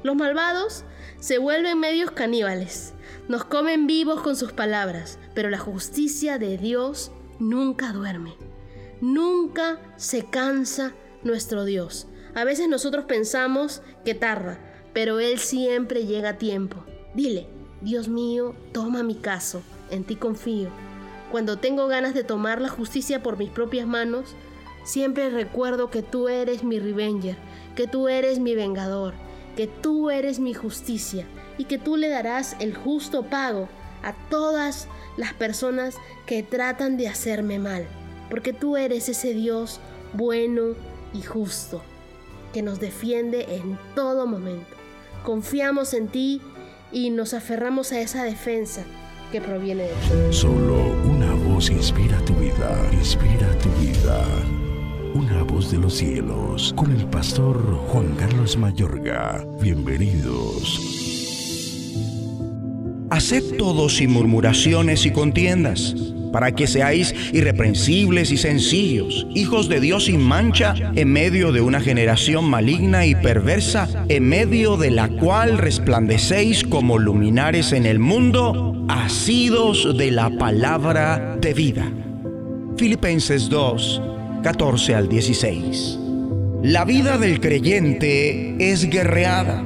Los malvados se vuelven medios caníbales, nos comen vivos con sus palabras, pero la justicia de Dios nunca duerme. Nunca se cansa nuestro Dios. A veces nosotros pensamos que tarda, pero Él siempre llega a tiempo. Dile, Dios mío, toma mi caso, en ti confío. Cuando tengo ganas de tomar la justicia por mis propias manos, siempre recuerdo que tú eres mi revenger, que tú eres mi vengador, que tú eres mi justicia y que tú le darás el justo pago a todas las personas que tratan de hacerme mal porque tú eres ese Dios bueno y justo, que nos defiende en todo momento. Confiamos en ti y nos aferramos a esa defensa que proviene de ti. Solo una voz inspira tu vida, inspira tu vida. Una voz de los cielos, con el pastor Juan Carlos Mayorga. Bienvenidos. Haced todo sin murmuraciones y contiendas para que seáis irreprensibles y sencillos, hijos de Dios sin mancha, en medio de una generación maligna y perversa, en medio de la cual resplandecéis como luminares en el mundo, asidos de la palabra de vida. Filipenses 2, 14 al 16. La vida del creyente es guerreada.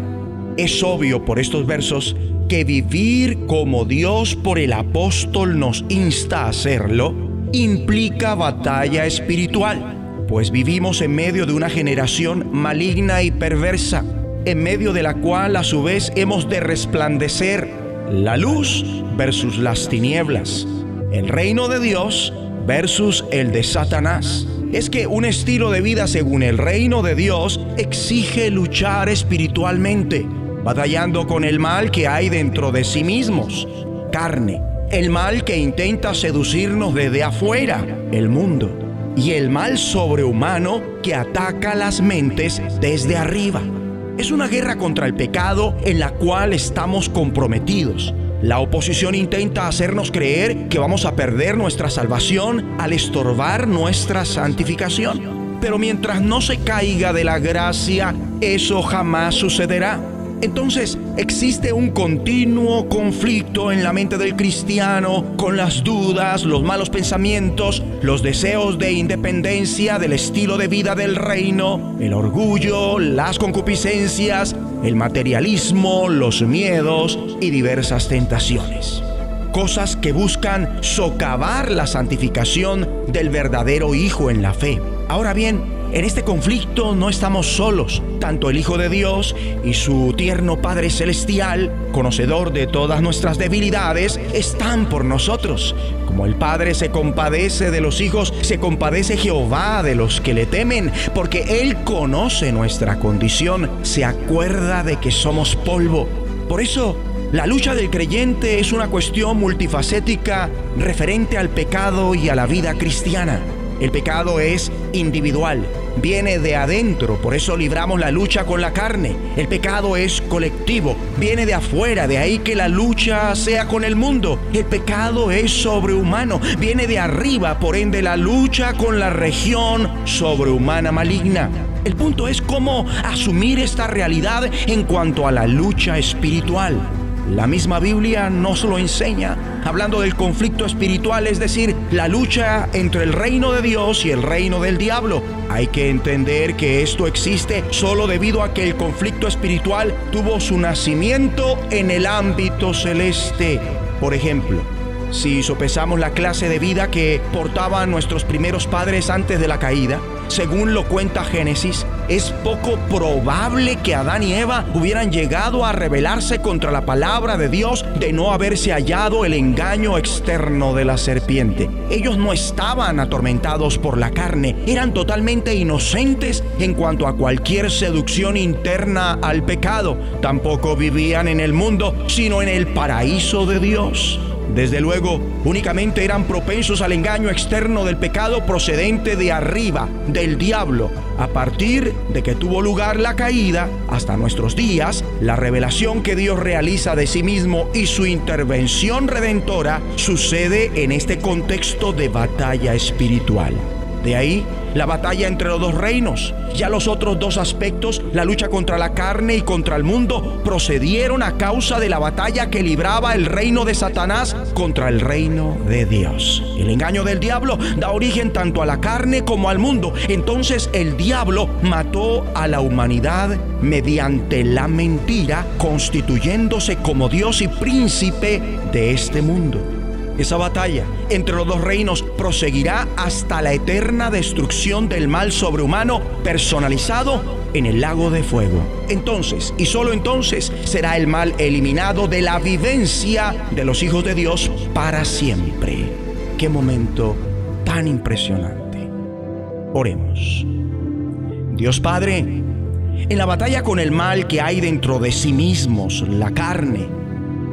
Es obvio por estos versos que vivir como Dios por el apóstol nos insta a hacerlo implica batalla espiritual, pues vivimos en medio de una generación maligna y perversa, en medio de la cual a su vez hemos de resplandecer La luz versus las tinieblas. El reino de Dios versus el de Satanás. Es que un estilo de vida según el reino de Dios exige luchar espiritualmente, batallando con el mal que hay dentro de sí mismos, carne, el mal que intenta seducirnos desde afuera, el mundo, y el mal sobrehumano que ataca las mentes desde arriba. Es una guerra contra el pecado en la cual estamos comprometidos. La oposición intenta hacernos creer que vamos a perder nuestra salvación al estorbar nuestra santificación. Pero mientras no se caiga de la gracia, eso jamás sucederá. Entonces existe un continuo conflicto en la mente del cristiano con las dudas, los malos pensamientos, los deseos de independencia del estilo de vida del reino, el orgullo, las concupiscencias, el materialismo, los miedos y diversas tentaciones. Cosas que buscan socavar la santificación del verdadero Hijo en la fe. Ahora bien, en este conflicto no estamos solos. Tanto el Hijo de Dios y su tierno Padre Celestial, conocedor de todas nuestras debilidades, están por nosotros. Como el Padre se compadece de los hijos, se compadece Jehová de los que le temen, porque Él conoce nuestra condición, se acuerda de que somos polvo. Por eso, la lucha del creyente es una cuestión multifacética referente al pecado y a la vida cristiana. El pecado es individual, viene de adentro, por eso libramos la lucha con la carne. El pecado es colectivo, viene de afuera, de ahí que la lucha sea con el mundo. El pecado es sobrehumano, viene de arriba, por ende la lucha con la región sobrehumana maligna. El punto es cómo asumir esta realidad en cuanto a la lucha espiritual. La misma Biblia nos lo enseña, hablando del conflicto espiritual, es decir, la lucha entre el reino de Dios y el reino del diablo. Hay que entender que esto existe solo debido a que el conflicto espiritual tuvo su nacimiento en el ámbito celeste. Por ejemplo, si sopesamos la clase de vida que portaban nuestros primeros padres antes de la caída, según lo cuenta Génesis, es poco probable que Adán y Eva hubieran llegado a rebelarse contra la palabra de Dios de no haberse hallado el engaño externo de la serpiente. Ellos no estaban atormentados por la carne, eran totalmente inocentes en cuanto a cualquier seducción interna al pecado. Tampoco vivían en el mundo, sino en el paraíso de Dios. Desde luego, únicamente eran propensos al engaño externo del pecado procedente de arriba, del diablo. A partir de que tuvo lugar la caída, hasta nuestros días, la revelación que Dios realiza de sí mismo y su intervención redentora sucede en este contexto de batalla espiritual. De ahí la batalla entre los dos reinos. Ya los otros dos aspectos, la lucha contra la carne y contra el mundo, procedieron a causa de la batalla que libraba el reino de Satanás contra el reino de Dios. El engaño del diablo da origen tanto a la carne como al mundo. Entonces el diablo mató a la humanidad mediante la mentira, constituyéndose como Dios y príncipe de este mundo. Esa batalla entre los dos reinos proseguirá hasta la eterna destrucción del mal sobrehumano personalizado en el lago de fuego. Entonces, y solo entonces, será el mal eliminado de la vivencia de los hijos de Dios para siempre. Qué momento tan impresionante. Oremos. Dios Padre, en la batalla con el mal que hay dentro de sí mismos, la carne,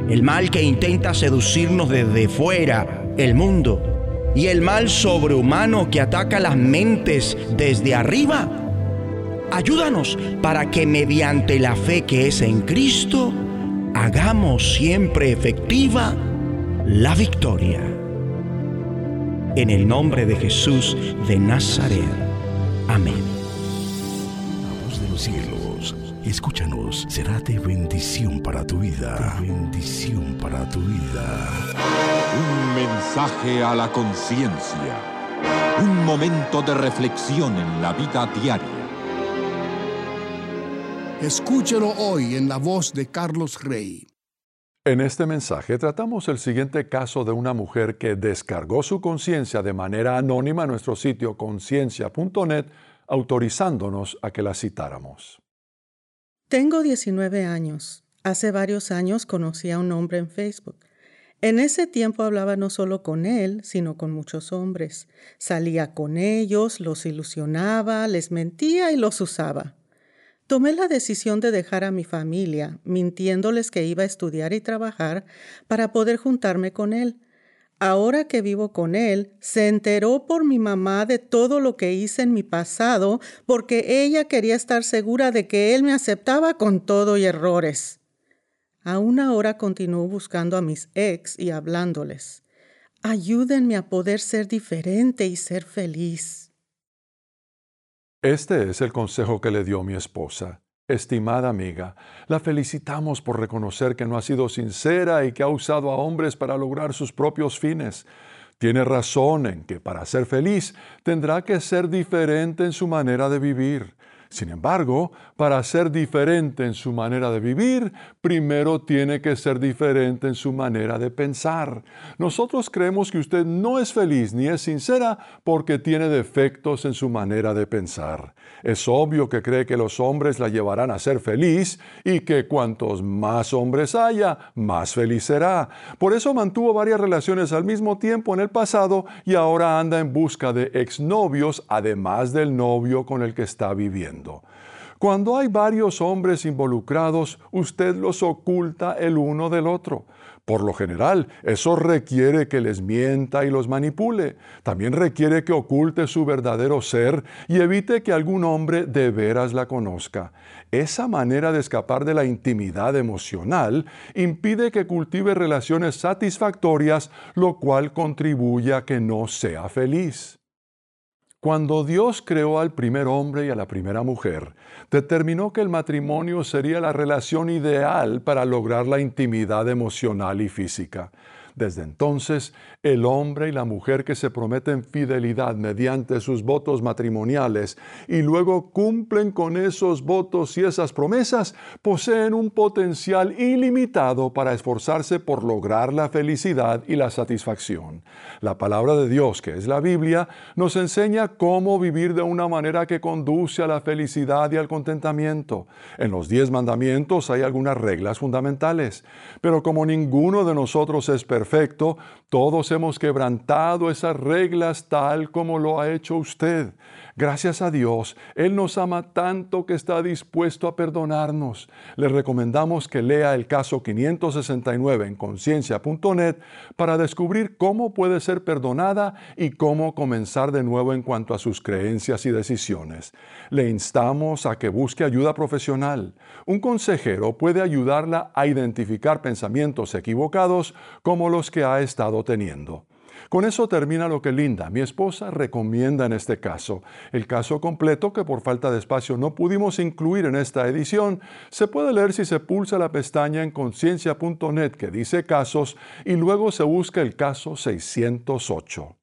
el mal que intenta seducirnos desde fuera, el mundo, y el mal sobrehumano que ataca las mentes desde arriba. Ayúdanos para que mediante la fe que es en Cristo, hagamos siempre efectiva la victoria. En el nombre de Jesús de Nazaret. Amén. Voz de los escúchanos, será de bendición para tu vida. De bendición para tu vida. Un mensaje a la conciencia. Un momento de reflexión en la vida diaria. Escúchelo hoy en la voz de Carlos Rey. En este mensaje tratamos el siguiente caso de una mujer que descargó su conciencia de manera anónima a nuestro sitio conciencia.net, autorizándonos a que la citáramos. Tengo 19 años. Hace varios años conocí a un hombre en Facebook. En ese tiempo hablaba no solo con él, sino con muchos hombres. Salía con ellos, los ilusionaba, les mentía y los usaba. Tomé la decisión de dejar a mi familia, mintiéndoles que iba a estudiar y trabajar para poder juntarme con él. Ahora que vivo con él, se enteró por mi mamá de todo lo que hice en mi pasado porque ella quería estar segura de que él me aceptaba con todo y errores. Aún ahora continúo buscando a mis ex y hablándoles. Ayúdenme a poder ser diferente y ser feliz. Este es el consejo que le dio mi esposa. Estimada amiga, la felicitamos por reconocer que no ha sido sincera y que ha usado a hombres para lograr sus propios fines. Tiene razón en que para ser feliz tendrá que ser diferente en su manera de vivir. Sin embargo, para ser diferente en su manera de vivir, primero tiene que ser diferente en su manera de pensar. Nosotros creemos que usted no es feliz ni es sincera porque tiene defectos en su manera de pensar. Es obvio que cree que los hombres la llevarán a ser feliz y que cuantos más hombres haya, más feliz será. Por eso mantuvo varias relaciones al mismo tiempo en el pasado y ahora anda en busca de exnovios además del novio con el que está viviendo. Cuando hay varios hombres involucrados, usted los oculta el uno del otro. Por lo general, eso requiere que les mienta y los manipule. También requiere que oculte su verdadero ser y evite que algún hombre de veras la conozca. Esa manera de escapar de la intimidad emocional impide que cultive relaciones satisfactorias, lo cual contribuye a que no sea feliz. Cuando Dios creó al primer hombre y a la primera mujer, determinó que el matrimonio sería la relación ideal para lograr la intimidad emocional y física. Desde entonces, el hombre y la mujer que se prometen fidelidad mediante sus votos matrimoniales y luego cumplen con esos votos y esas promesas, poseen un potencial ilimitado para esforzarse por lograr la felicidad y la satisfacción. La palabra de Dios, que es la Biblia, nos enseña cómo vivir de una manera que conduce a la felicidad y al contentamiento. En los diez mandamientos hay algunas reglas fundamentales, pero como ninguno de nosotros es perfecto, perfecto, todos hemos quebrantado esas reglas tal como lo ha hecho usted. Gracias a Dios, Él nos ama tanto que está dispuesto a perdonarnos. Le recomendamos que lea el caso 569 en conciencia.net para descubrir cómo puede ser perdonada y cómo comenzar de nuevo en cuanto a sus creencias y decisiones. Le instamos a que busque ayuda profesional. Un consejero puede ayudarla a identificar pensamientos equivocados como los que ha estado teniendo. Con eso termina lo que Linda, mi esposa, recomienda en este caso. El caso completo, que por falta de espacio no pudimos incluir en esta edición, se puede leer si se pulsa la pestaña en conciencia.net que dice casos y luego se busca el caso 608.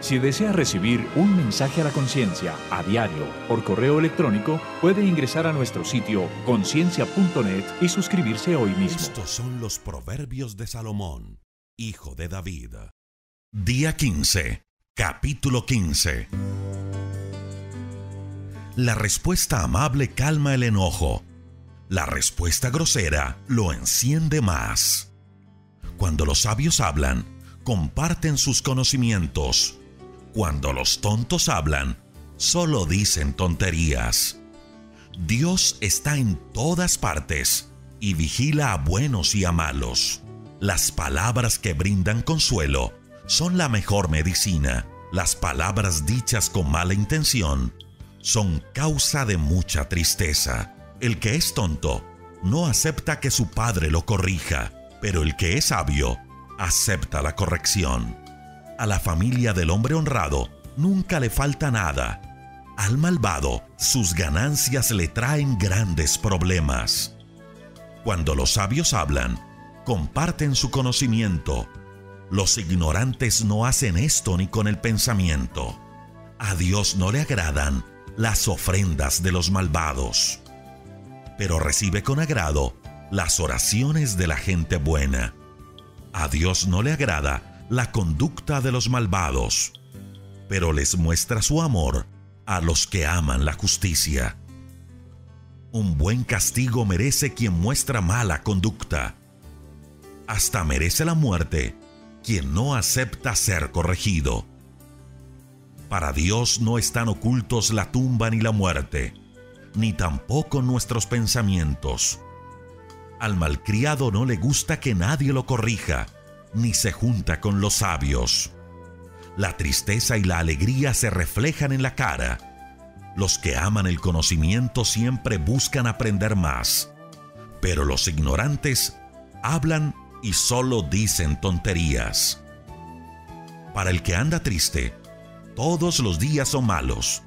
Si desea recibir un mensaje a la conciencia a diario por correo electrónico, puede ingresar a nuestro sitio conciencia.net y suscribirse hoy mismo. Estos son los proverbios de Salomón hijo de David. Día 15, capítulo 15. La respuesta amable calma el enojo. La respuesta grosera lo enciende más. Cuando los sabios hablan, comparten sus conocimientos. Cuando los tontos hablan, solo dicen tonterías. Dios está en todas partes y vigila a buenos y a malos. Las palabras que brindan consuelo son la mejor medicina. Las palabras dichas con mala intención son causa de mucha tristeza. El que es tonto no acepta que su padre lo corrija, pero el que es sabio acepta la corrección. A la familia del hombre honrado nunca le falta nada. Al malvado sus ganancias le traen grandes problemas. Cuando los sabios hablan, comparten su conocimiento. Los ignorantes no hacen esto ni con el pensamiento. A Dios no le agradan las ofrendas de los malvados, pero recibe con agrado las oraciones de la gente buena. A Dios no le agrada la conducta de los malvados, pero les muestra su amor a los que aman la justicia. Un buen castigo merece quien muestra mala conducta. Hasta merece la muerte quien no acepta ser corregido. Para Dios no están ocultos la tumba ni la muerte, ni tampoco nuestros pensamientos. Al malcriado no le gusta que nadie lo corrija, ni se junta con los sabios. La tristeza y la alegría se reflejan en la cara. Los que aman el conocimiento siempre buscan aprender más, pero los ignorantes hablan y solo dicen tonterías. Para el que anda triste, todos los días son malos,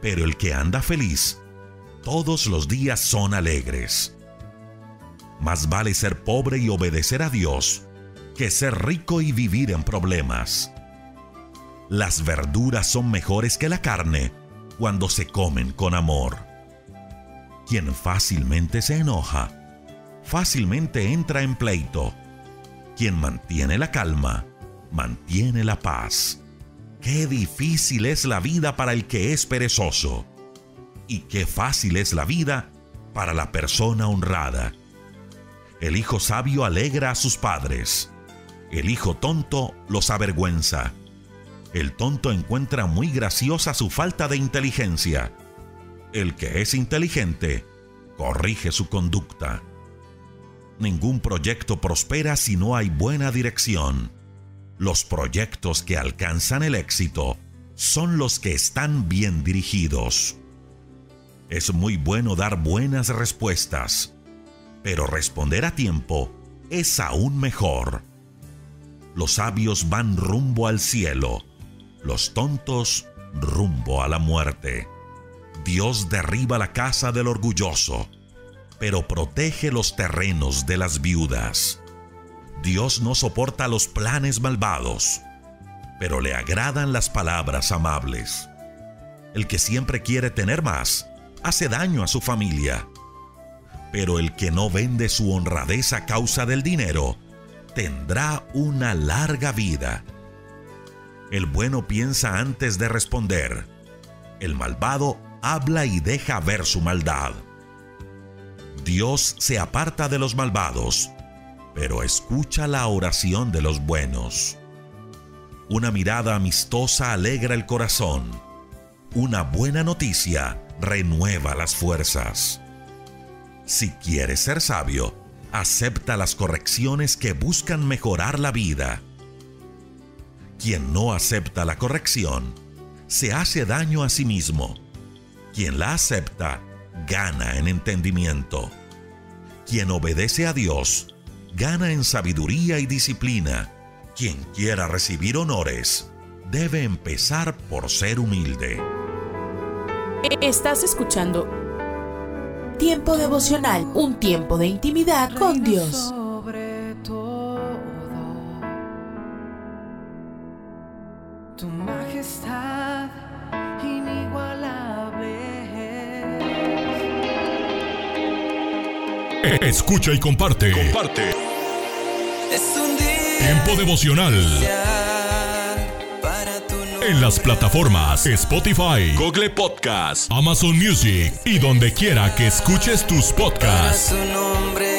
pero el que anda feliz, todos los días son alegres. Más vale ser pobre y obedecer a Dios que ser rico y vivir en problemas. Las verduras son mejores que la carne cuando se comen con amor. Quien fácilmente se enoja, fácilmente entra en pleito. Quien mantiene la calma, mantiene la paz. Qué difícil es la vida para el que es perezoso. Y qué fácil es la vida para la persona honrada. El hijo sabio alegra a sus padres. El hijo tonto los avergüenza. El tonto encuentra muy graciosa su falta de inteligencia. El que es inteligente corrige su conducta. Ningún proyecto prospera si no hay buena dirección. Los proyectos que alcanzan el éxito son los que están bien dirigidos. Es muy bueno dar buenas respuestas, pero responder a tiempo es aún mejor. Los sabios van rumbo al cielo, los tontos rumbo a la muerte. Dios derriba la casa del orgulloso pero protege los terrenos de las viudas. Dios no soporta los planes malvados, pero le agradan las palabras amables. El que siempre quiere tener más, hace daño a su familia. Pero el que no vende su honradez a causa del dinero, tendrá una larga vida. El bueno piensa antes de responder. El malvado habla y deja ver su maldad. Dios se aparta de los malvados, pero escucha la oración de los buenos. Una mirada amistosa alegra el corazón. Una buena noticia renueva las fuerzas. Si quieres ser sabio, acepta las correcciones que buscan mejorar la vida. Quien no acepta la corrección, se hace daño a sí mismo. Quien la acepta, gana en entendimiento. Quien obedece a Dios, gana en sabiduría y disciplina. Quien quiera recibir honores, debe empezar por ser humilde. Estás escuchando Tiempo devocional, un tiempo de intimidad con Dios. Escucha y comparte. Comparte. Es un día Tiempo devocional. para tu. En las plataformas Spotify, Google Podcast, Amazon Music y donde quiera que escuches tus Para podcasts. su nombre